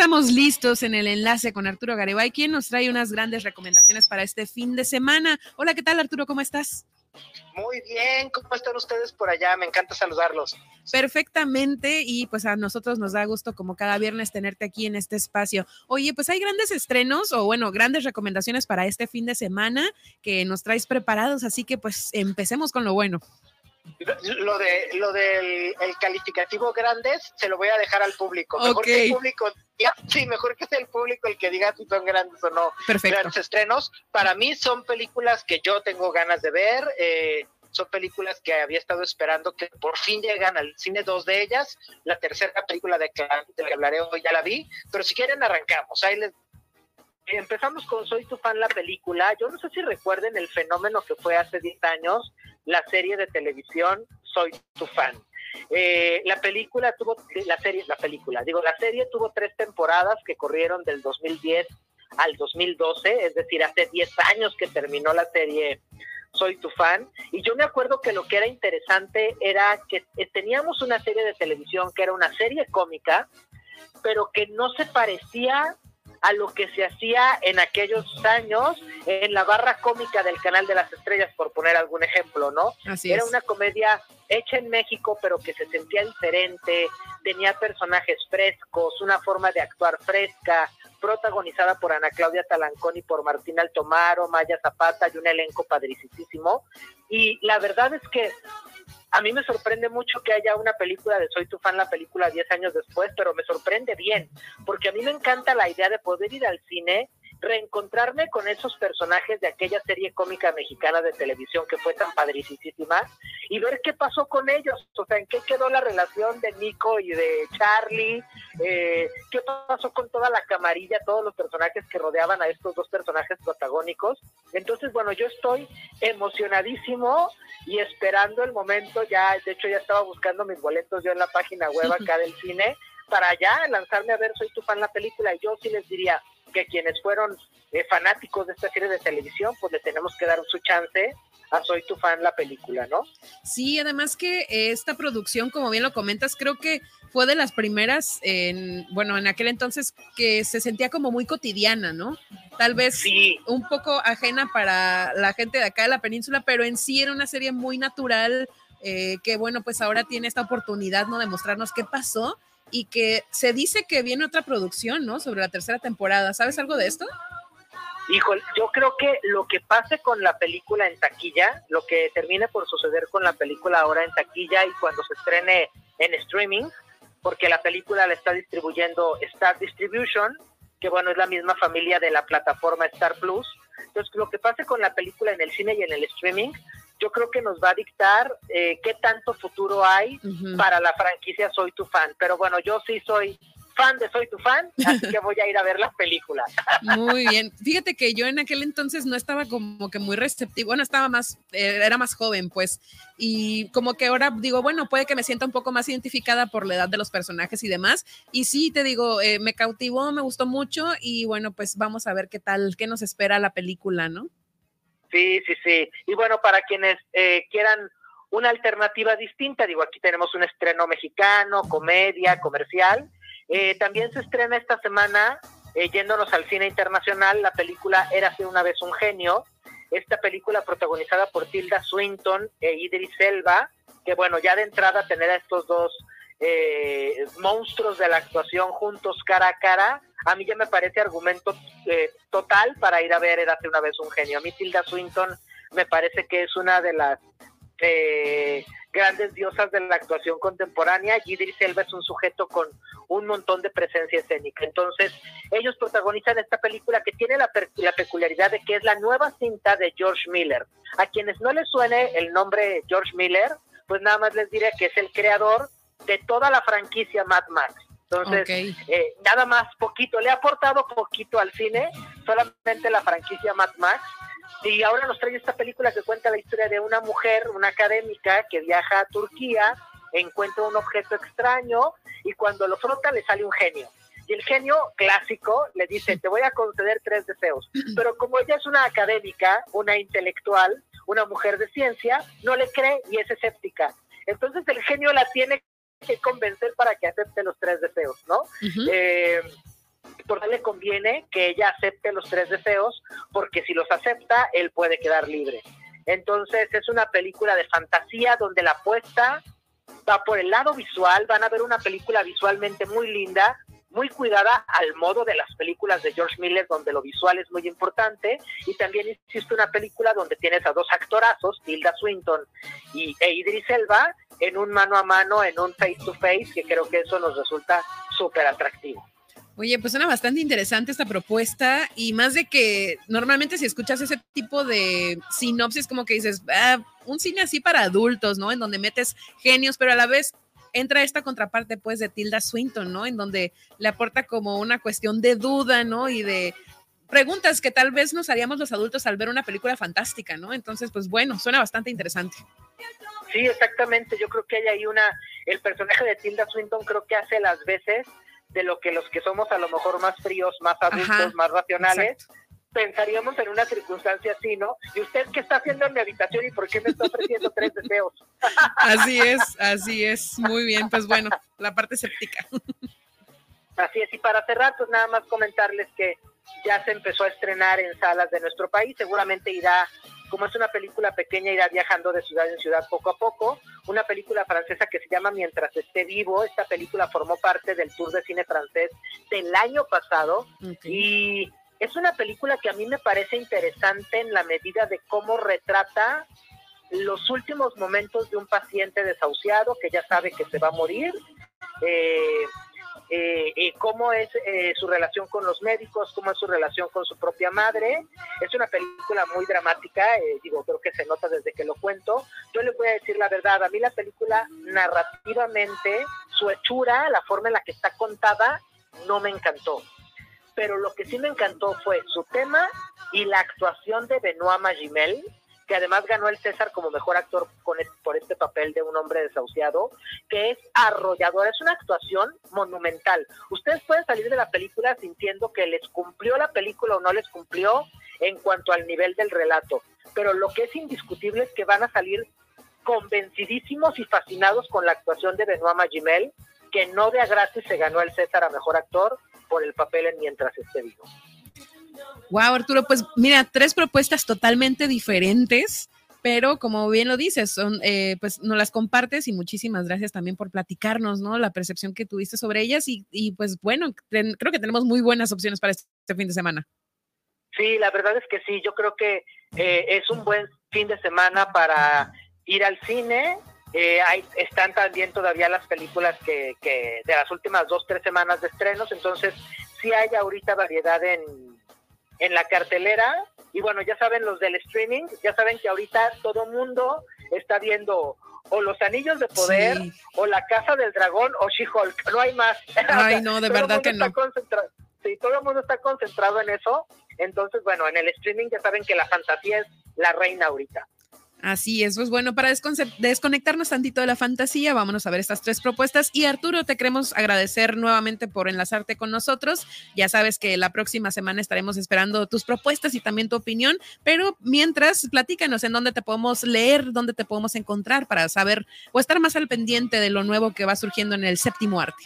Estamos listos en el enlace con Arturo Garibay, quien nos trae unas grandes recomendaciones para este fin de semana. Hola, ¿qué tal Arturo? ¿Cómo estás? Muy bien, ¿cómo están ustedes por allá? Me encanta saludarlos. Perfectamente y pues a nosotros nos da gusto como cada viernes tenerte aquí en este espacio. Oye, pues hay grandes estrenos o bueno, grandes recomendaciones para este fin de semana que nos traes preparados, así que pues empecemos con lo bueno. Lo de lo del el calificativo grandes se lo voy a dejar al público. Mejor que el público [laughs] sí, mejor que sea el público el que diga si son grandes o no. Perfecto. Grandes estrenos. Para mí son películas que yo tengo ganas de ver. Eh, son películas que había estado esperando que por fin llegan al cine, dos de ellas. La tercera película de, de la que hablaré hoy ya la vi, pero si quieren arrancamos. Ahí les empezamos con Soy tu fan la película. Yo no sé si recuerden el fenómeno que fue hace 10 años la serie de televisión Soy tu fan. Eh, la película tuvo, la serie, la película, digo, la serie tuvo tres temporadas que corrieron del 2010 al 2012, es decir, hace 10 años que terminó la serie Soy tu fan. Y yo me acuerdo que lo que era interesante era que eh, teníamos una serie de televisión que era una serie cómica, pero que no se parecía a lo que se hacía en aquellos años en la barra cómica del Canal de las Estrellas, por poner algún ejemplo, ¿no? Así Era es. una comedia hecha en México, pero que se sentía diferente, tenía personajes frescos, una forma de actuar fresca, protagonizada por Ana Claudia Talancón y por Martín Altomaro, Maya Zapata y un elenco padricísimo. Y la verdad es que a mí me sorprende mucho que haya una película de Soy tu fan, la película 10 años después, pero me sorprende bien, porque a mí me encanta la idea de poder ir al cine, reencontrarme con esos personajes de aquella serie cómica mexicana de televisión que fue tan padricísima y ver qué pasó con ellos, o sea, en qué quedó la relación de Nico y de Charlie, eh, qué pasó con toda la camarilla, todos los personajes que rodeaban a estos dos personajes protagónicos. Entonces, bueno, yo estoy emocionadísimo y esperando el momento, ya, de hecho ya estaba buscando mis boletos yo en la página web acá del cine para ya lanzarme a ver Soy tu fan la película y yo sí les diría que quienes fueron eh, fanáticos de esta serie de televisión, pues le tenemos que dar su chance a Soy tu fan la película, ¿no? Sí, además que eh, esta producción, como bien lo comentas, creo que fue de las primeras, en, bueno, en aquel entonces que se sentía como muy cotidiana, ¿no? Tal vez un poco ajena para la gente de acá de la península, pero en sí era una serie muy natural, eh, que bueno, pues ahora tiene esta oportunidad, ¿no? De mostrarnos qué pasó y que se dice que viene otra producción, ¿no? Sobre la tercera temporada. ¿Sabes algo de esto? Híjole, yo creo que lo que pase con la película en taquilla, lo que termine por suceder con la película ahora en taquilla y cuando se estrene en streaming, porque la película la está distribuyendo Star Distribution, que bueno, es la misma familia de la plataforma Star Plus. Entonces, lo que pase con la película en el cine y en el streaming, yo creo que nos va a dictar eh, qué tanto futuro hay para la franquicia Soy tu fan. Pero bueno, yo sí soy fan de Soy tu fan, así que voy a ir a ver la película. Muy bien. Fíjate que yo en aquel entonces no estaba como que muy receptivo, bueno, estaba más, eh, era más joven, pues, y como que ahora digo, bueno, puede que me sienta un poco más identificada por la edad de los personajes y demás. Y sí, te digo, eh, me cautivó, me gustó mucho y bueno, pues vamos a ver qué tal, qué nos espera la película, ¿no? Sí, sí, sí. Y bueno, para quienes eh, quieran una alternativa distinta, digo, aquí tenemos un estreno mexicano, comedia, comercial. Eh, también se estrena esta semana, eh, yéndonos al cine internacional, la película Érase una vez un genio. Esta película protagonizada por Tilda Swinton e Idris Elba, que bueno, ya de entrada tener a estos dos eh, monstruos de la actuación juntos cara a cara, a mí ya me parece argumento eh, total para ir a ver Érase una vez un genio. A mí Tilda Swinton me parece que es una de las eh, grandes diosas de la actuación contemporánea y Idris Elba es un sujeto con un montón de presencia escénica. Entonces, ellos protagonizan esta película que tiene la, la, peculiaridad de que es la nueva cinta de George Miller. A quienes no les suene el nombre George Miller, pues nada más les diré que es el creador de toda la franquicia Mad Max. Entonces, okay. eh, nada más poquito, le ha aportado poquito al cine, solamente la franquicia Mad Max, y ahora nos trae esta película que cuenta la historia de una mujer, una académica que viaja a Turquía, encuentra un objeto extraño y cuando lo frota le sale un genio. Y el genio clásico le dice, te voy a conceder tres deseos. [clears throat] Pero como ella es una académica, una intelectual, una mujer de ciencia, no le cree y es escéptica. Entonces el genio la tiene que convencer para que acepte los tres deseos, ¿no? Uh -huh. eh, por le conviene que ella acepte los tres deseos, porque si los acepta, él puede quedar libre. Entonces es una película de fantasía donde la apuesta va por el lado visual, van a ver una película visualmente muy linda, muy cuidada al modo de las películas de George Miller, donde lo visual es muy importante, y también existe una película donde tienes a dos actorazos, Tilda Swinton y e Idris Elba, en un mano a mano, en un face to face, que creo que eso nos resulta súper atractivo. Oye, pues suena bastante interesante esta propuesta y más de que normalmente si escuchas ese tipo de sinopsis como que dices, ah, un cine así para adultos, ¿no? En donde metes genios, pero a la vez entra esta contraparte pues de Tilda Swinton, ¿no? En donde le aporta como una cuestión de duda, ¿no? Y de preguntas que tal vez nos haríamos los adultos al ver una película fantástica, ¿no? Entonces, pues bueno, suena bastante interesante. Sí, exactamente. Yo creo que hay ahí una, el personaje de Tilda Swinton creo que hace las veces de lo que los que somos a lo mejor más fríos, más adultos, más racionales, pensaríamos en una circunstancia así, ¿no? ¿Y usted qué está haciendo en mi habitación y por qué me está ofreciendo [laughs] tres deseos? Así es, así es. Muy bien, pues bueno, la parte escéptica. Así es, y para cerrar, pues nada más comentarles que ya se empezó a estrenar en salas de nuestro país, seguramente irá, como es una película pequeña, irá viajando de ciudad en ciudad poco a poco. Una película francesa que se llama Mientras esté vivo, esta película formó parte del Tour de Cine francés del año pasado y es una película que a mí me parece interesante en la medida de cómo retrata los últimos momentos de un paciente desahuciado que ya sabe que se va a morir. Eh, eh, cómo es eh, su relación con los médicos, cómo es su relación con su propia madre. Es una película muy dramática, eh, digo, creo que se nota desde que lo cuento. Yo les voy a decir la verdad, a mí la película narrativamente, su hechura, la forma en la que está contada, no me encantó pero lo que sí me encantó fue su tema y la actuación de Benoit Magimel, que además ganó el César como mejor actor con por este papel de un hombre desahuciado, que es arrollador, es una actuación monumental. Ustedes pueden salir de la película sintiendo que les cumplió la película o no les cumplió en cuanto al nivel del relato, pero lo que es indiscutible es que van a salir convencidísimos y fascinados con la actuación de Benoit Magimel, que no de a se ganó el César a mejor actor, por el papel en Mientras esté vivo. Wow, Arturo, pues mira, tres propuestas totalmente diferentes, pero como bien lo dices, son, eh, pues nos las compartes y muchísimas gracias también por platicarnos, ¿no? La percepción que tuviste sobre ellas y, pues bueno, creo que tenemos muy buenas opciones para este fin de semana. Sí, la verdad es que sí, yo creo que eh, es un buen fin de semana para ir al cine, eh, hay, están también todavía las películas que, que de las últimas dos, tres semanas de estrenos, entonces sí hay ahorita variedad en, en la cartelera. Y bueno, ya saben los del streaming, ya saben que ahorita todo mundo está viendo o Los Anillos de Poder, o La Casa del Dragón, o She-Hulk, no hay más. [laughs] Ay, no, de verdad que no. Sí, todo el mundo está concentrado en eso. Entonces, bueno, en el streaming ya saben que la fantasía es la reina ahorita. Así es, pues bueno, para desconectarnos tantito de la fantasía, vámonos a ver estas tres propuestas. Y Arturo, te queremos agradecer nuevamente por enlazarte con nosotros. Ya sabes que la próxima semana estaremos esperando tus propuestas y también tu opinión, pero mientras, platícanos en dónde te podemos leer, dónde te podemos encontrar para saber o estar más al pendiente de lo nuevo que va surgiendo en el séptimo arte.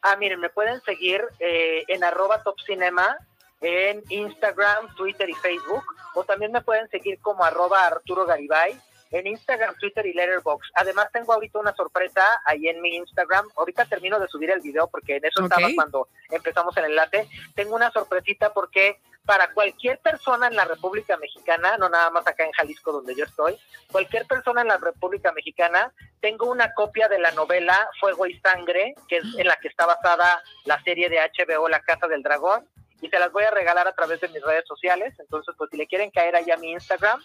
Ah, miren, me pueden seguir eh, en arroba top cinema en Instagram, Twitter y Facebook, o también me pueden seguir como arroba Arturo Garibay en Instagram, Twitter y Letterboxd. Además tengo ahorita una sorpresa ahí en mi Instagram. Ahorita termino de subir el video porque en eso estaba cuando empezamos el enlace. Tengo una sorpresita porque para cualquier persona en la República Mexicana, no nada más acá en Jalisco donde yo estoy, cualquier persona en la República Mexicana, tengo una copia de la novela Fuego y Sangre, que es en la que está basada la serie de HBO La Casa del Dragón y se las voy a regalar a través de mis redes sociales. Entonces, pues si le quieren caer ahí a mi Instagram,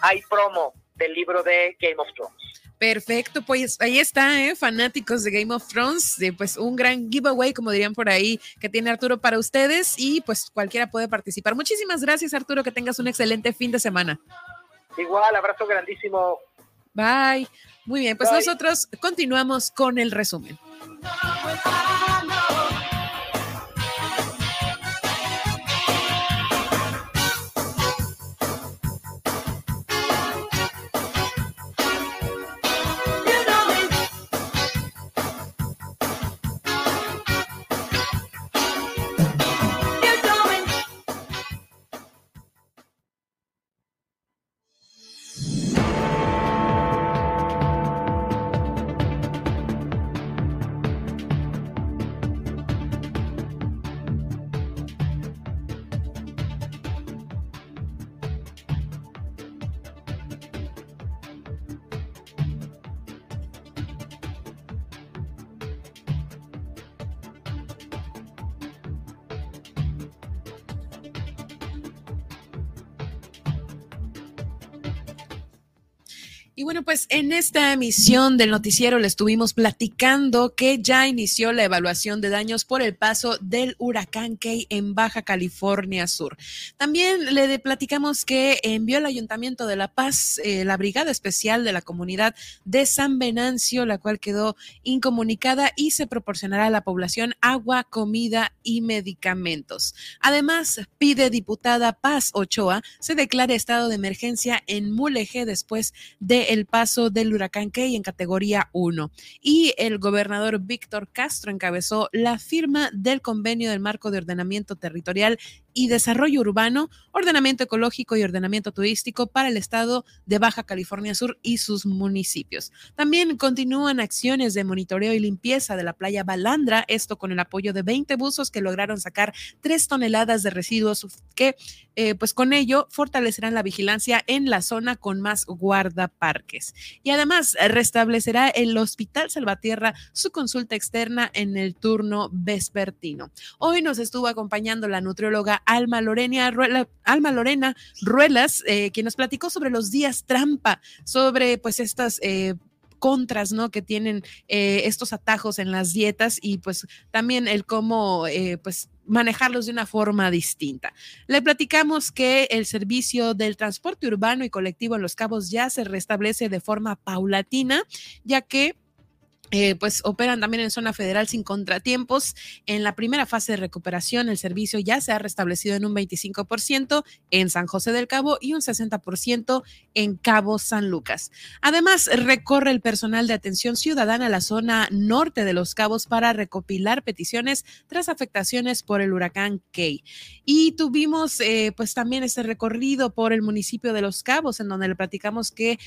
hay promo del libro de Game of Thrones. Perfecto, pues ahí está, ¿eh? fanáticos de Game of Thrones, de, pues un gran giveaway, como dirían por ahí, que tiene Arturo para ustedes y pues cualquiera puede participar. Muchísimas gracias Arturo, que tengas un excelente fin de semana. Igual, abrazo grandísimo. Bye. Muy bien, pues nosotros continuamos con el resumen. Bueno, pues en esta emisión del noticiero le estuvimos platicando que ya inició la evaluación de daños por el paso del huracán Key en Baja California Sur. También le platicamos que envió el Ayuntamiento de La Paz eh, la Brigada Especial de la Comunidad de San Venancio, la cual quedó incomunicada y se proporcionará a la población agua, comida y medicamentos. Además, pide diputada Paz Ochoa se declare estado de emergencia en Mulegé después de el paso del huracán Key en categoría 1. Y el gobernador Víctor Castro encabezó la firma del convenio del marco de ordenamiento territorial y Desarrollo Urbano, Ordenamiento Ecológico y Ordenamiento Turístico para el estado de Baja California Sur y sus municipios. También continúan acciones de monitoreo y limpieza de la playa Balandra, esto con el apoyo de 20 buzos que lograron sacar 3 toneladas de residuos que eh, pues con ello fortalecerán la vigilancia en la zona con más guardaparques. Y además restablecerá el Hospital Salvatierra su consulta externa en el turno vespertino. Hoy nos estuvo acompañando la nutrióloga Alma Lorena, Alma Lorena Ruelas, eh, quien nos platicó sobre los días trampa, sobre pues estas... Eh, contras, ¿no? Que tienen eh, estos atajos en las dietas y pues también el cómo, pues manejarlos de una forma distinta. Le platicamos que el servicio del transporte urbano y colectivo en Los Cabos ya se restablece de forma paulatina, ya que eh, pues operan también en zona federal sin contratiempos. En la primera fase de recuperación, el servicio ya se ha restablecido en un 25% en San José del Cabo y un 60% en Cabo San Lucas. Además, recorre el personal de atención ciudadana a la zona norte de los Cabos para recopilar peticiones tras afectaciones por el huracán Key. Y tuvimos eh, pues también este recorrido por el municipio de Los Cabos, en donde le platicamos que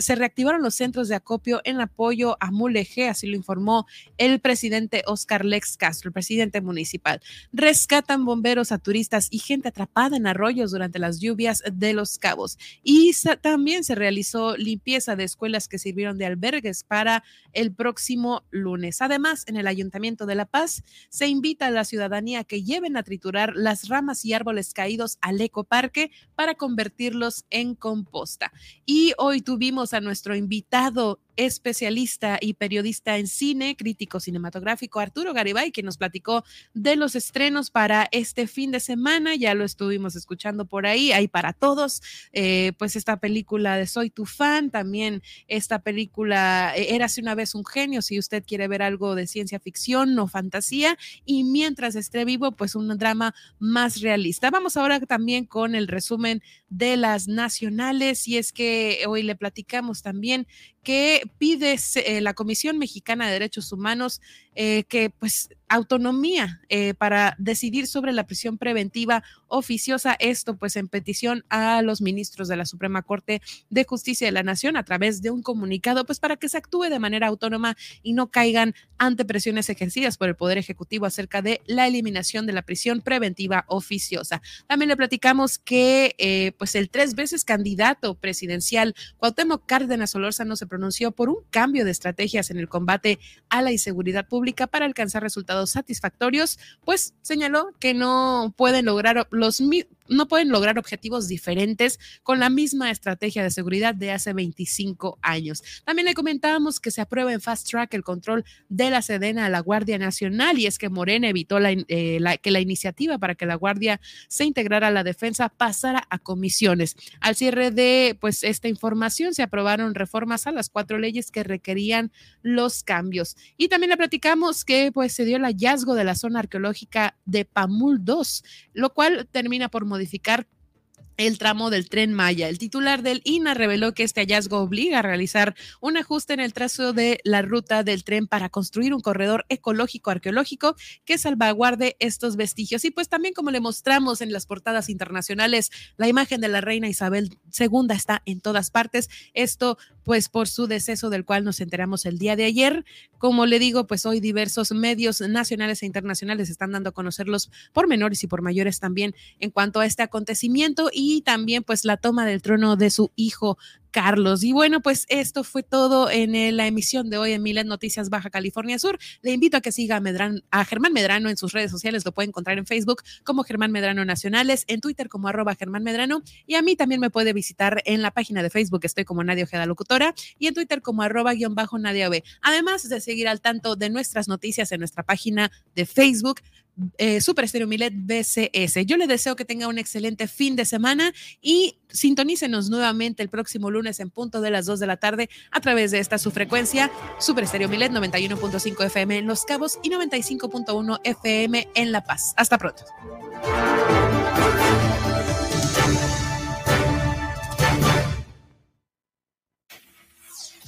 se reactivaron los centros de acopio en apoyo a Mulegé así lo informó el presidente Oscar Lex Castro, el presidente municipal. Rescatan bomberos a turistas y gente atrapada en arroyos durante las lluvias de los cabos. Y también se realizó limpieza de escuelas que sirvieron de albergues para el próximo lunes. Además, en el Ayuntamiento de La Paz se invita a la ciudadanía que lleven a triturar las ramas y árboles caídos al ecoparque para convertirlos en composta. Y hoy tuvimos a nuestro invitado especialista y periodista en cine, crítico cinematográfico Arturo Garibay, que nos platicó de los estrenos para este fin de semana. Ya lo estuvimos escuchando por ahí, hay para todos. Eh, pues esta película de Soy tu fan, también esta película eh, Érase una vez un genio, si usted quiere ver algo de ciencia ficción o fantasía. Y mientras esté vivo, pues un drama más realista. Vamos ahora también con el resumen de las nacionales y es que hoy le platicamos también que pide eh, la Comisión Mexicana de Derechos Humanos eh, que pues autonomía eh, para decidir sobre la prisión preventiva oficiosa, esto pues en petición a los ministros de la Suprema Corte de Justicia de la Nación a través de un comunicado, pues para que se actúe de manera autónoma y no caigan ante presiones ejercidas por el Poder Ejecutivo acerca de la eliminación de la prisión preventiva oficiosa. También le platicamos que pues el tres veces candidato presidencial Cuauhtémoc Cárdenas Solórzano se pronunció por un cambio de estrategias en el combate a la inseguridad pública para alcanzar resultados satisfactorios, pues señaló que no pueden lograr los no pueden lograr objetivos diferentes con la misma estrategia de seguridad de hace 25 años. También le comentábamos que se aprueba en fast track el control de la Sedena a la Guardia Nacional y es que Morena evitó eh, que la iniciativa para que la Guardia se integrara a la defensa pasara a comisiones. Al cierre de pues esta información se aprobaron reformas a las cuatro leyes que requerían los cambios. Y también le platicamos que pues se dio el hallazgo de la zona arqueológica de Pamul 2, lo cual termina por modificar el tramo del tren Maya. El titular del INA reveló que este hallazgo obliga a realizar un ajuste en el trazo de la ruta del tren para construir un corredor ecológico arqueológico que salvaguarde estos vestigios. Y pues también como le mostramos en las portadas internacionales, la imagen de la reina Isabel II está en todas partes. Esto pues por su deceso del cual nos enteramos el día de ayer. Como le digo, pues hoy diversos medios nacionales e internacionales están dando a conocer los pormenores y por mayores también en cuanto a este acontecimiento y también pues la toma del trono de su hijo Carlos. Y bueno, pues esto fue todo en la emisión de hoy en Milet Noticias Baja California Sur. Le invito a que siga a, a Germán Medrano en sus redes sociales. Lo puede encontrar en Facebook como Germán Medrano Nacionales, en Twitter como arroba Germán Medrano. Y a mí también me puede visitar en la página de Facebook. Estoy como Nadia Ojeda Locutora y en Twitter como arroba guion bajo Nadia B. Además de seguir al tanto de nuestras noticias en nuestra página de Facebook eh, Super Estéreo Milet BCS. Yo le deseo que tenga un excelente fin de semana y sintonícenos nuevamente el próximo lunes en punto de las 2 de la tarde a través de esta su frecuencia Super Estéreo Milet 91.5 FM en Los Cabos y 95.1 FM en La Paz. Hasta pronto.